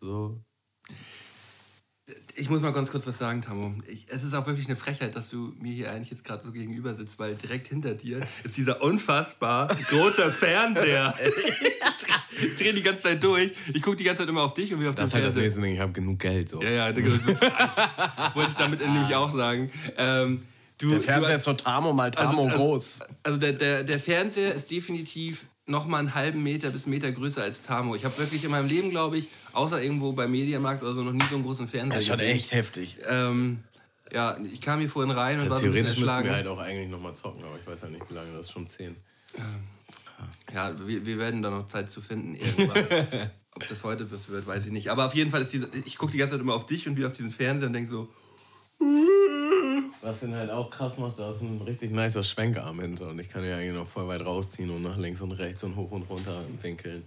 So. Ich muss mal ganz kurz was sagen, Tammo. Ich, es ist auch wirklich eine Frechheit, dass du mir hier eigentlich jetzt gerade so gegenüber sitzt, weil direkt hinter dir ist dieser unfassbar große Fernseher. ich drehe die ganze Zeit durch. Ich gucke die ganze Zeit immer auf dich und wie auf Das ist den halt das Fernseher. nächste Ding, ich habe genug Geld. So. Ja, ja, das wollte ich damit nämlich auch sagen. Ähm, du, Der Fernseher du, ist so Tamo mal Tamo also, groß. Also der, der, der Fernseher ist definitiv noch mal einen halben Meter bis einen Meter größer als Tamo. Ich habe wirklich in meinem Leben, glaube ich, außer irgendwo beim Mediamarkt oder so, noch nie so einen großen Fernseher Das ist schon gesehen. echt heftig. Ähm, ja, ich kam hier vorhin rein und Also war theoretisch erschlagen. wir halt auch eigentlich nochmal zocken, aber ich weiß halt nicht, wie lange das ist schon zehn. Ja, wir, wir werden da noch Zeit zu finden irgendwann. Ob das heute was wird, weiß ich nicht. Aber auf jeden Fall ist diese, ich gucke die ganze Zeit immer auf dich und wieder auf diesen Fernseher und denke so, Was den halt auch krass macht, da ist ein richtig nicer Schwenkarm hinter und ich kann ja eigentlich noch voll weit rausziehen und nach links und rechts und hoch und runter winkeln.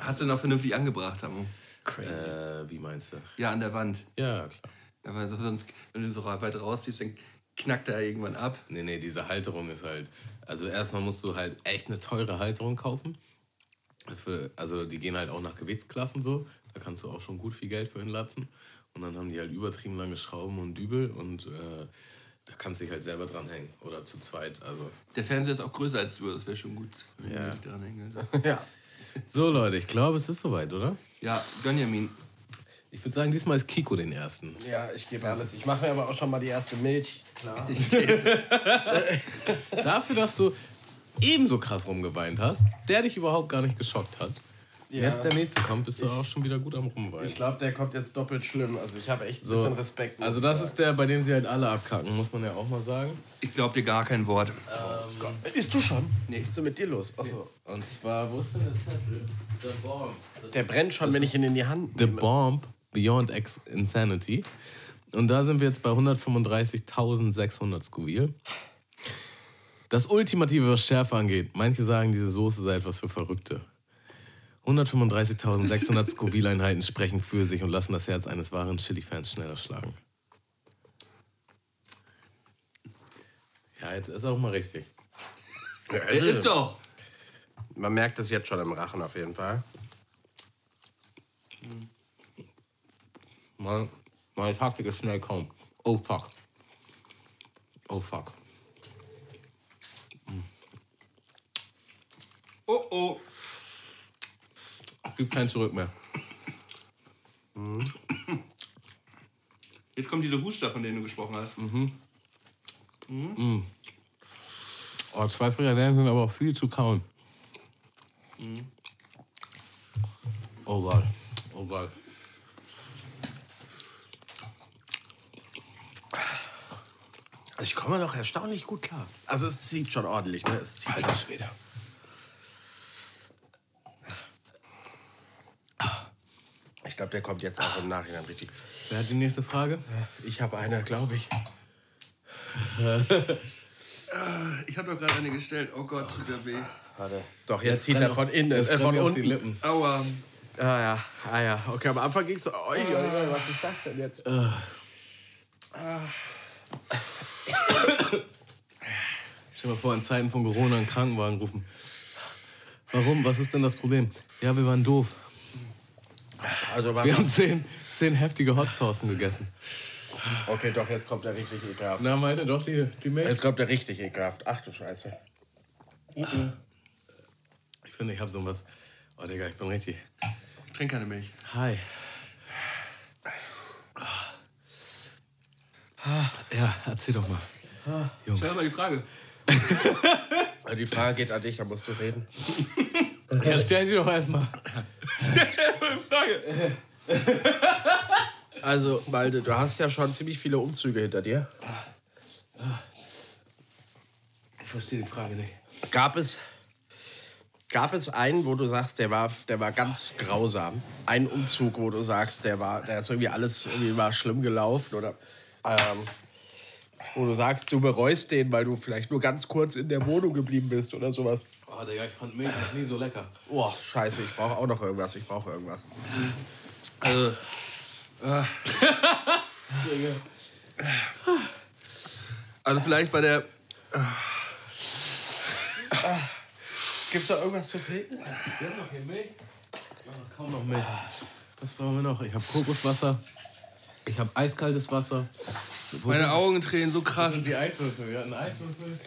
hast du noch vernünftig angebracht, Tamo? Crazy. Äh, wie meinst du? Ja, an der Wand. Ja, klar. Weil sonst, wenn du so weit rausziehst, dann knackt er irgendwann ab. Nee, nee, diese Halterung ist halt. Also erstmal musst du halt echt eine teure Halterung kaufen. Für, also die gehen halt auch nach Gewichtsklassen so. Da kannst du auch schon gut viel Geld für hinlatzen. Und dann haben die halt übertrieben lange Schrauben und Dübel und äh, da kannst du dich halt selber dranhängen. Oder zu zweit. Also. Der Fernseher ist auch größer als du, das wäre schon gut. wenn Ja. du dich dran hängen willst. Ja. So, Leute, ich glaube, es ist soweit, oder? Ja, Gönjamin. Ich würde sagen, diesmal ist Kiko den ersten. Ja, ich gebe alles. Ich mache mir aber auch schon mal die erste Milch. Klar. Dafür, dass du ebenso krass rumgeweint hast, der dich überhaupt gar nicht geschockt hat. Wenn Ja. jetzt der nächste kommt, bist du auch schon wieder gut am Rumweinen. Ich glaube, der kommt jetzt doppelt schlimm. Also ich habe echt ein So. bisschen Respekt. Also ich das sagen. ist der, bei dem sie halt alle abkacken, muss man ja auch mal sagen. Ich glaub dir gar kein Wort. Isst du schon? Nee. Was ist denn mit dir los? Achso. Und zwar, wo ist denn der Zettel? The Bomb. Der brennt schon, wenn ich ihn in die Hand The nehme. Bomb Beyond Ex Insanity. Und da sind wir jetzt bei 135.600 Scoville. Das Ultimative, was Schärfe angeht. Manche sagen, diese Soße sei etwas für Verrückte. 135.600 Scoville-Einheiten sprechen für sich und lassen das Herz eines wahren Chili-Fans schneller schlagen. Ja, jetzt ist auch mal richtig. Ist doch. Man merkt es jetzt schon im Rachen auf jeden Fall. Meine, meine Taktik ist schnell kaum. Oh fuck. Oh fuck. Oh oh. Gibt kein Zurück mehr. Jetzt kommt diese Huster, von denen du gesprochen hast. Oh, zwei Frikadellen sind aber auch viel zu kauen. Oh Gott. Oh Gott. Also ich komme doch erstaunlich gut klar. Also es zieht schon ordentlich, ne? Es zieht Alter Schwede. Glaube, der kommt jetzt auch im Nachhinein richtig. Wer hat die nächste Frage? Ich habe eine, glaube ich. Ich habe doch gerade eine gestellt. Oh Gott, tut der weh. Warte. Doch, jetzt zieht brennt er von innen, jetzt äh, von auch die unten. Lippen. Aua. Ah ja, ah ja. Okay, am Anfang ging es so, oi, oi, oi, was ist das denn jetzt? Stell dir mal vor, in Zeiten von Corona einen Krankenwagen rufen. Warum? Was ist denn das Problem? Ja, wir waren doof. Also, Wir haben zehn, zehn heftige Hot Saucen gegessen. Okay, doch, jetzt kommt der richtig ekelhaft. Na, meinte doch die, die Milch. Jetzt kommt der richtig ekelhaft. Ach du Scheiße. Ich finde, ich habe so was. Oh, Digga, ich bin richtig. Ich trinke keine Milch. Hi. Ja, erzähl doch mal. Jungs. Stell mal die Frage. Die Frage geht an dich, da musst du reden. Ja, stellen Sie doch erstmal. Frage. Also, Malde, du hast ja schon ziemlich viele Umzüge hinter dir. Ich verstehe die Frage nicht. Gab es, gab es einen, wo du sagst, der war, der war ganz grausam? Ein Umzug, wo du sagst, der war, der ist irgendwie alles irgendwie war schlimm gelaufen oder ähm, wo du sagst, du bereust den, weil du vielleicht nur ganz kurz in der Wohnung geblieben bist oder sowas. Oh, Digga, ich fand Milch nie so lecker. Oh, scheiße, ich brauche auch noch irgendwas. Ich brauche irgendwas. Also, also vielleicht bei der. Gibt's da irgendwas zu trinken? Wir haben noch hier Milch. Noch kaum noch Milch. Was brauchen wir noch? Ich habe Kokoswasser. Ich habe eiskaltes Wasser. Wo Meine Augen tränen so krass. sind die Eiswürfel? Wir hatten Eiswürfel.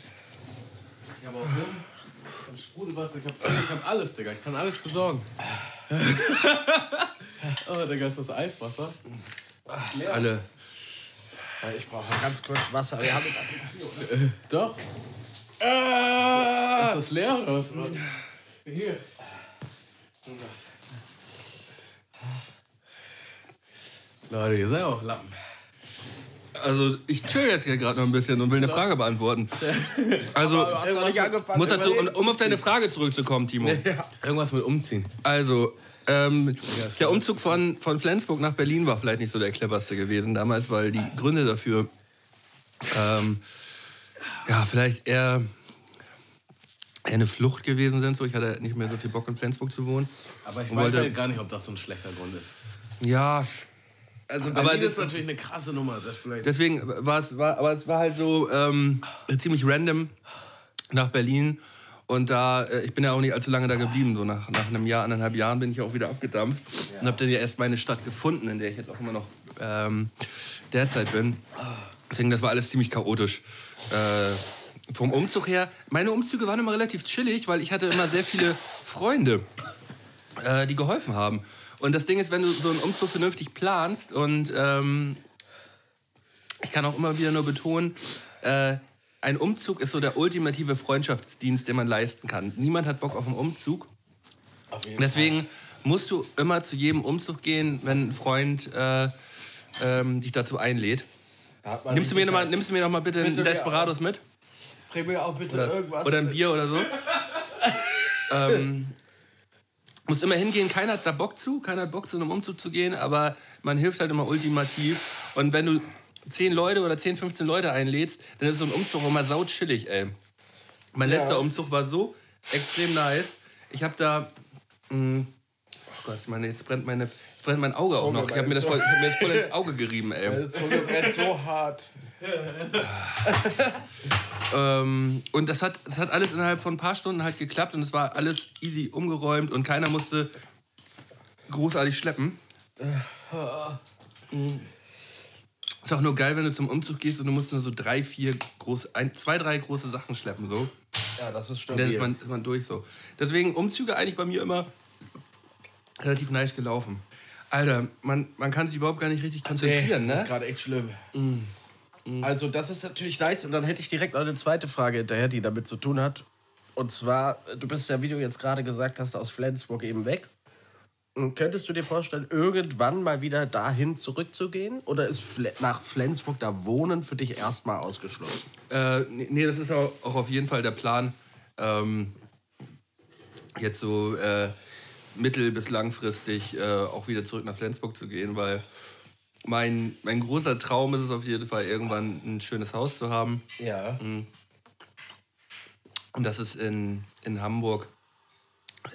Ich habe auch Rum. Ich habe Sprudelwasser. Ich habe. Ich habe alles, Digga. Ich kann alles besorgen. oh, Digga, ist das Eiswasser? Alle. Ich brauche ganz kurz Wasser. Wir haben einen Doch. Ist das leer oder was? Hier. Leute, ihr seid auch Lappen. Also, ich chill jetzt hier gerade noch ein bisschen und will eine Frage beantworten. Also, muss dazu, um, um auf deine Frage zurückzukommen, Timo. Irgendwas mit umziehen. Also, ähm, der ja Umzug von, von Flensburg nach Berlin war vielleicht nicht so der cleverste gewesen damals, weil die Gründe dafür ähm, ja, vielleicht eher, eher eine Flucht gewesen sind. So, ich hatte nicht mehr so viel Bock in Flensburg zu wohnen. Aber ich weiß wollte- halt gar nicht, ob das so ein schlechter Grund ist. Ja, Also Aber Berlin das- ist natürlich eine krasse Nummer. Das vielleicht deswegen war es, war, aber es war halt so ähm, ziemlich random nach Berlin. Und da, äh, ich bin ja auch nicht allzu lange da geblieben. So nach, nach einem Jahr, anderthalb Jahren bin ich auch wieder abgedampft. Und habe dann ja erst meine Stadt gefunden, in der ich jetzt auch immer noch ähm, derzeit bin. Deswegen, das war alles ziemlich chaotisch. Äh, vom Umzug her, meine Umzüge waren immer relativ chillig, weil ich hatte immer sehr viele Freunde, äh, die geholfen haben. Und das Ding ist, wenn du so einen Umzug vernünftig planst und ähm, ich kann auch immer wieder nur betonen, äh, ein Umzug ist so der ultimative Freundschaftsdienst, den man leisten kann. Niemand hat Bock auf einen Umzug. Deswegen musst du immer zu jedem Umzug gehen, wenn ein Freund äh, ähm, dich dazu einlädt. Nimmst du, mir noch mal, nimmst du mir noch mal bitte, Bitte einen Desperados mit? Bring mir auch bitte Oder, irgendwas. oder ein Bier oder so. ähm, muss immer hingehen, keiner hat da Bock zu, keiner hat Bock zu einem Umzug zu gehen, aber man hilft halt immer ultimativ. Und wenn du 10 Leute oder 10, 15 Leute einlädst, dann ist so ein Umzug immer sau chillig, ey. Mein Ja. letzter Umzug war so extrem nice. Ich habe da. Mh, oh Gott, meine, jetzt brennt, meine, brennt mein Auge auch Zunge, noch. Ich habe mir, das voll- ich hab mir das voll ins Auge gerieben, ey. Meine Zunge brennt so hart. Ähm, und das hat, das hat alles innerhalb von ein paar Stunden halt geklappt und es war alles easy umgeräumt und keiner musste großartig schleppen. Ist auch nur geil, wenn du zum Umzug gehst und du musst nur so drei, vier große, ein, zwei, drei große Sachen schleppen so. Ja, das ist Und dann ist man, ist man durch so. Deswegen Umzüge eigentlich bei mir immer relativ nice gelaufen. Alter, man, man kann sich überhaupt gar nicht richtig konzentrieren, das ne? ist gerade echt schlimm. Also das ist natürlich nice. Und dann hätte ich direkt noch eine zweite Frage hinterher, die damit zu tun hat. Und zwar, du bist ja, wie du jetzt gerade gesagt hast, aus Flensburg eben weg. Und könntest du dir vorstellen, irgendwann mal wieder dahin zurückzugehen? Oder ist Fle nach Flensburg da Wohnen für dich erstmal ausgeschlossen? Äh, nee, nee, das ist auch, auch auf jeden Fall der Plan. Ähm, jetzt so äh, mittel- bis langfristig äh, auch wieder zurück nach Flensburg zu gehen, weil mein, mein großer Traum ist es auf jeden Fall, irgendwann ein schönes Haus zu haben. Ja. Und das ist in, in Hamburg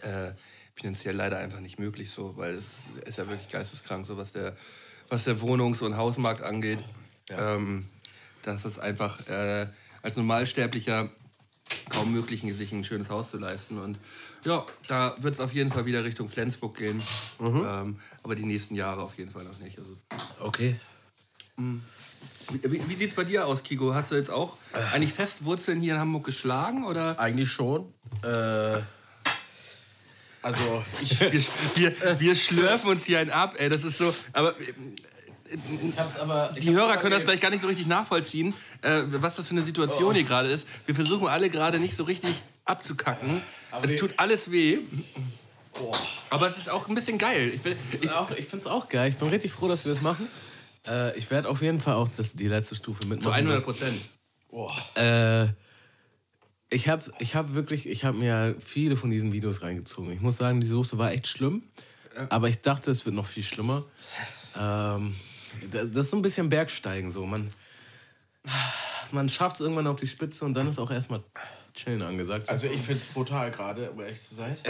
äh, finanziell leider einfach nicht möglich so, weil es ist ja wirklich geisteskrank, so was der, was der Wohnungs- und Hausmarkt angeht. Ähm, das ist einfach äh, als Normalsterblicher kaum möglich, sich ein schönes Haus zu leisten. Und ja, da wird es auf jeden Fall wieder Richtung Flensburg gehen. Ähm, aber die nächsten Jahre auf jeden Fall noch nicht. Also, Okay. wie wie sieht es bei dir aus, Kigo? Hast du jetzt auch eigentlich fest Wurzeln hier in Hamburg geschlagen? Oder? Eigentlich schon. Äh, also ich... Wir, wir, wir schlürfen uns hier einen ab, ey. Das ist so. Aber äh, aber. die Hörer können das vielleicht gar nicht so richtig nachvollziehen, äh, was das für eine Situation hier gerade ist. Wir versuchen alle gerade nicht so richtig abzukacken. es die- tut alles weh. Aber es ist auch ein bisschen geil. Ich, will, Ich, auch, ich finde es auch geil. Ich bin richtig froh, dass wir das machen. Äh, ich werde auf jeden Fall auch das, die letzte Stufe mitmachen. zu 100 Prozent. Äh, ich habe ich hab wirklich, ich habe mir viele von diesen Videos reingezogen. Ich muss sagen, die Soße war echt schlimm. Aber ich dachte, es wird noch viel schlimmer. Ähm, das ist so ein bisschen Bergsteigen so. Man, man schafft es irgendwann auf die Spitze und dann ist auch erstmal chillen angesagt. Also ich finde es brutal gerade, um ehrlich zu sein.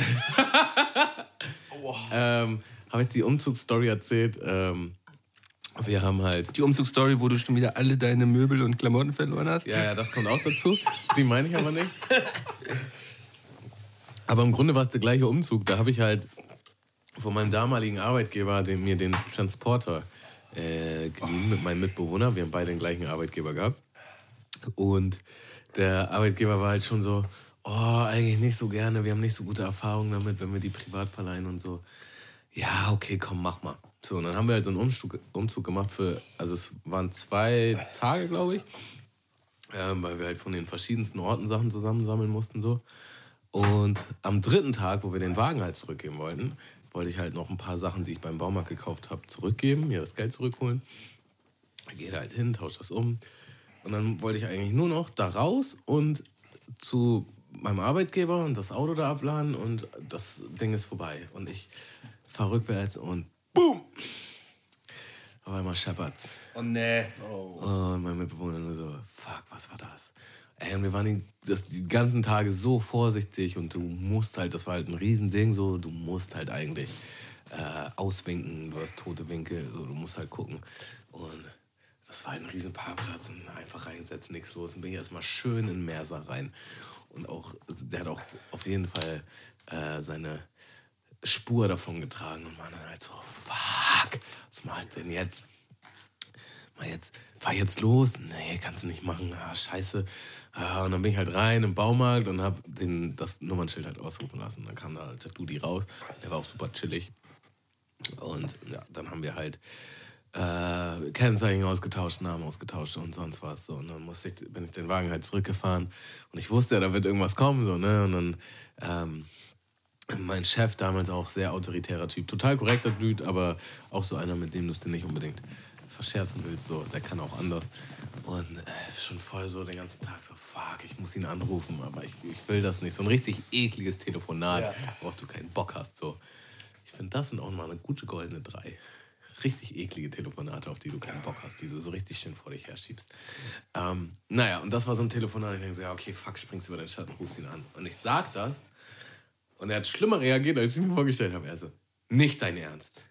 ähm, habe ich die Umzugsstory erzählt. Ähm, wir haben halt Die Umzugsstory, wo du schon wieder alle deine Möbel und Klamotten verloren hast. Ja, ja, das kommt auch dazu. Die meine ich aber nicht. Aber im Grunde war es der gleiche Umzug. Da habe ich halt von meinem damaligen Arbeitgeber den, mir den Transporter äh, geliehen mit meinem Mitbewohner. Wir haben beide den gleichen Arbeitgeber gehabt. Und der Arbeitgeber war halt schon so, oh, eigentlich nicht so gerne. Wir haben nicht so gute Erfahrungen damit, wenn wir die privat verleihen und so. Ja, okay, komm, mach mal. So, und dann haben wir halt so einen Umzug, Umzug gemacht für, also es waren zwei Tage, glaube ich ähm, weil wir halt von den verschiedensten Orten Sachen zusammensammeln mussten so. Und am dritten Tag, wo wir den Wagen halt zurückgeben wollten, wollte ich halt noch ein paar Sachen, die ich beim Baumarkt gekauft habe, zurückgeben, mir das Geld zurückholen. Gehe da halt hin, tausche das um. Und dann wollte ich eigentlich nur noch da raus und zu meinem Arbeitgeber und das Auto da abladen und das Ding ist vorbei. Und ich fahre rückwärts und boom! Auf einmal scheppert's. Oh nee. Und mein Mitbewohner nur so, fuck, was war das? Ey, und wir waren die, das, die ganzen Tage so vorsichtig und du musst halt, das war halt ein Riesending, so, du musst halt eigentlich äh, auswinken, du hast tote Winkel, so, du musst halt gucken. Und das war halt ein riesen Parkplatz und einfach reingesetzt, nichts los. Und bin ich erstmal schön in Mersa rein. Und auch, der hat auch auf jeden Fall äh, seine Spur davon getragen und war dann halt so, fuck, was macht denn jetzt? mal jetzt, fahr jetzt los. Nee, kannst du nicht machen. Ah, scheiße. Ah, und dann bin ich halt rein im Baumarkt und hab den, das Nummernschild halt ausrufen lassen. Dann kam da der Dudi raus. Der war auch super chillig. Und ja, dann haben wir halt äh, Kennzeichen ausgetauscht, Namen ausgetauscht und sonst was. So. Und dann musste ich, bin ich den Wagen halt zurückgefahren und ich wusste ja, da wird irgendwas kommen. So, ne? Und dann ähm, mein Chef damals auch sehr autoritärer Typ, total korrekter Dude, aber auch so einer, mit dem du es dir nicht unbedingt verscherzen willst. So, der kann auch anders. Und äh, schon voll so den ganzen Tag so, fuck, ich muss ihn anrufen, aber ich, ich will das nicht. So ein richtig ekliges Telefonat, Ja. worauf du keinen Bock hast. So. Ich finde, das sind auch mal eine gute goldene Drei. Richtig eklige Telefonate, auf die du keinen Bock hast, die du so richtig schön vor dich herschiebst. Ähm, naja, und das war so ein Telefonat. Ich denke so, ja, okay, fuck, springst über den Schatten, rufst ihn an. Und ich sag das und er hat schlimmer reagiert, als ich mir vorgestellt habe. Er so, nicht dein Ernst.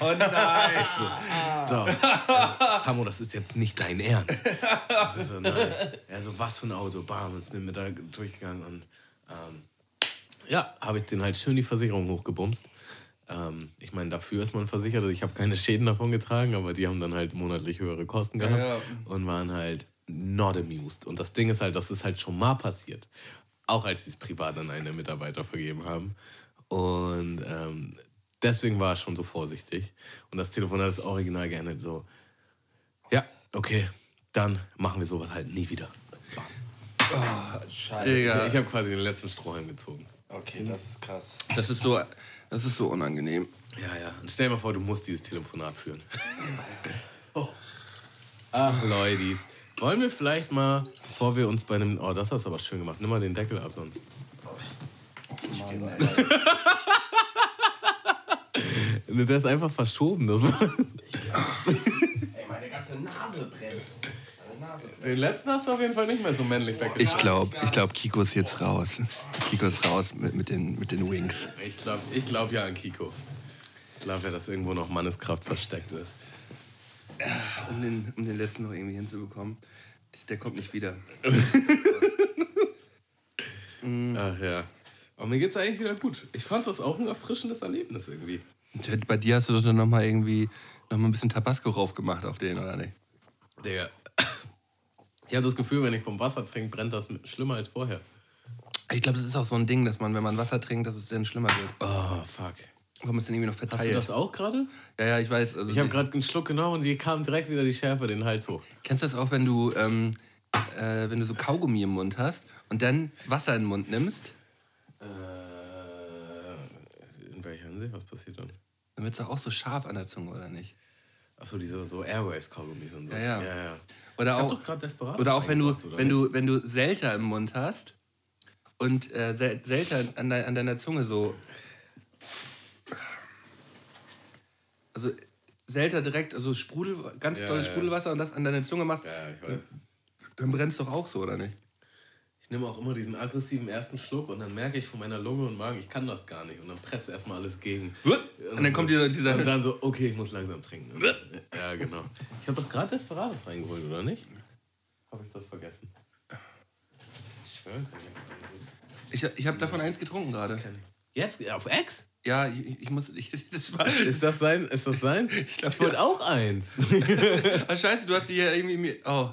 Oh nein! So, äh, Tammo, das ist jetzt nicht dein Ernst. Also, nein. Er so, was für ein Auto? Bam, ist mit mir da durchgegangen und ähm, ja, habe ich den halt schön die Versicherung hochgebumst. Ähm, ich meine, dafür ist man versichert. Also ich habe keine Schäden davon getragen, aber die haben dann halt monatlich höhere Kosten gehabt Ja, ja. und waren halt not amused. Und das Ding ist halt, das ist halt schon mal passiert. Auch als sie es privat an einen der Mitarbeiter vergeben haben. Und ähm, deswegen war ich schon so vorsichtig. Und das Telefonat ist original geendet so, ja, okay, dann machen wir sowas halt nie wieder. Scheiße. Digga, Ich habe quasi den letzten Strohhalm gezogen. Okay, das ist krass. das ist so, das ist so unangenehm. Ja, ja. Und stell dir mal vor, du musst dieses Telefonat führen. Ach, Leutis. Wollen wir vielleicht mal, bevor wir uns bei einem. Oh, das hast du aber schön gemacht. Nimm mal den Deckel ab sonst. Der ist einfach verschoben. Das war Ey, meine ganze Nase brennt. Meine Nase brennt. den letzten hast du auf jeden Fall nicht mehr so männlich weggeschickt. Ich glaube, ich glaub, Kiko ist jetzt raus. Kiko ist raus mit, mit, den, mit den Wings. Ich glaube ich glaub ja an Kiko. Ich glaube ja, dass irgendwo noch Manneskraft versteckt ist. Um den, um den letzten noch irgendwie hinzubekommen. Der kommt nicht wieder. Ach ja. Aber mir geht's eigentlich wieder gut. Ich fand das auch ein erfrischendes Erlebnis irgendwie. Bei dir hast du doch dann noch mal irgendwie noch mal ein bisschen Tabasco rauf gemacht auf den, oder nicht? Der. Ich habe das Gefühl, wenn ich vom Wasser trinke, brennt das schlimmer als vorher. Ich glaube, das ist auch so ein Ding, dass man, wenn man Wasser trinkt, dass es dann schlimmer wird. Oh, fuck. Warum ist denn irgendwie noch Hast du verteilt? das auch gerade? Ja, ja, ich weiß. Also Ich habe gerade einen Schluck genommen und die kam direkt wieder die Schärfe den Hals hoch. Kennst du das auch, wenn du, ähm, äh, wenn du so Kaugummi im Mund hast und dann Wasser in den Mund nimmst? Äh, in welcher Hinsicht? Was passiert dann? Dann wird es auch so scharf an der Zunge, oder nicht? Achso, diese so Airwaves-Kaugummis und so. Ja, ja. ja, ja. Oder Ich auch, doch gerade Desperado oder auch wenn du, wenn, du, wenn du Selter im Mund hast und äh, Sel- Selter an, de, an deiner Zunge so. Also Selter direkt, also Sprudel, ganz Ja, tolles ja. Sprudelwasser und das an deine Zunge machst, Ja, dann brennt es doch auch so, oder nicht? Ich nehme auch immer diesen aggressiven ersten Schluck und dann merke ich von meiner Lunge und Magen, ich kann das gar nicht. Und dann presst erstmal alles gegen. Und dann kommt dieser, dieser Und dann so, okay, ich muss langsam trinken. Ja, genau. Ich habe doch gerade Desperados reingeholt, oder nicht? Habe ich das vergessen? Ich schwöre, kann ich das ich, ich habe davon eins getrunken gerade. Jetzt? Auf Ex? Ja, ich, ich muss, ich, das war, Ist das sein? Ist das sein? Ich, glaub, wollte ja. auch eins. ah, scheiße, du hast die hier irgendwie, mir- oh,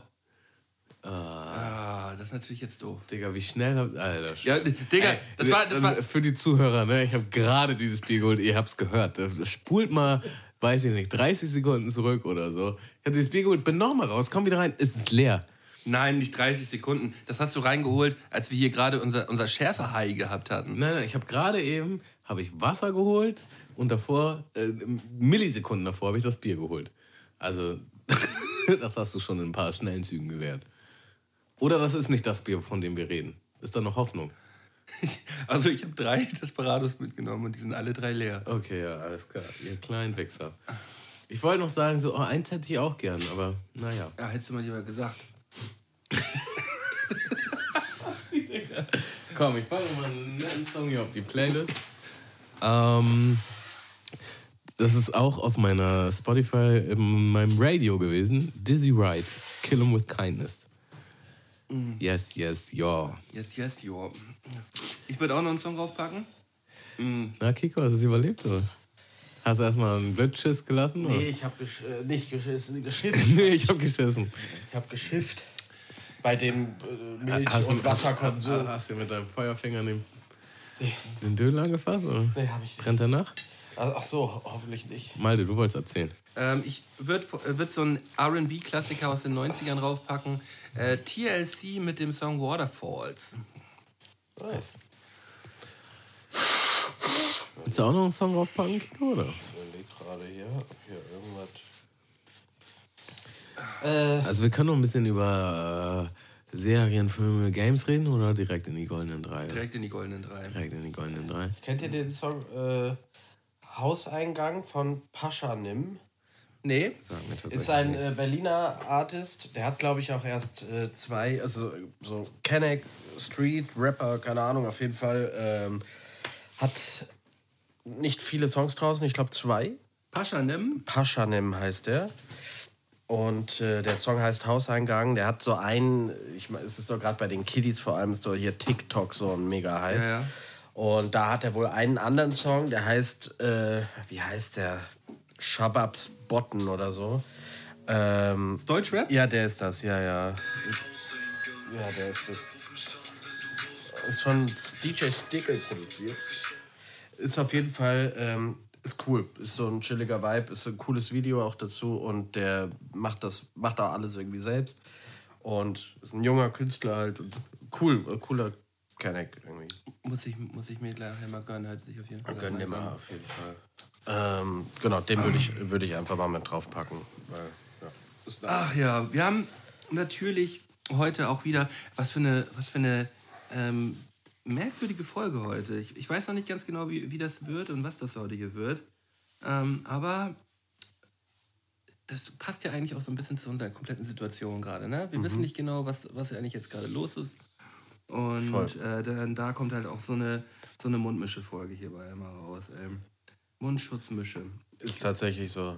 Ah, ah, das ist natürlich jetzt doof. Digga, wie schnell habt Alter. Ja, Digga, Ey, das war, das war, Für die Zuhörer, ne? Ich habe gerade dieses Bier geholt, ihr habt's gehört. Spult mal, weiß ich nicht, 30 Sekunden zurück oder so. Ich habe dieses Bier geholt, bin nochmal raus, komm wieder rein, ist es leer. Nein, nicht 30 Sekunden. Das hast du reingeholt, als wir hier gerade unser, unser Schärfehai gehabt hatten. Nein, nein, ich habe gerade eben habe ich Wasser geholt und davor, äh, Millisekunden davor, habe ich das Bier geholt. Also, das hast du schon in ein paar schnellen Zügen gelernt. Oder das ist nicht das Bier, von dem wir reden. Ist da noch Hoffnung? Also ich habe drei Desperados mitgenommen und die sind alle drei leer. Okay, ja, alles klar. Ihr kleinen Wichser. Ich wollte noch sagen, so, oh, eins hätte ich auch gern, aber naja. Ja, hättest du mal lieber gesagt. Komm, ich packe mal einen netten Song hier auf die Playlist. Ähm, das ist auch auf meiner Spotify, in meinem Radio gewesen. Dizzy Wright, Kill 'em with Kindness. Yes, yes, ja. Yes, yes, jo. Ich würde auch noch einen Song draufpacken. Na, Kiko, hast du es überlebt, oder? Hast du erstmal einen Blitzschiss gelassen? oder? Nee, ich habe gesch äh, nicht geschissen, geschifft. nee, ich hab geschissen. Ich habe geschifft. Bei dem äh, Milch- Hast du, und Wasserkonsum. Hast, hast du mit deinem Feuerfinger den, den Dödel angefasst? Oder? Nee, hab ich nicht. Brennt er nach? Ach so, hoffentlich nicht. Malte, du wolltest erzählen. Ähm, ich würde würd so einen RB-Klassiker aus den 90ern raufpacken. Äh, TLC mit dem Song Waterfalls. Nice. Willst du auch noch einen Song draufpacken, Kiko, oder? Ich überlege gerade hier, ob hier irgendwas. Also wir können noch ein bisschen über äh, Serien, Filme, Games reden oder direkt in die goldenen drei? Direkt in die goldenen drei. Direkt in die goldenen drei. Kennt ihr den Song äh, Hauseingang von Paschanim? Nee, Sag mir tatsächlich Ist ein äh, Berliner Artist, der hat glaube ich auch erst äh, zwei, also so Kenneck, Street, Rapper, keine Ahnung, auf jeden Fall. Ähm, hat nicht viele Songs draußen, ich glaube zwei. Paschanim. Paschanim heißt der. Und äh, der Song heißt Hauseingang. Der hat so einen, ich meine, es ist doch gerade bei den Kiddies vor allem, ist doch hier TikTok so ein mega Hype. Ja, ja. Und da hat er wohl einen anderen Song, der heißt, äh, wie heißt der? Shababs Botten oder so. Ähm, Deutschrap? ja, der ist das, ja, ja. Ja, der ist das. Ist von DJ Stickel produziert. Ist auf jeden Fall, ähm, ist cool. Ist so ein chilliger Vibe, ist ein cooles Video auch dazu und der macht das, macht auch alles irgendwie selbst. Und ist ein junger Künstler halt. Und cool, äh, cooler Kenneck irgendwie. Muss ich, muss ich mir gleich mal gönnen, hört sich auf jeden Fall. Gönn dir langsam. mal auf jeden Fall. Ähm, genau, den würde ich, würd ich einfach mal mit draufpacken. Weil, ja, nice. Ach ja, wir haben natürlich heute auch wieder, was für eine, was für eine ähm, merkwürdige Folge heute. Ich, ich weiß noch nicht ganz genau, wie, wie das wird und was das heute hier wird. Ähm, aber das passt ja eigentlich auch so ein bisschen zu unserer kompletten Situation gerade. Ne? Wir wissen nicht genau, was, was eigentlich jetzt gerade los ist. Und äh, dann, da kommt halt auch so eine, so eine Mundmische-Folge hierbei immer raus. Ähm, Mundschutzmische. Ist tatsächlich so.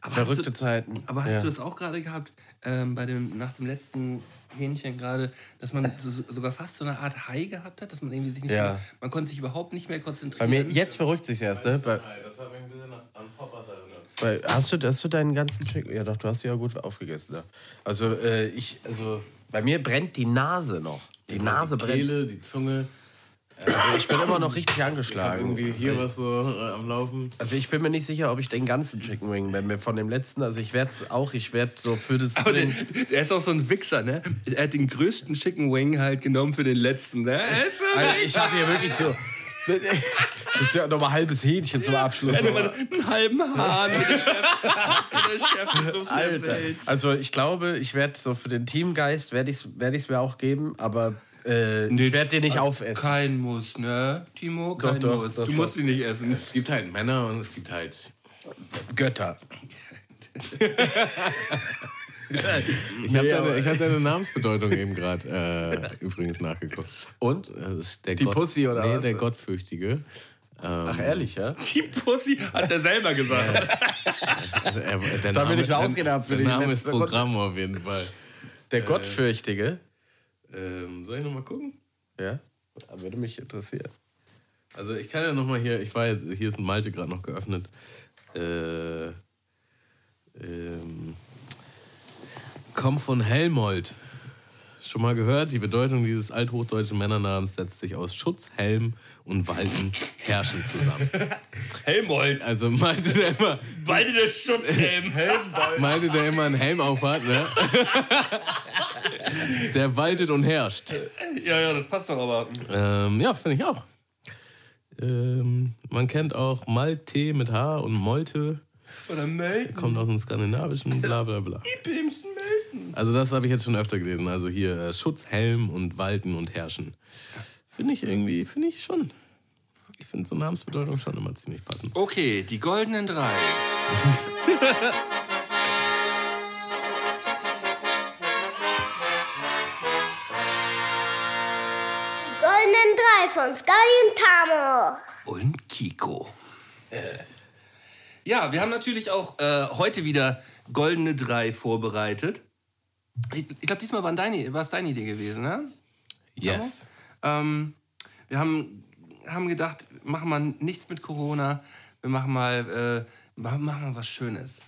Aber Verrückte du, Zeiten. Aber hast ja. du das auch gerade gehabt, ähm, bei dem, nach dem letzten Hähnchen gerade, dass man so, sogar fast so eine Art High gehabt hat, dass man irgendwie sich nicht Ja. mehr, man konnte sich überhaupt nicht mehr Bei konzentrieren. mir, jetzt beruhigt sich erst, ne? Bei, Das hat mich ein bisschen an Poppers erinnert. bei, hast, du, hast du deinen ganzen Chicken? Ja, doch, du hast die ja gut aufgegessen. Ne? Also, äh, ich, also, bei mir brennt die Nase noch. Die Nase die brennt. Kehle, die Zunge. Also, ich bin immer noch richtig angeschlagen. irgendwie hier was so äh, am Laufen. Also ich bin mir nicht sicher, ob ich den ganzen Chicken Wing, wenn wir von dem letzten, also ich werde es auch, ich werde so für das Aber der, den, der ist auch so ein Wichser, ne? Er hat den größten Chicken Wing halt genommen für den letzten, ne? Er ist so Also ich habe hier wirklich so das ist ja noch mal halbes Hähnchen zum Abschluss. er hat immer einen halben Hahn. wie der Chef, wie der Chef der Alter. Also ich glaube, ich werde so für den Teamgeist werde ich es werd ich's mir auch geben, aber äh, Nee, ich werde den nicht aufessen. Kein Muss, ne? Timo, kein doch, Muss. doch, du doch. musst ihn nicht essen. Es gibt halt Männer und es gibt halt. Götter. Ich habe Nee, deine, ich hab deine Namensbedeutung eben gerade äh, übrigens nachgeguckt. Und? Der Die Gott, Pussy oder Nee, was? der Gottfürchtige. Ähm, Ach ehrlich, ja? Die Pussy hat er selber gesagt. also er, der Name, ich eine Ausrede hab für der die Name ist Programm auf jeden Fall. Der Gottfürchtige. Ähm, soll ich nochmal gucken? Ja? Würde mich interessieren. Also ich kann ja nochmal hier, ich war jetzt, hier ist ein Malte gerade noch geöffnet. Äh, ähm, komm von Helmold. Schon mal gehört? Die Bedeutung dieses althochdeutschen Männernamens setzt sich aus Schutz, Helm und Walten herrschen zusammen. Helmold. Also meinte der immer, Walde der Schutzhelm. meinte der immer einen Helm aufhat, ne? Der waltet und herrscht. Ja, ja, das passt doch aber. Ähm, ja, finde ich auch. Ähm, man kennt auch Malte mit H und Molte. Oder Melden. Kommt aus dem Skandinavischen, bla bla bla. Bimsen Melden. Also das habe ich jetzt schon öfter gelesen. Also hier äh, Schutz, Helm und Walten und Herrschen. Finde ich irgendwie, finde ich schon. Ich finde so Namensbedeutung schon immer ziemlich passend. Okay, die goldenen drei. Goldenen drei von Sky und Tamo. Und Kiko. Ja, wir haben natürlich auch äh, heute wieder goldene drei vorbereitet. Ich, ich glaube, diesmal war es deine Idee gewesen, ne? Yes. Ähm, wir haben, haben gedacht, machen wir nichts mit Corona, wir machen mal, äh, machen mal was Schönes.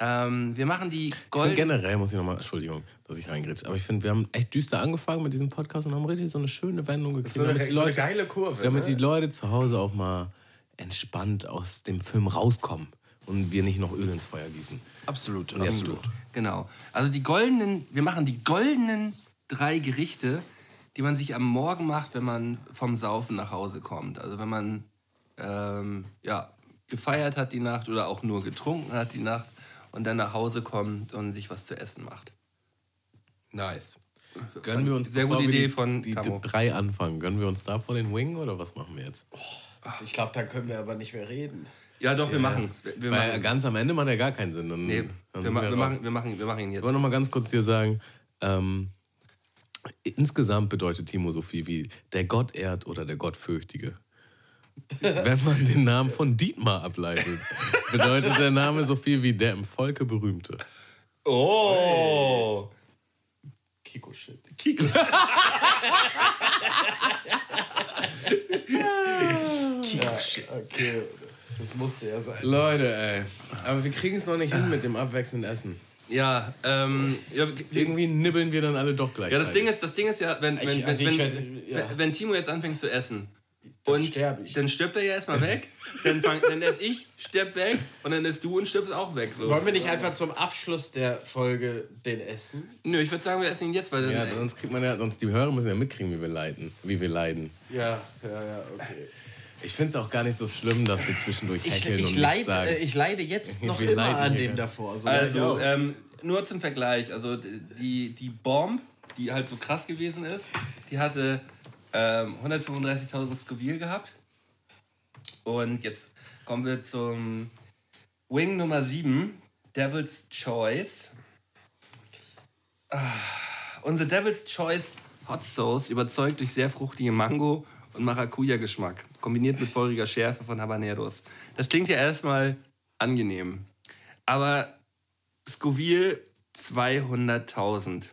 Ähm, wir machen die Gold. generell muss ich nochmal, Entschuldigung, dass ich reingrätsche, aber ich finde, wir haben echt düster angefangen mit diesem Podcast und haben richtig so eine schöne Wendung gekriegt. So eine- damit die so eine Leute, geile Kurve, Damit ne? die Leute zu Hause auch mal entspannt aus dem Film rauskommen und wir nicht noch Öl ins Feuer gießen. Absolut. Absolut. du. Genau. Also die goldenen, wir machen die goldenen drei Gerichte, die man sich am Morgen macht, wenn man vom Saufen nach Hause kommt. Also wenn man ähm, ja, gefeiert hat die Nacht oder auch nur getrunken hat die Nacht und dann nach Hause kommt und sich was zu essen macht. Nice. Gönnen wir uns, Sehr gute wir Idee die, von die, die drei anfangen, gönnen wir uns da vor den Wing oder was machen wir jetzt? Ich glaube, da können wir aber nicht mehr reden. Ja, doch, wir machen. Wir, Weil machen. ganz am Ende macht ja gar keinen Sinn. Dann, Nee, dann wir, ma wir, machen, wir, machen, wir machen ihn Ich jetzt. wollte noch mal ganz kurz dir sagen, ähm, insgesamt bedeutet Timo so viel wie der Gottehrt oder der Gottfürchtige. Wenn man den Namen von Dietmar ableitet, bedeutet der Name so viel wie der im Volke Berühmte. Oh! Kiko-Shit. Kiko. Okay, das musste ja sein. Leute, ey. Aber wir kriegen es noch nicht hin mit dem abwechselnden Essen. Ja, ähm, ja, Irgendwie nibbeln wir dann alle doch gleich. Ja, das Ding ist, das Ding ist ja, wenn, wenn, Ich- also wenn, werd- ja. wenn, wenn Timo jetzt anfängt zu essen Dann und sterb ich. dann stirbt er ja erstmal weg, dann, fang, dann esse ich, stirb weg und dann isst du und stirbst auch weg. So. Wollen wir nicht einfach zum Abschluss der Folge den essen? Nö, ich würde sagen, wir essen ihn jetzt, weil dann, Ja, sonst kriegt man ja, sonst die Hörer müssen ja mitkriegen, wie wir leiden, wie wir leiden. Ja, ja, ja, okay. Ich finde es auch gar nicht so schlimm, dass wir zwischendurch Ich, heckeln ich, und leid, sagen. äh, ich leide jetzt noch Wir immer an hier. dem davor. So also ähm, nur zum Vergleich, also die, die Bomb, die halt so krass gewesen ist, die hatte ähm, 135.000 Scoville gehabt und jetzt kommen wir zum Wing Nummer 7, Devil's Choice. Ah, unsere Devil's Choice Hot Sauce überzeugt durch sehr fruchtige Mango und Maracuja-Geschmack, kombiniert mit feuriger Schärfe von Habaneros. Das klingt ja erstmal angenehm. Aber Scoville 200.000.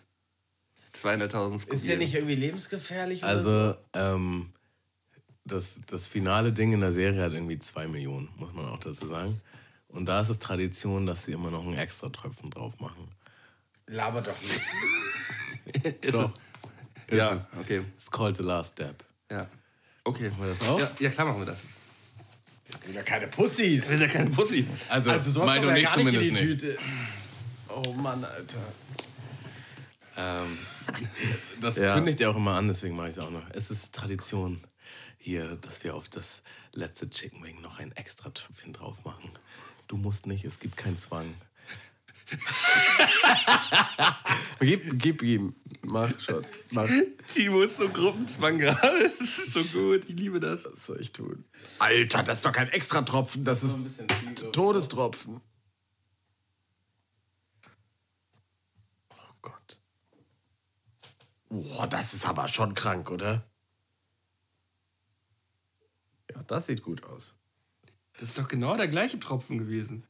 200.000 Scoville. Ist der nicht irgendwie lebensgefährlich? oder so? Also, ähm, das, das finale Ding in der Serie hat irgendwie zwei Millionen, muss man auch dazu sagen. Und da ist es Tradition, dass sie immer noch einen extra Tröpfen drauf machen. Laber doch nicht. Ist Doch. es? Ja, Ist es. okay. It's called the last step. Ja. Okay. Machen wir das auch? Ja, ja, klar machen wir das. Das sind ja keine Pussys. Wir sind ja keine Pussys. Also, Also sowas kommt und ja ich gar nicht in zumindest die nicht. Tüte. Oh Mann, Alter. Ähm, das Ja. kündigt ja auch immer an, deswegen mache ich es auch noch. Es ist Tradition hier, dass wir auf das letzte Chicken Wing noch ein extra Tröpfchen drauf machen. Du musst nicht, es gibt keinen Zwang. Gib, gib ihm. Mach, Schatz. Mach. Timo ist so Gruppenzwang gerade. Das ist so gut. Ich liebe das. Was soll ich tun? Alter, das ist doch kein Extratropfen. Das ist bisschen viel. Todestropfen. Oh Gott. Boah, das ist aber schon krank, oder? Ja, das sieht gut aus. Das ist doch genau der gleiche Tropfen gewesen.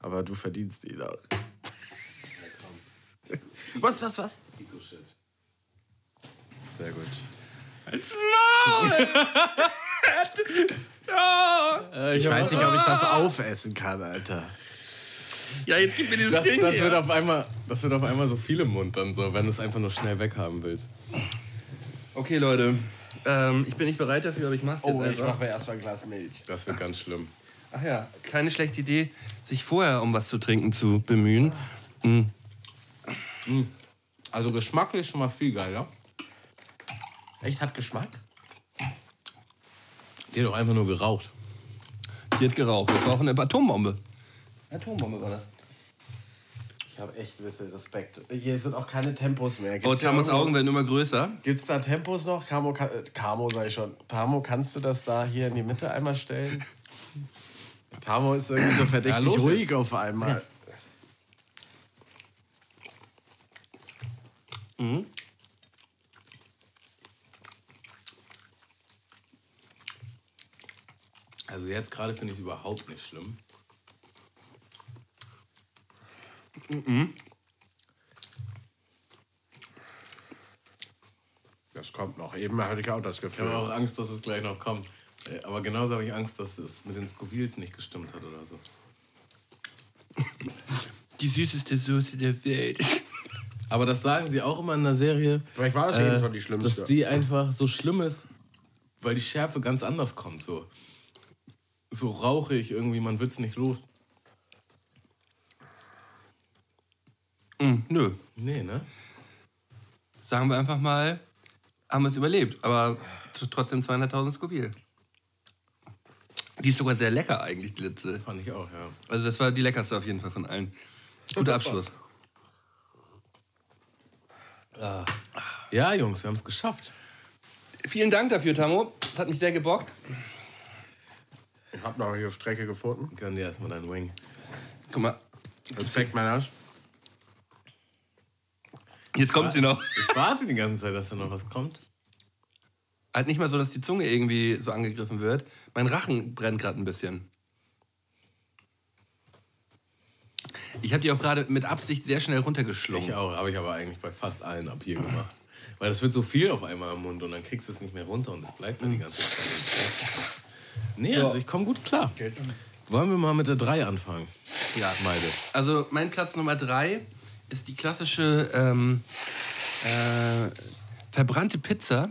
Aber du verdienst ihn auch. Was, was, was? Sehr gut. Als Maul! ja. Ich weiß nicht, ob ich das aufessen kann, Alter. ja, jetzt gib mir dieses Das, Ding das, her. wird auf einmal, das wird auf einmal so viel im Mund dann so, wenn du es einfach nur schnell weghaben willst. Okay, Leute. Ähm, ich bin nicht bereit dafür, aber ich mach's jetzt Oh, ich einfach. mache mir erstmal ein Glas Milch. Das wird ganz schlimm. Ach ja, keine schlechte Idee, sich vorher um was zu trinken zu bemühen. Mhm. Also geschmacklich schon mal viel geiler. Echt, hat Geschmack? Die hat doch einfach nur geraucht. Die hat geraucht. Wir brauchen eine Atombombe. Atombombe war das. Ich habe echt ein bisschen Respekt. Hier sind auch keine Tempos mehr. Oh, Tamos Augen werden immer größer. Gibt's da Tempos noch? Camo, kann, äh, Camo sag ich schon. Tamo, kannst du das da hier in die Mitte einmal stellen? Tamo ist irgendwie so verdächtig los ruhig jetzt. auf einmal. Also jetzt gerade finde ich es überhaupt nicht schlimm. Das kommt noch. Eben hatte ich auch das Ich habe Gefühl. auch Angst, dass es gleich noch kommt. Äh, Aber genauso habe ich Angst, dass es mit den Scovilles nicht gestimmt hat oder so. Die süßeste Soße der Welt. Aber das sagen sie auch immer in der Serie. Vielleicht war das äh, Mal die schlimmste. Dass die einfach so schlimm ist, weil die Schärfe ganz anders kommt. So, so rauchig irgendwie, man wird es nicht los. Hm, nö. Nee, ne? Sagen wir einfach mal, haben wir es überlebt. Aber trotzdem 200.000 Scoville. Die ist sogar sehr lecker eigentlich, die letzte. Fand ich auch, ja. Also das war die leckerste auf jeden Fall von allen. Guter Abschluss. Ja, Jungs, wir haben es geschafft. Vielen Dank dafür, Tamo. Das hat mich sehr gebockt. Ich hab noch hier Strecke gefunden. Gönn dir erstmal deinen Wing. Guck mal, Respekt, Männers. jetzt kommt sie noch. Ich warte die ganze Zeit, dass da noch was kommt. Halt nicht mal so, dass die Zunge irgendwie so angegriffen wird. Mein Rachen brennt gerade ein bisschen. Ich habe die auch gerade mit Absicht sehr schnell runtergeschlungen. Ich auch, habe ich aber eigentlich bei fast allen ab hier gemacht. Weil das wird so viel auf einmal im Mund und dann kriegst du es nicht mehr runter und es bleibt dann die ganze Zeit. Nee, also ich komme gut klar. Wollen wir mal mit der 3 anfangen? Ja. Meide. Also mein Platz Nummer drei ist die klassische ähm, äh, verbrannte Pizza,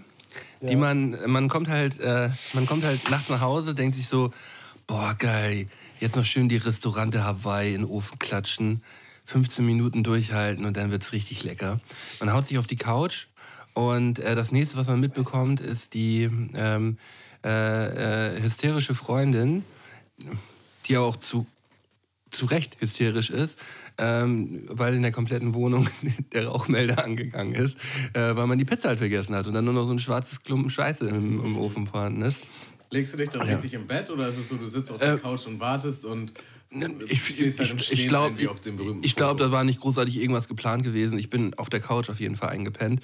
die man man kommt halt äh, man kommt halt nachts nach Hause, denkt sich so, boah geil, jetzt noch schön die Restaurante Hawaii in den Ofen klatschen, 15 Minuten durchhalten und dann wird's richtig lecker. Man haut sich auf die Couch und äh, das nächste, was man mitbekommt, ist die ähm, äh, äh, hysterische Freundin, die auch zu zu Recht hysterisch ist, ähm, weil in der kompletten Wohnung der Rauchmelder angegangen ist, äh, weil man die Pizza halt vergessen hat und dann nur noch so ein schwarzes Klumpen Scheiße im, im Ofen vorhanden ist. Legst du dich dann richtig im Bett oder ist es so, du sitzt auf der Couch und wartest und Ich, stehst halt im ich, Stehen ich glaube, ich glaub, Foto? da war nicht großartig irgendwas geplant gewesen. Ich bin auf der Couch auf jeden Fall eingepennt.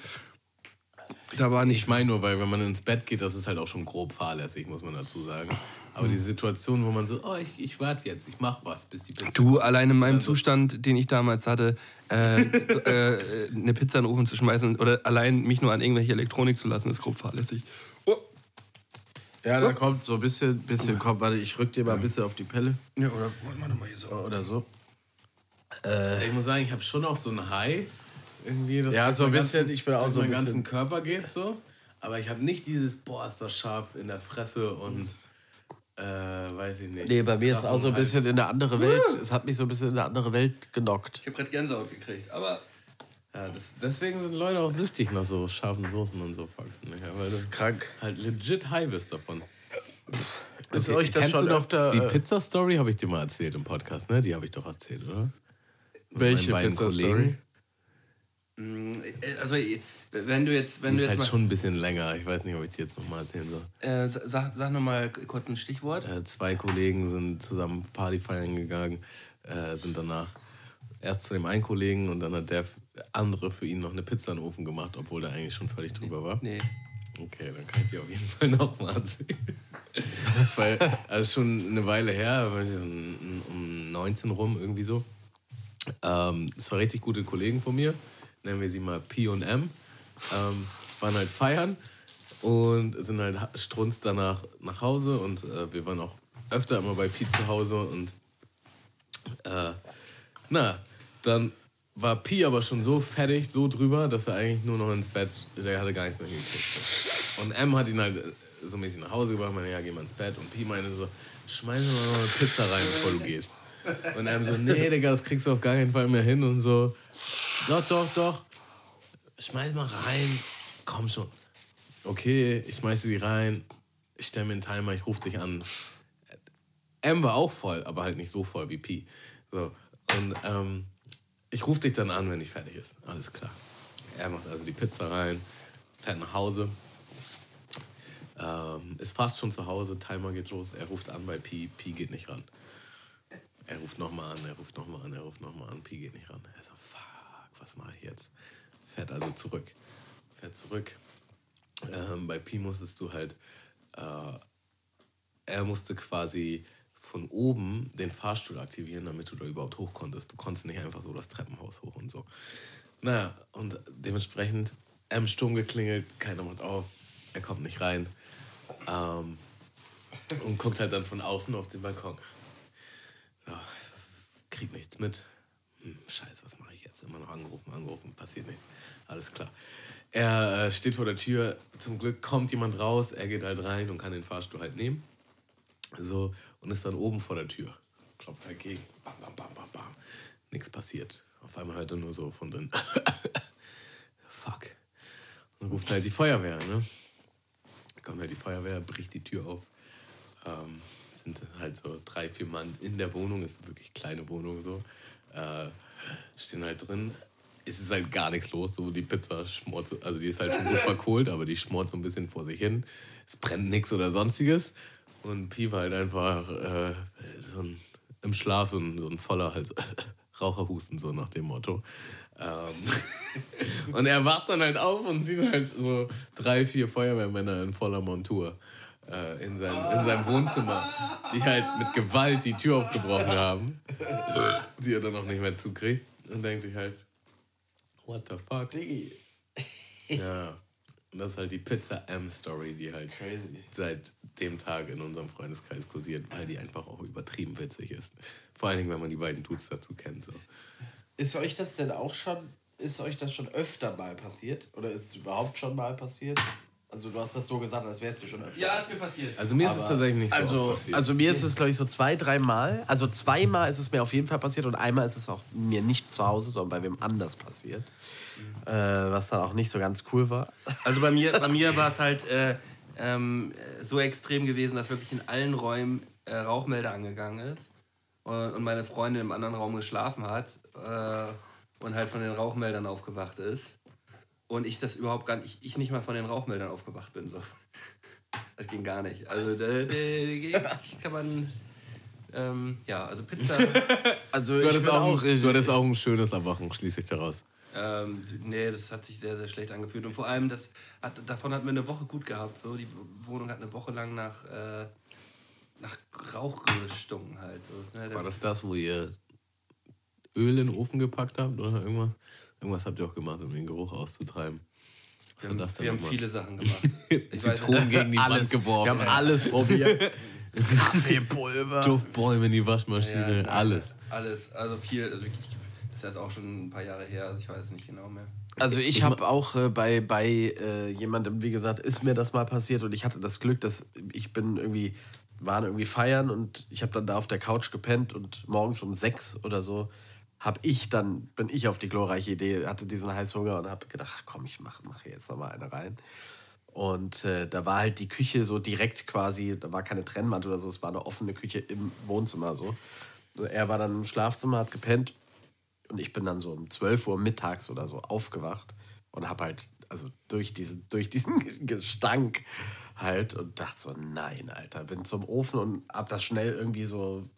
Da war nicht Ich meine nur, weil wenn man ins Bett geht, das ist halt auch schon grob fahrlässig, muss man dazu sagen. Aber die Situation, wo man so, oh, ich, ich warte jetzt, ich mach was, bis die Pizza Du, allein in meinem Also- Zustand, den ich damals hatte, äh, äh, eine Pizza in den Ofen zu schmeißen oder allein mich nur an irgendwelche Elektronik zu lassen, ist grob fahrlässig. Ja, da kommt so ein bisschen, bisschen kommt, warte, ich rück dir mal ein bisschen auf die Pelle Ja, oder doch mal hier so. oder so. Ich muss sagen, ich habe schon auch so ein High irgendwie. Das Ja, so ein bisschen, ganzen- ich bin auch so ein meinen ganzen bisschen- Körper geht so. Aber ich habe nicht dieses, boah, ist das scharf in der Fresse und äh, weiß ich nicht. Nee, bei mir ist es auch so ein bisschen in eine andere Welt. Es hat mich so ein bisschen in eine andere Welt genockt. Ich habe gerade Gänsehaut gekriegt, aber Ja, das, deswegen sind Leute auch süchtig nach so scharfen Soßen und so Faxen. Ja, weil Das ist krank. halt legit high bist davon. Ist Okay, euch das kennst schon du noch öfter, Die äh, Pizza-Story habe ich dir mal erzählt im Podcast, ne? Die habe ich doch erzählt, oder? Mit Welche beiden Pizza-Story? Kollegen. äh, also wenn du jetzt, wenn Die du ist jetzt halt mal, schon ein bisschen länger. Ich weiß nicht, ob ich dir jetzt nochmal erzählen soll. äh, sag, sag noch mal kurz ein Stichwort. Äh, zwei Kollegen sind zusammen Party feiern gegangen, äh, sind danach erst zu dem einen Kollegen und dann hat der andere für ihn noch eine Pizza in den Ofen gemacht, obwohl der eigentlich schon völlig drüber war. Nee. Okay, dann kann ich dir auf jeden Fall nochmal erzählen. Das war also schon eine Weile her, weiß ich, um- um 19 rum irgendwie so. Ähm, das war richtig gute Kollegen von mir, nennen wir sie mal P und M. Ähm, waren halt feiern und sind halt ha- strunz danach nach Hause und äh, wir waren auch öfter immer bei Pi zu Hause und äh, na, dann war Pi aber schon so fertig, so drüber, dass er eigentlich nur noch ins Bett, der hatte gar nichts mehr hingekriegt. So. Und M hat ihn halt äh, so mäßig nach Hause gebracht, meinte, ja, geh mal ins Bett. Und Pi meinte so, schmeiß mal noch eine Pizza rein, bevor du gehst. Und M so, nee, Digga, das kriegst du auf gar keinen Fall mehr hin und so. Doch, doch, doch. Schmeiß mal rein. Komm schon. Okay, ich schmeiße die rein. Ich stelle mir einen Timer, ich rufe dich an. M war auch voll, aber halt nicht so voll wie Pi. So. Und ähm, ich rufe dich dann an, wenn ich fertig ist. Alles klar. Er macht also die Pizza rein, fährt nach Hause. Ähm, ist fast schon zu Hause, Timer geht los. Er ruft an bei Pi, Pi geht nicht ran. Er ruft nochmal an, er ruft nochmal an, er ruft nochmal an, Pi geht nicht ran. Er so, fuck, was mache ich jetzt? Fährt also zurück. Fährt zurück. Ähm, bei Pi musstest du halt, äh, er musste quasi von oben den Fahrstuhl aktivieren, damit du da überhaupt hoch konntest. Du konntest nicht einfach so das Treppenhaus hoch und so. Naja, und dementsprechend M Sturm geklingelt, keiner macht auf, er kommt nicht rein. Ähm, und guckt halt dann von außen auf den Balkon. So, kriegt nichts mit. Hm, scheiße, was mache ich jetzt? Immer noch angerufen, angerufen, passiert nichts. Alles klar. Er äh, steht vor der Tür. Zum Glück kommt jemand raus. Er geht halt rein und kann den Fahrstuhl halt nehmen. So, und ist dann oben vor der Tür. Klopft halt gegen. Bam, bam, bam, bam, bam. Nichts passiert. Auf einmal hört er nur so von drin. Fuck. Und ruft halt die Feuerwehr, ne? Kommt halt die Feuerwehr, bricht die Tür auf. Ähm, sind halt so drei, vier Mann in der Wohnung, ist eine wirklich kleine Wohnung so. Äh, stehen halt drin. Es ist halt gar nichts los. So die Pizza schmort, so, also die ist halt schon gut verkohlt, aber die schmort so ein bisschen vor sich hin. Es brennt nichts oder sonstiges. Und Pi war halt einfach äh, so ein, im Schlaf so ein, so ein voller halt, Raucherhusten, so nach dem Motto. Ähm, und er wacht dann halt auf und sieht halt so drei, vier Feuerwehrmänner in voller Montur äh, in, seinem, in seinem Wohnzimmer, die halt mit Gewalt die Tür aufgebrochen haben, die er dann auch nicht mehr zukriegt und denkt sich halt, what the fuck? Diggi. Ja. Und das ist halt die Pizza M-Story, die halt Crazy. seit dem Tag in unserem Freundeskreis kursiert, weil die einfach auch übertrieben witzig ist. Vor allen Dingen, wenn man die beiden Dudes dazu kennt. So. Ist euch das denn auch schon, ist euch das schon öfter mal passiert? Oder ist es überhaupt schon mal passiert? Also du hast das so gesagt, als wäre es dir schon öfter. Ja, ist mir passiert. Also mir ist es Aber- tatsächlich nicht so also, passiert. also mir ist es, glaube ich, so zwei, dreimal. Also zweimal ist es mir auf jeden Fall passiert und einmal ist es auch mir nicht zu Hause, sondern bei wem anders passiert. Äh, was dann auch nicht so ganz cool war. Also bei mir, bei mir war es halt äh, ähm, so extrem gewesen, dass wirklich in allen Räumen äh, Rauchmelder angegangen ist und, und meine Freundin im anderen Raum geschlafen hat äh, und halt von den Rauchmeldern aufgewacht ist. Und ich das überhaupt gar nicht, ich nicht mal von den Rauchmeldern aufgewacht bin. So. Das ging gar nicht. Also da, da, da kann man, ähm, ja, also Pizza, Also du, hattest auch, ein- du hattest auch ein schönes Erwachen, schließe ich daraus. ähm, nee, das hat sich sehr, sehr schlecht angefühlt. Und vor allem, das hat, davon hatten wir eine Woche gut gehabt. So. Die Wohnung hat eine Woche lang nach, äh, nach Rauch gestunken halt. So. Ne, War das das, wo ihr Öl in den Ofen gepackt habt oder irgendwas? Irgendwas habt ihr auch gemacht, um den Geruch auszutreiben. Was wir haben, das denn wir haben viele Sachen gemacht. Zitronen gegen die Wand alles, geworfen. wir haben alles probiert. Kaffeepulver. Duftbäume in die Waschmaschine, Ja, alles. Alles, also viel. Also wirklich, das ist jetzt auch schon ein paar Jahre her, also ich weiß es nicht genau mehr. Also ich habe auch äh, bei, bei äh, jemandem, wie gesagt, ist mir das mal passiert und ich hatte das Glück, dass ich bin irgendwie, waren irgendwie feiern und ich habe dann da auf der Couch gepennt und morgens um sechs oder so habe ich dann, bin ich auf die glorreiche Idee, hatte diesen Heißhunger und habe gedacht, ach komm, ich mache mach jetzt noch mal eine rein. Und äh, da war halt die Küche so direkt quasi, da war keine Trennwand oder so, es war eine offene Küche im Wohnzimmer so. Er war dann im Schlafzimmer, hat gepennt und ich bin dann so um 12 Uhr mittags oder so aufgewacht und habe halt, also durch diesen, durch diesen Gestank halt und dachte so, nein, Alter, bin zum Ofen und hab das schnell irgendwie so,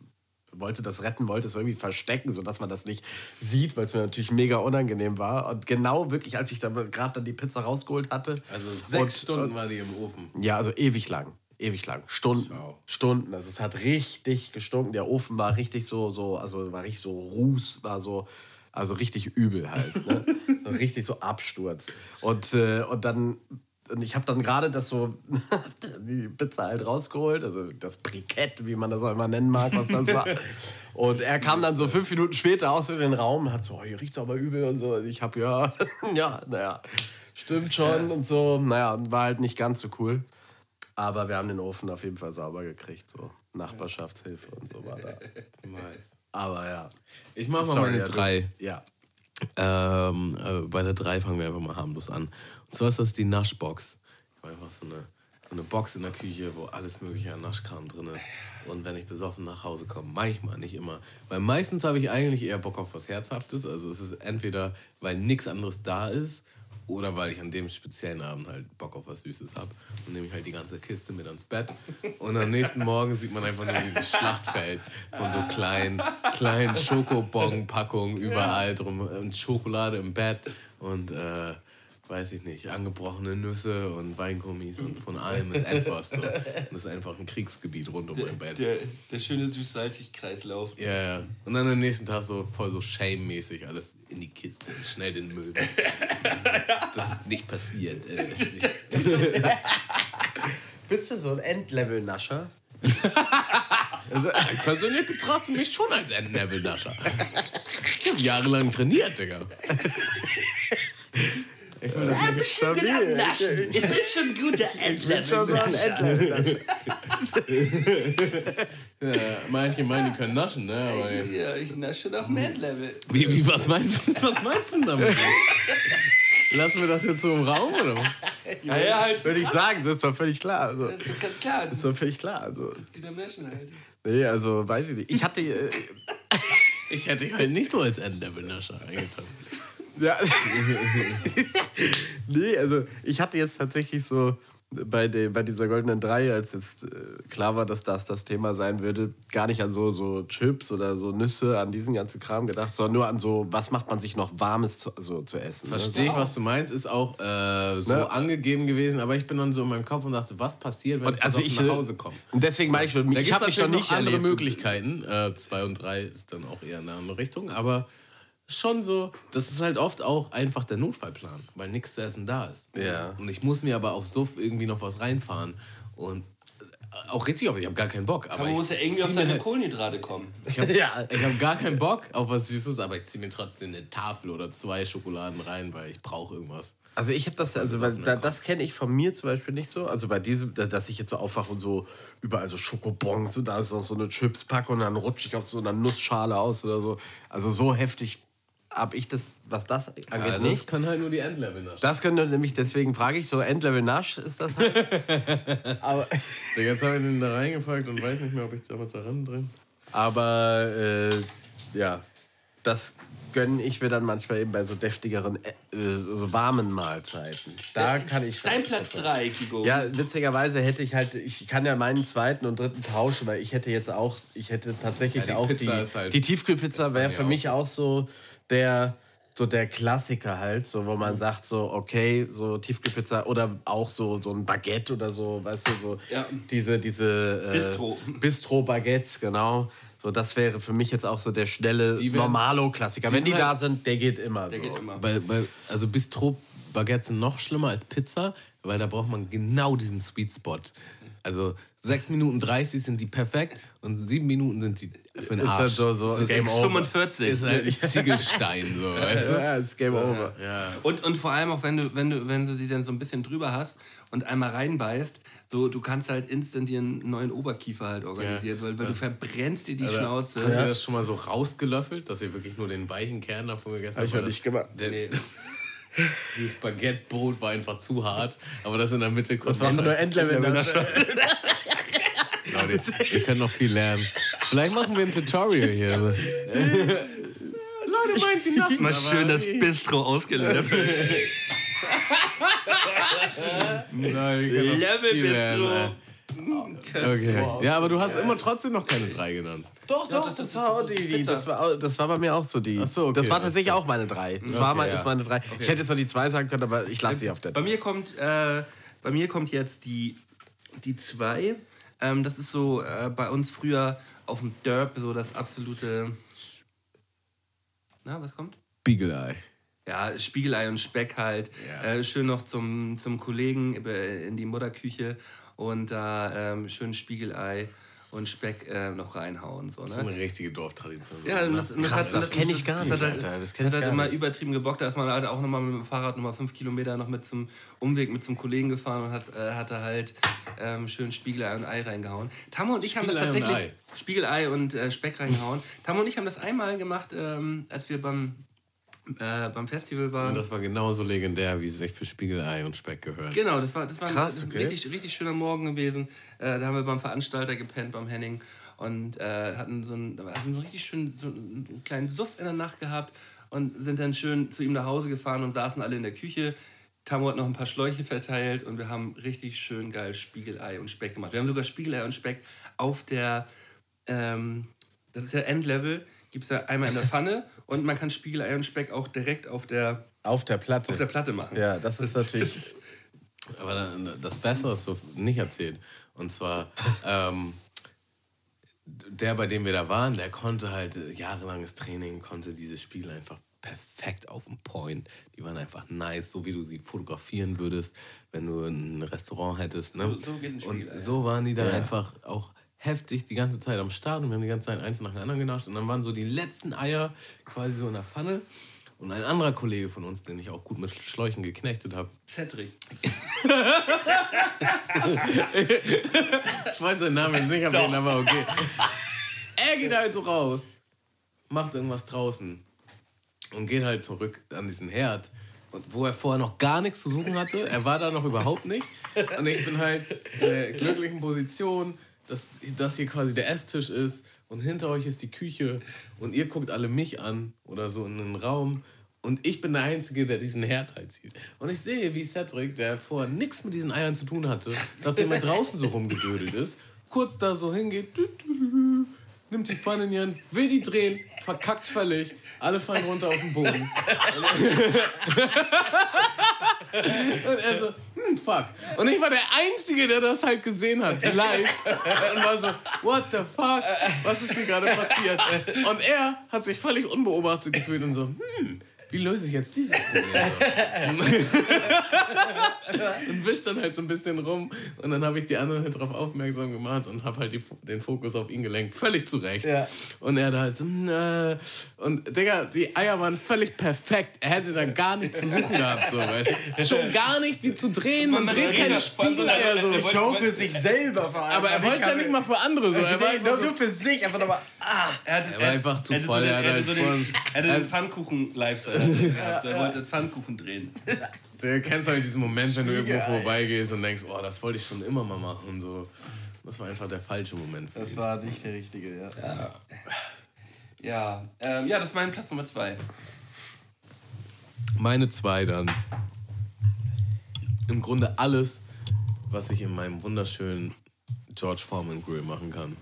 wollte das retten, wollte es irgendwie verstecken, sodass man das nicht sieht, weil es mir natürlich mega unangenehm war. Und genau wirklich, als ich dann gerade dann die Pizza rausgeholt hatte. Also sechs und, Stunden war die im Ofen. ja, also ewig lang. Ewig lang. Stunden. Schau. Stunden. Also es hat richtig gestunken. Der Ofen war richtig so, so, also war richtig so Ruß, war so, also richtig übel halt. Ne? richtig so Absturz. Und, äh, und dann, und ich habe dann gerade das so, die Pizza halt rausgeholt, also das Brikett, wie man das auch immer nennen mag, was das war. Und er kam dann so fünf Minuten später aus in den Raum und hat so, oh, hier riecht's aber übel und so. Und ich habe ja, ja, naja, stimmt schon und so. Naja, und war halt nicht ganz so cool. Aber wir haben den Ofen auf jeden Fall sauber gekriegt. So Nachbarschaftshilfe und so war da. Aber ja. Ich mache mal meine ja, du- drei. Ja. Ähm, äh, bei der 3 fangen wir einfach mal harmlos an. Und zwar ist das die Naschbox. Ich habe einfach so eine, eine Box in der Küche, wo alles mögliche an Naschkram drin ist. Und wenn ich besoffen nach Hause komme, manchmal, nicht immer. Weil meistens habe ich eigentlich eher Bock auf was Herzhaftes. Also es ist entweder, weil nichts anderes da ist oder weil ich an dem speziellen Abend halt Bock auf was Süßes habe. Und nehme ich halt die ganze Kiste mit ans Bett. Und am nächsten Morgen sieht man einfach nur dieses Schlachtfeld von so kleinen, kleinen Schokobon-Packungen überall drum. Und Schokolade im Bett und äh, weiß ich nicht, angebrochene Nüsse und Weingummis und von allem ist etwas. So. Und es ist einfach ein Kriegsgebiet rund um mein Bett. Der, der schöne süß-salzig-Kreislauf. Ja, ja. Und dann am nächsten Tag so voll so shame-mäßig alles in die Kiste und schnell den Müll. weg. Das ist nicht passiert. Äh, das ist nicht. Bist du so ein Endlevel-Nascher? Also, ich persönlich betrachte mich schon als Endlevel-Nascher. Ich habe jahrelang trainiert, Digga. Ich will das nicht Stabil. Du bist schon ein guter Schon so ein Endlevel. Ja, manche meinen, die können naschen, ne? Aber Ja, ich nasche schon auf dem Endlevel. wie, wie, was, meinst, was meinst du denn damit? Lassen wir das jetzt so im Raum, oder? Ja, ja, halt. Würde ich sagen, das ist doch völlig klar. Also, Das ist ganz klar. ist Das doch völlig klar. Also, geht am Naschen halt. nee, also weiß ich nicht. Ich hatte. Äh, Ich hätte dich halt nicht so als Endlevel-Nascher eingetragen. Ja. nee, also ich hatte jetzt tatsächlich so bei, de, bei dieser goldenen Drei, als jetzt äh, klar war, dass das das Thema sein würde, gar nicht an so, so Chips oder so Nüsse, an diesen ganzen Kram gedacht, sondern nur an so, was macht man sich noch Warmes zu, also, zu essen. ne? Verstehe ich, was du meinst, ist auch äh, so Ne? angegeben gewesen, aber ich bin dann so in meinem Kopf und dachte, was passiert, wenn Und also ich nach Hause komme? Und deswegen meine ich, ich gibt es habe mich noch natürlich nicht noch andere erlebt. Möglichkeiten. Äh, zwei und drei ist dann auch eher in eine andere Richtung, aber schon so, das ist halt oft auch einfach der Notfallplan, weil nichts zu essen da ist. Ja. Und ich muss mir aber auf Suff irgendwie noch was reinfahren und äh, auch richtig auf, ich habe gar keinen Bock. Aber Aber man muss ja irgendwie auf seine halt- Kohlenhydrate kommen. ich habe Ja. ich hab gar keinen Bock auf was Süßes, aber ich ziehe mir trotzdem eine Tafel oder zwei Schokoladen rein, weil ich brauche irgendwas. Also ich habe das, also weil, da, das kenne ich von mir zum Beispiel nicht so. Also bei diesem, da- dass ich jetzt so aufwache und so überall so Schokobons und da ist noch so eine Chips packe und dann rutsche ich auf so einer Nussschale aus oder so. Also so heftig habe ich das, was das angeht, Ja, das nicht. können halt nur die Endlevel naschen. Das könnte nämlich, deswegen frage ich so, Endlevel Nasch ist das halt. aber Jetzt habe ich den da reingepackt und weiß nicht mehr, ob ich da was darin drin. aber äh, ja, das gönne ich mir dann manchmal eben bei so deftigeren, äh, so warmen Mahlzeiten. Da kann ich Dein Platz 3, Kigo. Ja, witzigerweise hätte ich halt, ich kann ja meinen zweiten und dritten tauschen, weil ich hätte jetzt auch, ich hätte tatsächlich Ja, die auch Pizza die, halt- die Tiefkühlpizza wäre für auch mich auch so der, so der Klassiker halt, so wo man Mhm. sagt so, okay, so Tiefkühlpizza oder auch so, so ein Baguette oder so, weißt du, so Ja. diese, diese äh, Bistro. Bistro-Baguettes, genau. So, das wäre für mich jetzt auch so der schnelle werden- Normalo-Klassiker. die Wenn die sind da halt- sind, der geht immer Der so. geht immer. Bei, bei, also Bistro-Baguettes sind noch schlimmer als Pizza, weil da braucht man genau diesen Sweet Spot. Also 6 Minuten 30 sind die perfekt und 7 Minuten sind die für den Ist Arsch. halt so- so ist Game halt- over. 45. Ist halt ein Ziegelstein, so, weißt du? Ja, ist Game Over. Ja. Und, und vor allem auch, wenn du, wenn, du, wenn du sie dann so ein bisschen drüber hast und einmal reinbeißt, so, du kannst halt instant dir einen neuen Oberkiefer halt organisieren, Ja. weil, weil du verbrennst dir die Also, Schnauze. Habt ihr das schon mal so rausgelöffelt, dass ihr wirklich nur den weichen Kern davon gegessen Hab ich noch nicht gemacht. Der, Nee. Dieses Baguette-Brot war einfach zu hart, aber das in der Mitte konnte Das war nur Endlevel. Leute, ihr könnt noch viel lernen. Vielleicht machen wir ein Tutorial hier. Leute, meint sie naschen. Mal schön das Bistro ausgelöffelt. Nein, noch Level lernen, Bistro. ey. Okay. Ja, aber du hast immer trotzdem noch keine drei genannt. Doch, doch, das, war auch die, die das, war, das war bei mir auch so die. Ach so, okay, das war tatsächlich auch meine drei. Das Okay, war mal, ja. ist meine drei. Ich hätte jetzt mal die zwei sagen können, aber ich lasse sie auf der Bei mir kommt, äh, bei mir kommt jetzt die, die zwei. Ähm, das ist so äh, bei uns früher auf dem Derb so das absolute. Na, was kommt? Eye. Ja, Spiegelei und Speck halt. Ja. Äh, schön noch zum, zum Kollegen in die Mutterküche und da ähm, schön Spiegelei und Speck äh, noch reinhauen. So, ne? eine richtige Dorftradition. Ja, das, das, Krass, hat, das kenn ich gar das nicht, Hat halt, Alter. Das das kenn hat ich halt immer nicht. übertrieben gebockt. Da ist man halt auch nochmal mit dem Fahrrad nochmal fünf Kilometer noch mit zum Umweg mit zum Kollegen gefahren und hat, äh, hat da halt ähm, schön Spiegelei und Ei reingehauen. Tammo und ich haben das Spiegelei und tatsächlich. Spiegelei und äh, Speck reingehauen. Tammo und ich haben das einmal gemacht, ähm, als wir beim, äh, beim Festival waren. Und das war genauso legendär, wie es sich für Spiegelei und Speck gehört. Genau, das war, das war Krass, ein okay. richtig, richtig schöner Morgen gewesen. Äh, da haben wir beim Veranstalter gepennt, beim Henning. Und äh, hatten, so einen, hatten so richtig schön so einen kleinen Suff in der Nacht gehabt und sind dann schön zu ihm nach Hause gefahren und saßen alle in der Küche. Tammo hat noch ein paar Schläuche verteilt und wir haben richtig schön geil Spiegelei und Speck gemacht. Wir haben sogar Spiegelei und Speck auf der, ähm, das ist ja Endlevel, gibt es ja einmal in der Pfanne und man kann Spiegelei und Speck auch direkt auf der, Auf der Platte. auf der Platte machen. ja, das ist natürlich. Aber das Bessere hast du nicht erzählt. Und zwar, ähm, der, bei dem wir da waren, der konnte halt jahrelanges Training, konnte diese Spiele einfach perfekt auf den Point. Die waren einfach nice, so wie du sie fotografieren würdest, wenn du ein Restaurant hättest. Ne? So- so geht ein Und Spiegelei, so waren die da einfach auch heftig die ganze Zeit am Start und wir haben die ganze Zeit eins nach dem anderen genascht und dann waren so die letzten Eier quasi so in der Pfanne und ein anderer Kollege von uns, den ich auch gut mit Schläuchen geknechtet habe, Cedric. ich weiß seinen Namen jetzt nicht, aber, den, aber okay. Er geht halt so raus, macht irgendwas draußen und geht halt zurück an diesen Herd, wo er vorher noch gar nichts zu suchen hatte. Er war da noch überhaupt nicht. Und ich bin halt in der glücklichen Position, dass das hier quasi der Esstisch ist und hinter euch ist die Küche und ihr guckt alle mich an oder so in den Raum. Und ich bin der Einzige, der diesen Herd halt sieht. Und ich sehe, wie Cedric, der vorher nichts mit diesen Eiern zu tun hatte, nachdem er draußen so rumgedödelt ist, kurz da so hingeht, nimmt die Pfanne in die Hand, will die drehen, verkackt völlig, alle fallen runter auf den Boden. Und er so, hm, fuck. Und ich war der Einzige, der das halt gesehen hat, live. Und war so, what the fuck? Was ist hier gerade passiert? Und er hat sich völlig unbeobachtet gefühlt und so, hm, wie löse ich jetzt dieses Problem? und wisch dann halt so ein bisschen rum. Und dann habe ich die anderen halt darauf aufmerksam gemacht und habe halt die, den Fokus auf ihn gelenkt. Völlig zu Recht. Ja. Und er da halt so, "Hm, äh. und Digga, die Eier waren völlig perfekt. Er hätte da gar nichts zu suchen gehabt, so, weißt. Schon gar nicht, die zu drehen. Man dreht keine Spiegeleier so. Show für sich selber vor allem. Aber er wollte es ja nicht mal für andere so. Er war Nee, einfach nur, so, nur für sich, einfach nochmal. Ah. Er, hatte, Er war einfach zu hatte voll, den- er hat hatte halt so den, von- er hatte den Pfannkuchen-Lifestyle. gehabt. Er wollte den Pfannkuchen drehen. Du kennst halt diesen Moment, wenn du irgendwo vorbeigehst und denkst, oh, das wollte ich schon immer mal machen. So. Das war einfach der falsche Moment für Das ihn. war nicht der richtige, ja. Ja, ähm, ja, das ist mein Platz Nummer zwei. Meine zwei dann. Im Grunde alles, was ich in meinem wunderschönen George Foreman Grill machen kann.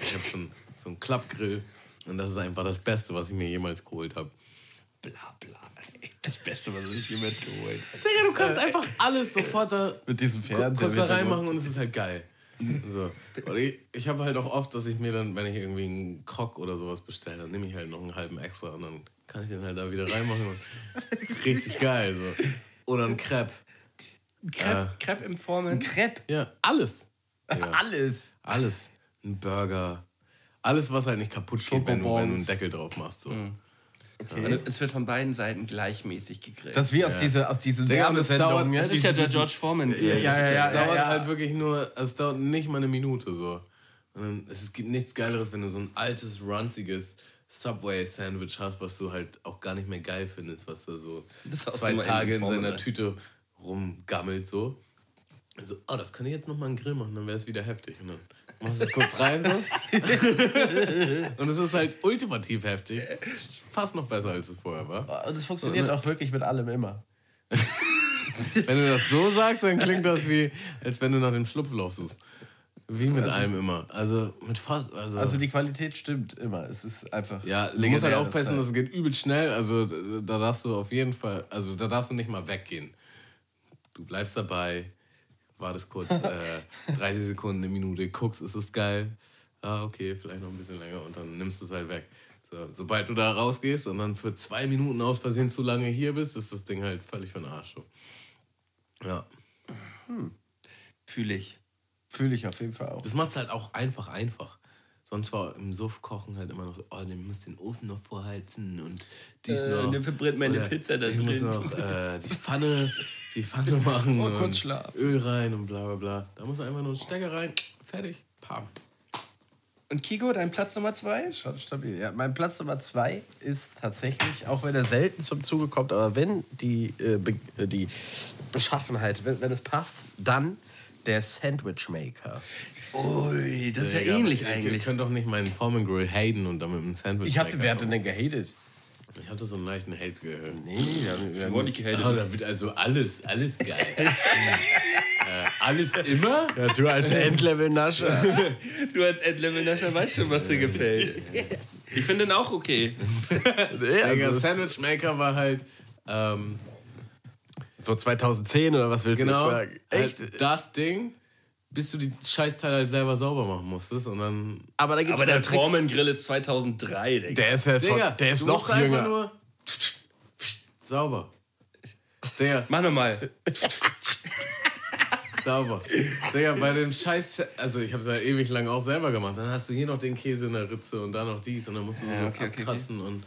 Ich habe so einen so einen Klappgrill und das ist einfach das Beste, was ich mir jemals geholt habe. Bla bla. ey. Das Beste, was ich jemals geholt habe. Digga, du kannst einfach alles sofort da Mit diesem Fernseher. kurz da reinmachen und es ist halt geil. So. Und ich ich habe halt auch oft, dass ich mir dann, wenn ich irgendwie einen Cock oder sowas bestelle, dann nehme ich halt noch einen halben extra und dann kann ich den halt da wieder reinmachen. Und richtig geil. So. Oder ein Crepe. Crepe, Crepe im Formen. Crepe. Ja, alles. Ja, Alles. alles. Ein Burger. Alles, was halt nicht kaputt geht, wenn du, wenn du einen. Deckel drauf machst. So. Und Es wird von beiden Seiten gleichmäßig gegrillt. Das ist wie aus, diese, aus diesen Digga, es dauert- das ist ja der George Foreman. Ja, ja, ja, ja, es dauert ja. halt wirklich nur, also es dauert nicht mal eine Minute so. Es gibt nichts Geileres, wenn du so ein altes, runziges Subway-Sandwich hast, was du halt auch gar nicht mehr geil findest, was da so Das zwei Tage in seiner? Tüte rumgammelt so. Also, oh, das könnte ich jetzt noch mal einen Grill machen, dann wäre es wieder heftig. Und dann machst es kurz rein so. Und es ist halt ultimativ heftig. Fast noch besser, als es vorher war. Und es funktioniert auch wirklich mit allem immer. Wenn du das so sagst, dann klingt das wie, als wenn du nach dem Schlupfloch suchst. Wie mit allem immer. Also mit fast. Also, Also die Qualität stimmt immer. Es ist einfach. ja, du musst halt das aufpassen, dass es geht übel schnell. Also da darfst du auf jeden Fall, also da darfst du nicht mal weggehen. Du bleibst dabei, wartest kurz äh, 30 Sekunden, eine Minute, guckst, ist es geil. Ah, okay, vielleicht noch ein bisschen länger und dann nimmst du es halt weg. So, sobald du da rausgehst und dann für zwei Minuten aus Versehen zu lange hier bist, ist das Ding halt völlig den Arsch. So. Ja. Fühle ich. Fühle ich auf jeden Fall auch. Das macht es halt auch einfach einfach. Sonst war im Suff kochen halt immer noch so, oh, du musst den Ofen noch vorheizen und dies Äh, noch. dann verbrennt meine Pizza da Ich muss drin. noch äh, die Pfanne, die Pfanne machen Oh, und kurz Schlaf. Öl rein und bla bla bla. Da muss einfach nur ein Stecker rein, fertig, pam. Und Kiko, dein Platz Nummer zwei? Ist schon stabil. Ja, mein Platz Nummer zwei ist tatsächlich, auch wenn er selten zum Zuge kommt, aber wenn die, äh, Be äh, die Beschaffenheit, wenn, wenn es passt, dann der Sandwich Maker. Ui, das ist ja Digga, ähnlich ich, eigentlich. Ich könnte doch nicht meinen Foreman Grill haten und damit ein Sandwich Ich habe, Maker wer hat denn gehatet? Ich hatte so einen leichten Hate gehört. Nee, wir haben, wir haben, nicht gehatet. Oh, da wird also alles, alles geil. äh, alles immer? ja, du als Endlevel-Nascher. Du als Endlevel-Nascher weißt schon, was dir gefällt. Ich finde den auch okay. nee, also Sandwich Maker war halt. Ähm, so 2010 oder was willst Genau. du sagen? Echt? Halt das Ding, bis du die Scheißteile halt selber sauber machen musstest und dann. Aber da gibt Aber ja der Tricks. Foreman-Grill ist 2003, Digga. Der ist ja von, Digga, der ist du noch musst einfach jünger. nur. Sauber. Digga, Mach nochmal. Sauber. Digga, bei dem Scheiß, also ich habe es ja ewig lang auch selber gemacht. Dann hast du hier noch den Käse in der Ritze und da noch dies und dann musst du Ja, so okay, okay, abkratzen und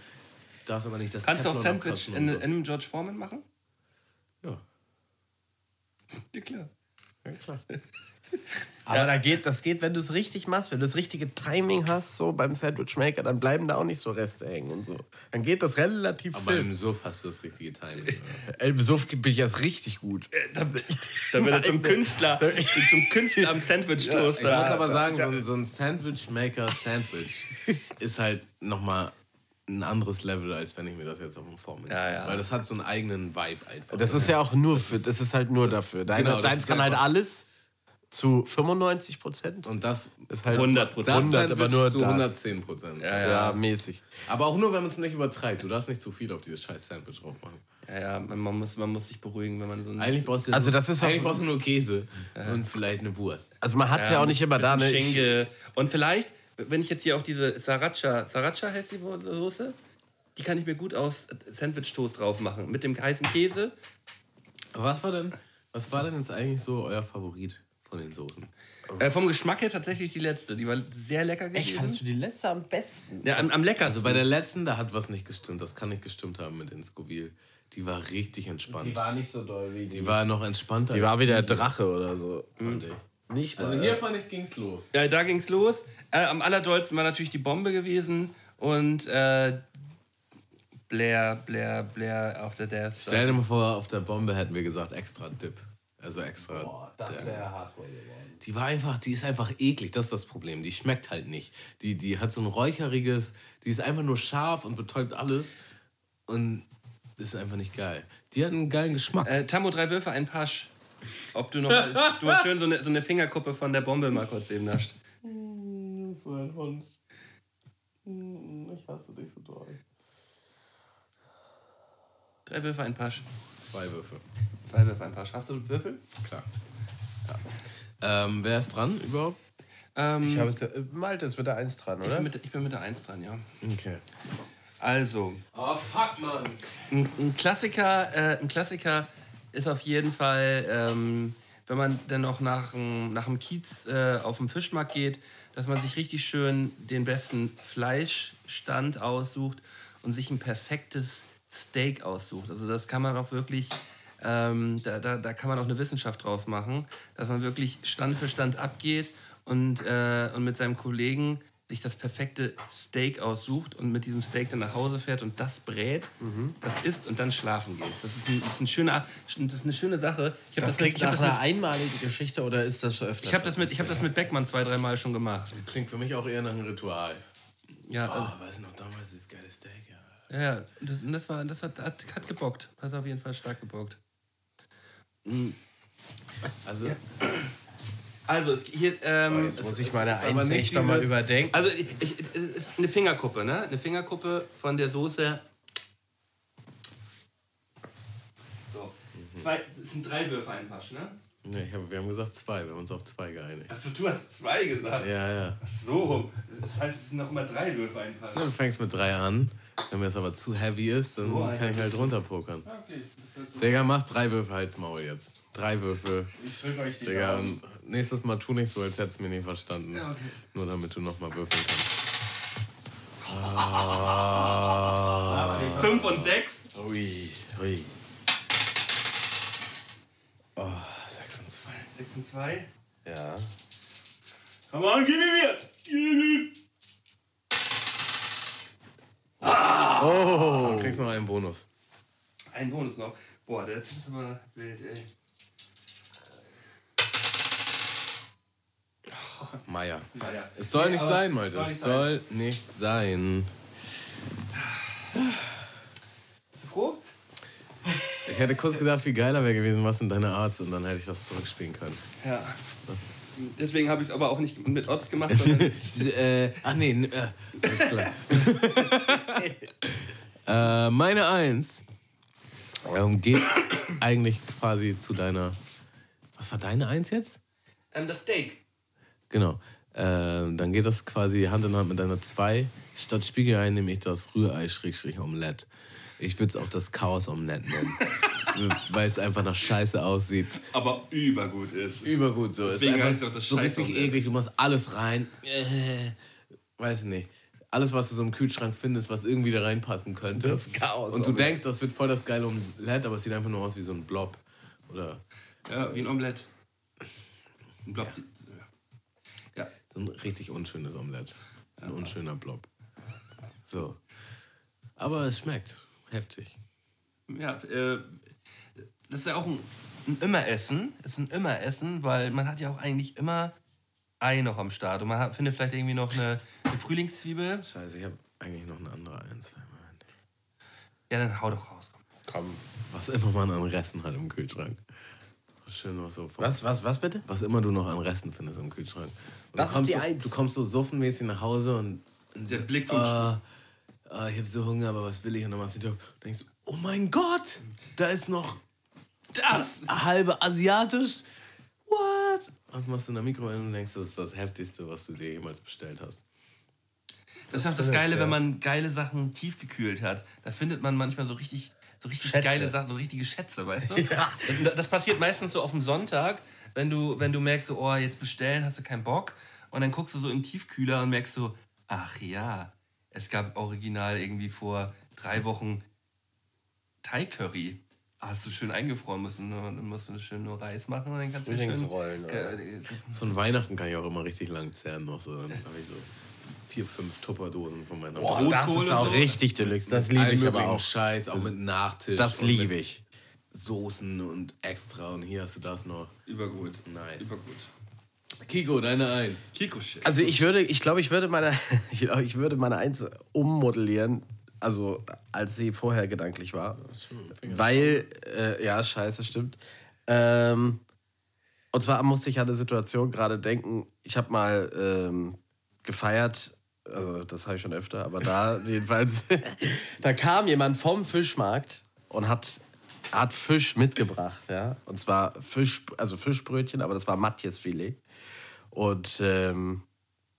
darfst aber nicht das Kannst du auch Teflon Sandwich in, und in einem George Foreman machen? so. Ja, Ja, klar. ja klar. Aber da geht, das geht, wenn du es richtig machst, wenn du das richtige Timing hast, so beim Sandwichmaker, dann bleiben da auch nicht so Reste hängen und so. Dann geht das relativ Aber im Suff hast du das richtige Timing. Ey, Im Suff bin ich erst richtig gut. Da, da wird er zum Künstler, zum Künstler am Ich Sandwich-Toaster. muss aber sagen, so ein, so ein Sandwich-Maker-Sandwich ist halt nochmal ein anderes Level, als wenn ich mir das jetzt auf dem Form Ja, ja. Weil das hat so einen eigenen Vibe einfach. Das ist ja auch nur für, das ist halt nur dafür. Deine, genau, das deins ist kann halt einfach- alles zu 95 Prozent. Und das, ist halt 100%. das 100, aber nur zu das. 110 Prozent. Ja, mäßig. Aber auch nur, wenn man es nicht übertreibt. Du darfst nicht zu viel auf dieses scheiß Sandwich drauf machen. Ja, ja, man man muss, man muss sich beruhigen, wenn man so ein Eigentlich brauchst du, Also nur, das ist eigentlich brauchst du nur Käse und vielleicht eine Wurst. Also man hat es ja, auch nicht immer da. Ne? Schinke. Und vielleicht, wenn ich jetzt hier auch diese Sriracha, Sriracha heißt die Soße, die kann ich mir gut aufs Sandwich-Toast drauf machen. Mit dem heißen Käse. Aber was war denn, was war denn jetzt eigentlich so euer Favorit von den Soßen? Äh, vom Geschmack her tatsächlich die letzte. Die war sehr lecker gewesen. echt, fandest du die letzte am besten? ja, am, am leckersten. Also bei der letzten, da hat was nicht gestimmt. Das kann nicht gestimmt haben mit den Scoville. Die war richtig entspannt. Die war, war nicht so doll wie die. noch entspannter. Die war wie der Drache oder so. fand ich. Nicht Also hier fand ich, ging's los. Ja, da ging's los. Äh, am allerdollsten war natürlich die Bombe gewesen und äh, Blair, Blair, Blair auf der Death. Stell dir mal vor, auf der Bombe hätten wir gesagt extra Dip. Also extra. Boah, das wäre hardcore geworden. Die war einfach, die ist einfach eklig, das ist das Problem. Die schmeckt halt nicht. Die, die hat so ein räucheriges, die ist einfach nur scharf und betäubt alles und ist einfach nicht geil. Die hat einen geilen Geschmack. Äh, Tammo, drei Würfe, ein Pasch. Ob du noch mal, du hast schön so eine, so eine Fingerkuppe von der Bombe mal kurz eben nascht. so ein Hund. Ich hasse dich so doll. Drei Würfe, ein Pasch. Zwei Würfe, Drei Würfe, ein Pasch. Hast du Würfel? klar. Ähm, wer ist dran überhaupt? Ähm, Ich habe es, äh, Malte ist mit der 1 dran, ich, oder? bin mit, ich bin mit der Eins dran, ja. Okay. Also, Oh fuck, Mann. ein, ein Klassiker, äh, ein Klassiker ist auf jeden Fall, ähm, wenn man dann noch nach, dem- nach dem Kiez äh, auf den Fischmarkt geht, dass man sich richtig schön den besten Fleischstand aussucht und sich ein perfektes Steak aussucht. Also das kann man auch wirklich, ähm, da, da, da kann man auch eine Wissenschaft draus machen, dass man wirklich Stand für Stand abgeht und, äh, und mit seinem Kollegen sich das perfekte Steak aussucht und mit diesem Steak dann nach Hause fährt und das brät, das isst und dann schlafen geht. Das ist, ein, das ist, ein schöner, das ist eine schöne Sache. Ich habe Das das, mit, klingt ich hab nach das, einer mit, einmaligen Geschichte oder ist das schon öfter? ich hab das, mit, ich hab das mit Beckmann zwei, dreimal schon gemacht. Klingt für mich auch eher nach einem Ritual. Ja, also, Oh, weiß noch damals dieses geile Steak, ja. Ja, das, das, war, das hat, hat, hat gebockt. Hat auf jeden Fall stark gebockt. Also, Also, es, hier, ähm, Jetzt muss es- ich es meine ist aber 1 nicht echt nochmal überdenken. also ich, ich, es ist eine Fingerkuppe, ne? Eine Fingerkuppe von der Soße. So. Zwei, das sind drei Würfe ein Pasch, ne? hab, wir haben gesagt zwei, wir haben uns auf zwei geeinigt. Achso, du hast zwei gesagt. Ja, ja. Ach so. Das heißt, es sind noch immer drei Würfe ein Pasch. Du fängst mit drei an. Wenn mir das aber zu heavy ist, dann So, kann ich halt runterpokern. Okay, ist halt so. Digga, mach drei Würfe Halsmaul jetzt. Drei Würfe. Ich drück euch die Digga, und nächstes Mal tu nicht so, als hättest du mir nicht verstanden. Ja, okay. Nur damit du nochmal würfeln kannst. Fünf und sechs. Ui, ui. Oh, sechs und zwei. Sechs und zwei. Ja. Come on, gib mir! Gib mir! Du kriegst noch einen Bonus. Ein Bonus noch. Boah, der Typ ist aber wild, ey. Meier. Naja. Es soll Nee, nicht sein, Malte. Es soll nicht sein. Bist du froh? Ich hätte kurz gedacht, wie geiler wäre gewesen, was in deiner Arzt und dann hätte ich das zurückspielen können. Ja. Was? Deswegen habe ich es aber auch nicht mit Odds gemacht, sondern äh, ach nee, äh, alles klar. äh, meine Eins ähm, geht eigentlich quasi zu deiner. Was war deine Eins jetzt? ähm, das Steak. Genau. Ähm, dann geht das quasi Hand in Hand mit deiner Zwei. Statt Spiegelei nehme ich das Rührei-Omelette. Ich würde es auch das Chaos-Omelette nennen. weil es einfach nach Scheiße aussieht. Aber übergut ist. Übergut so. Es ist Deswegen einfach heißt es auch das so richtig eklig. Du machst alles rein. Äh, weiß ich nicht. Alles, was du so im Kühlschrank findest, was irgendwie da reinpassen könnte. Das Chaos Und du denkst, das wird voll das geile Omelett, aber es sieht einfach nur aus wie so ein Blob. Oder Ja, wie ein Omelett. Ein Blob. Ja. so ein richtig unschönes Omelett. Ein unschöner Blob. So. Aber es schmeckt. Heftig. Ja, äh, das ist ja auch ein, ein Immer-Essen. Ist ein Immer-Essen, weil man hat ja auch eigentlich immer Ei noch am Start. Und man hat, findet vielleicht irgendwie noch eine, eine Frühlingszwiebel. Scheiße, ich habe eigentlich noch eine andere Eins. Ja, dann hau doch raus. Komm. Was immer man an Resten hat im Kühlschrank. Schön noch so. vom- Was, was, was bitte? Was immer du noch an Resten findest im Kühlschrank. Und Das du kommst ist die so, Eins. Du kommst so suffenmäßig nach Hause und. Der Blick vom ah, ah, Ich habe so Hunger, aber was will ich? Und dann machst du die auf. Und denkst, oh mein Gott, da ist noch Das! halbe asiatisch. What? Was machst du in der Mikrowelle und denkst, das ist das Heftigste, was du dir jemals bestellt hast. Das ist auch das Geile, wenn man geile Sachen tiefgekühlt hat. Da findet man manchmal so richtig, so richtig Schätze. geile Sachen, so richtige Schätze, weißt du? das, das passiert meistens so auf dem Sonntag, wenn du, wenn du merkst, so, oh, jetzt bestellen, hast du keinen Bock. Und dann guckst du so im Tiefkühler und merkst so, ach ja, es gab original irgendwie vor drei Wochen Thai-Curry. Hast du schön eingefroren, musst du, nur, musst du schön nur Reis machen und dann kannst du schön... Frühlingsrollen, oder? Äh, Von Weihnachten kann ich auch immer richtig lang zehren noch so. Dann habe ich so vier, fünf Tupperdosen von meiner Boah, Mutter. das ist auch richtig Deluxe. Das liebe ich aber auch. Scheiß, auch mit Nachtisch. Das und liebe ich. Soßen und extra und hier hast du das noch. Übergut. Nice. Übergut. Kiko, deine Eins. Kiko-Shit. Also ich würde, ich glaube, ich würde meine, ich, glaub, ich würde meine Eins ummodellieren, also als sie vorher gedanklich war. Weil, äh, ja, scheiße, stimmt. Ähm, und zwar musste ich an eine Situation gerade denken, ich habe mal ähm, gefeiert, also das habe ich schon öfter, aber da jedenfalls, da kam jemand vom Fischmarkt und hat, hat Fisch mitgebracht, ja. Und zwar Fisch, also Fischbrötchen, aber das war Matjesfilet. Und, ähm,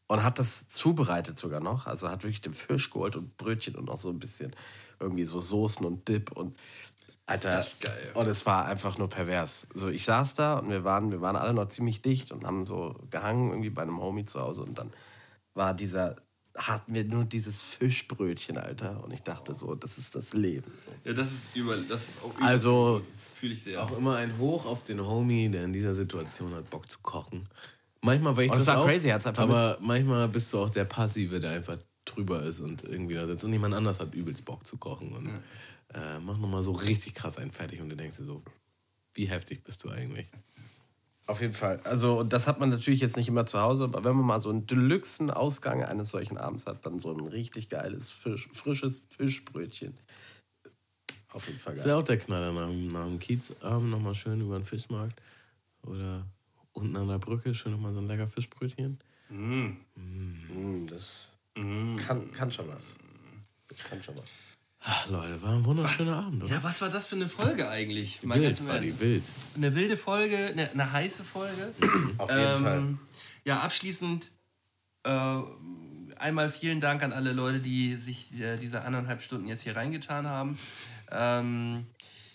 und hat das zubereitet sogar noch. Also hat wirklich den Fisch geholt und Brötchen und noch so ein bisschen irgendwie so Soßen und Dip und Alter. Das ist geil. Und es war einfach nur pervers. So, ich saß da und wir waren, wir waren alle noch ziemlich dicht und haben so gehangen irgendwie bei einem Homie zu Hause und dann war dieser, hatten wir nur dieses Fischbrötchen, Alter. Und ich dachte so, das ist das Leben. So. Ja, das ist über, das ist auch über, Also, fühle ich sehr. Auch immer ein Hoch auf den Homie, der in dieser Situation hat Bock zu kochen. Manchmal war ich Und das es war auch, crazy, hat's einfach aber manchmal bist du auch der Passive, der einfach drüber ist und irgendwie da sitzt und jemand anders hat übelst Bock zu kochen und äh, mach nochmal so richtig krass einen fertig und du denkst dir so, wie heftig bist du eigentlich? Auf jeden Fall. Also, und das hat man natürlich jetzt nicht immer zu Hause, aber wenn man mal so einen deluxen Ausgang eines solchen Abends hat, dann so ein richtig geiles, Fisch, frisches Fischbrötchen. Auf jeden Fall Das ist geil. ja auch der Knaller nach dem Kiezabend nochmal schön über den Fischmarkt oder unten an der Brücke schön nochmal so ein lecker Fischbrötchen. Mm, das kann, kann schon was. Das kann schon was. Ach, Leute, war ein wunderschöner Abend, oder? ja, was war das für eine Folge eigentlich? Mal wild, war die wild. Eine wilde Folge, eine, eine heiße Folge. Auf jeden Fall. Ähm, Ja, abschließend äh, einmal vielen Dank an alle Leute, die sich äh, diese anderthalb Stunden jetzt hier reingetan haben. Ähm,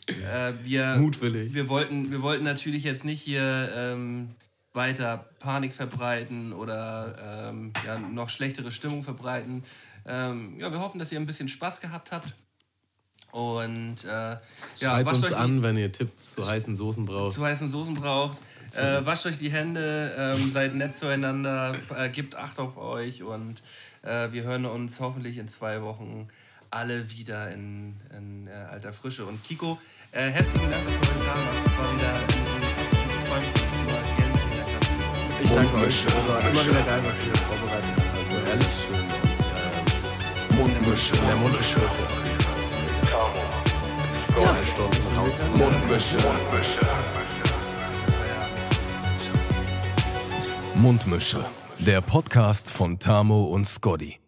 äh, wir, Mutwillig. Wir wollten, wir wollten natürlich jetzt nicht hier ähm, weiter Panik verbreiten oder ähm, ja, noch schlechtere Stimmung verbreiten. Ähm, ja, wir hoffen, dass ihr ein bisschen Spaß gehabt habt. Und äh, ja, Schreibt wascht uns euch die- an, wenn ihr Tipps zu heißen Soßen braucht. zu heißen Soßen braucht. Äh, wascht euch die Hände, ähm, seid nett zueinander, äh, gebt Acht auf euch und äh, wir hören uns hoffentlich in zwei Wochen alle wieder in, in äh, alter Frische. Und Kiko, äh, herzlichen Dank, dass du heute da warst. Es war wieder ein. Ich danke euch. Es war immer wieder geil, was ihr hier vorbereitet habt. Also, Ehrlich schön. Ja. Mundmische. der Mundmische. Zwei Stunden raus. Mundmische. Mundmische. Der Podcast von Tamo und Scotty.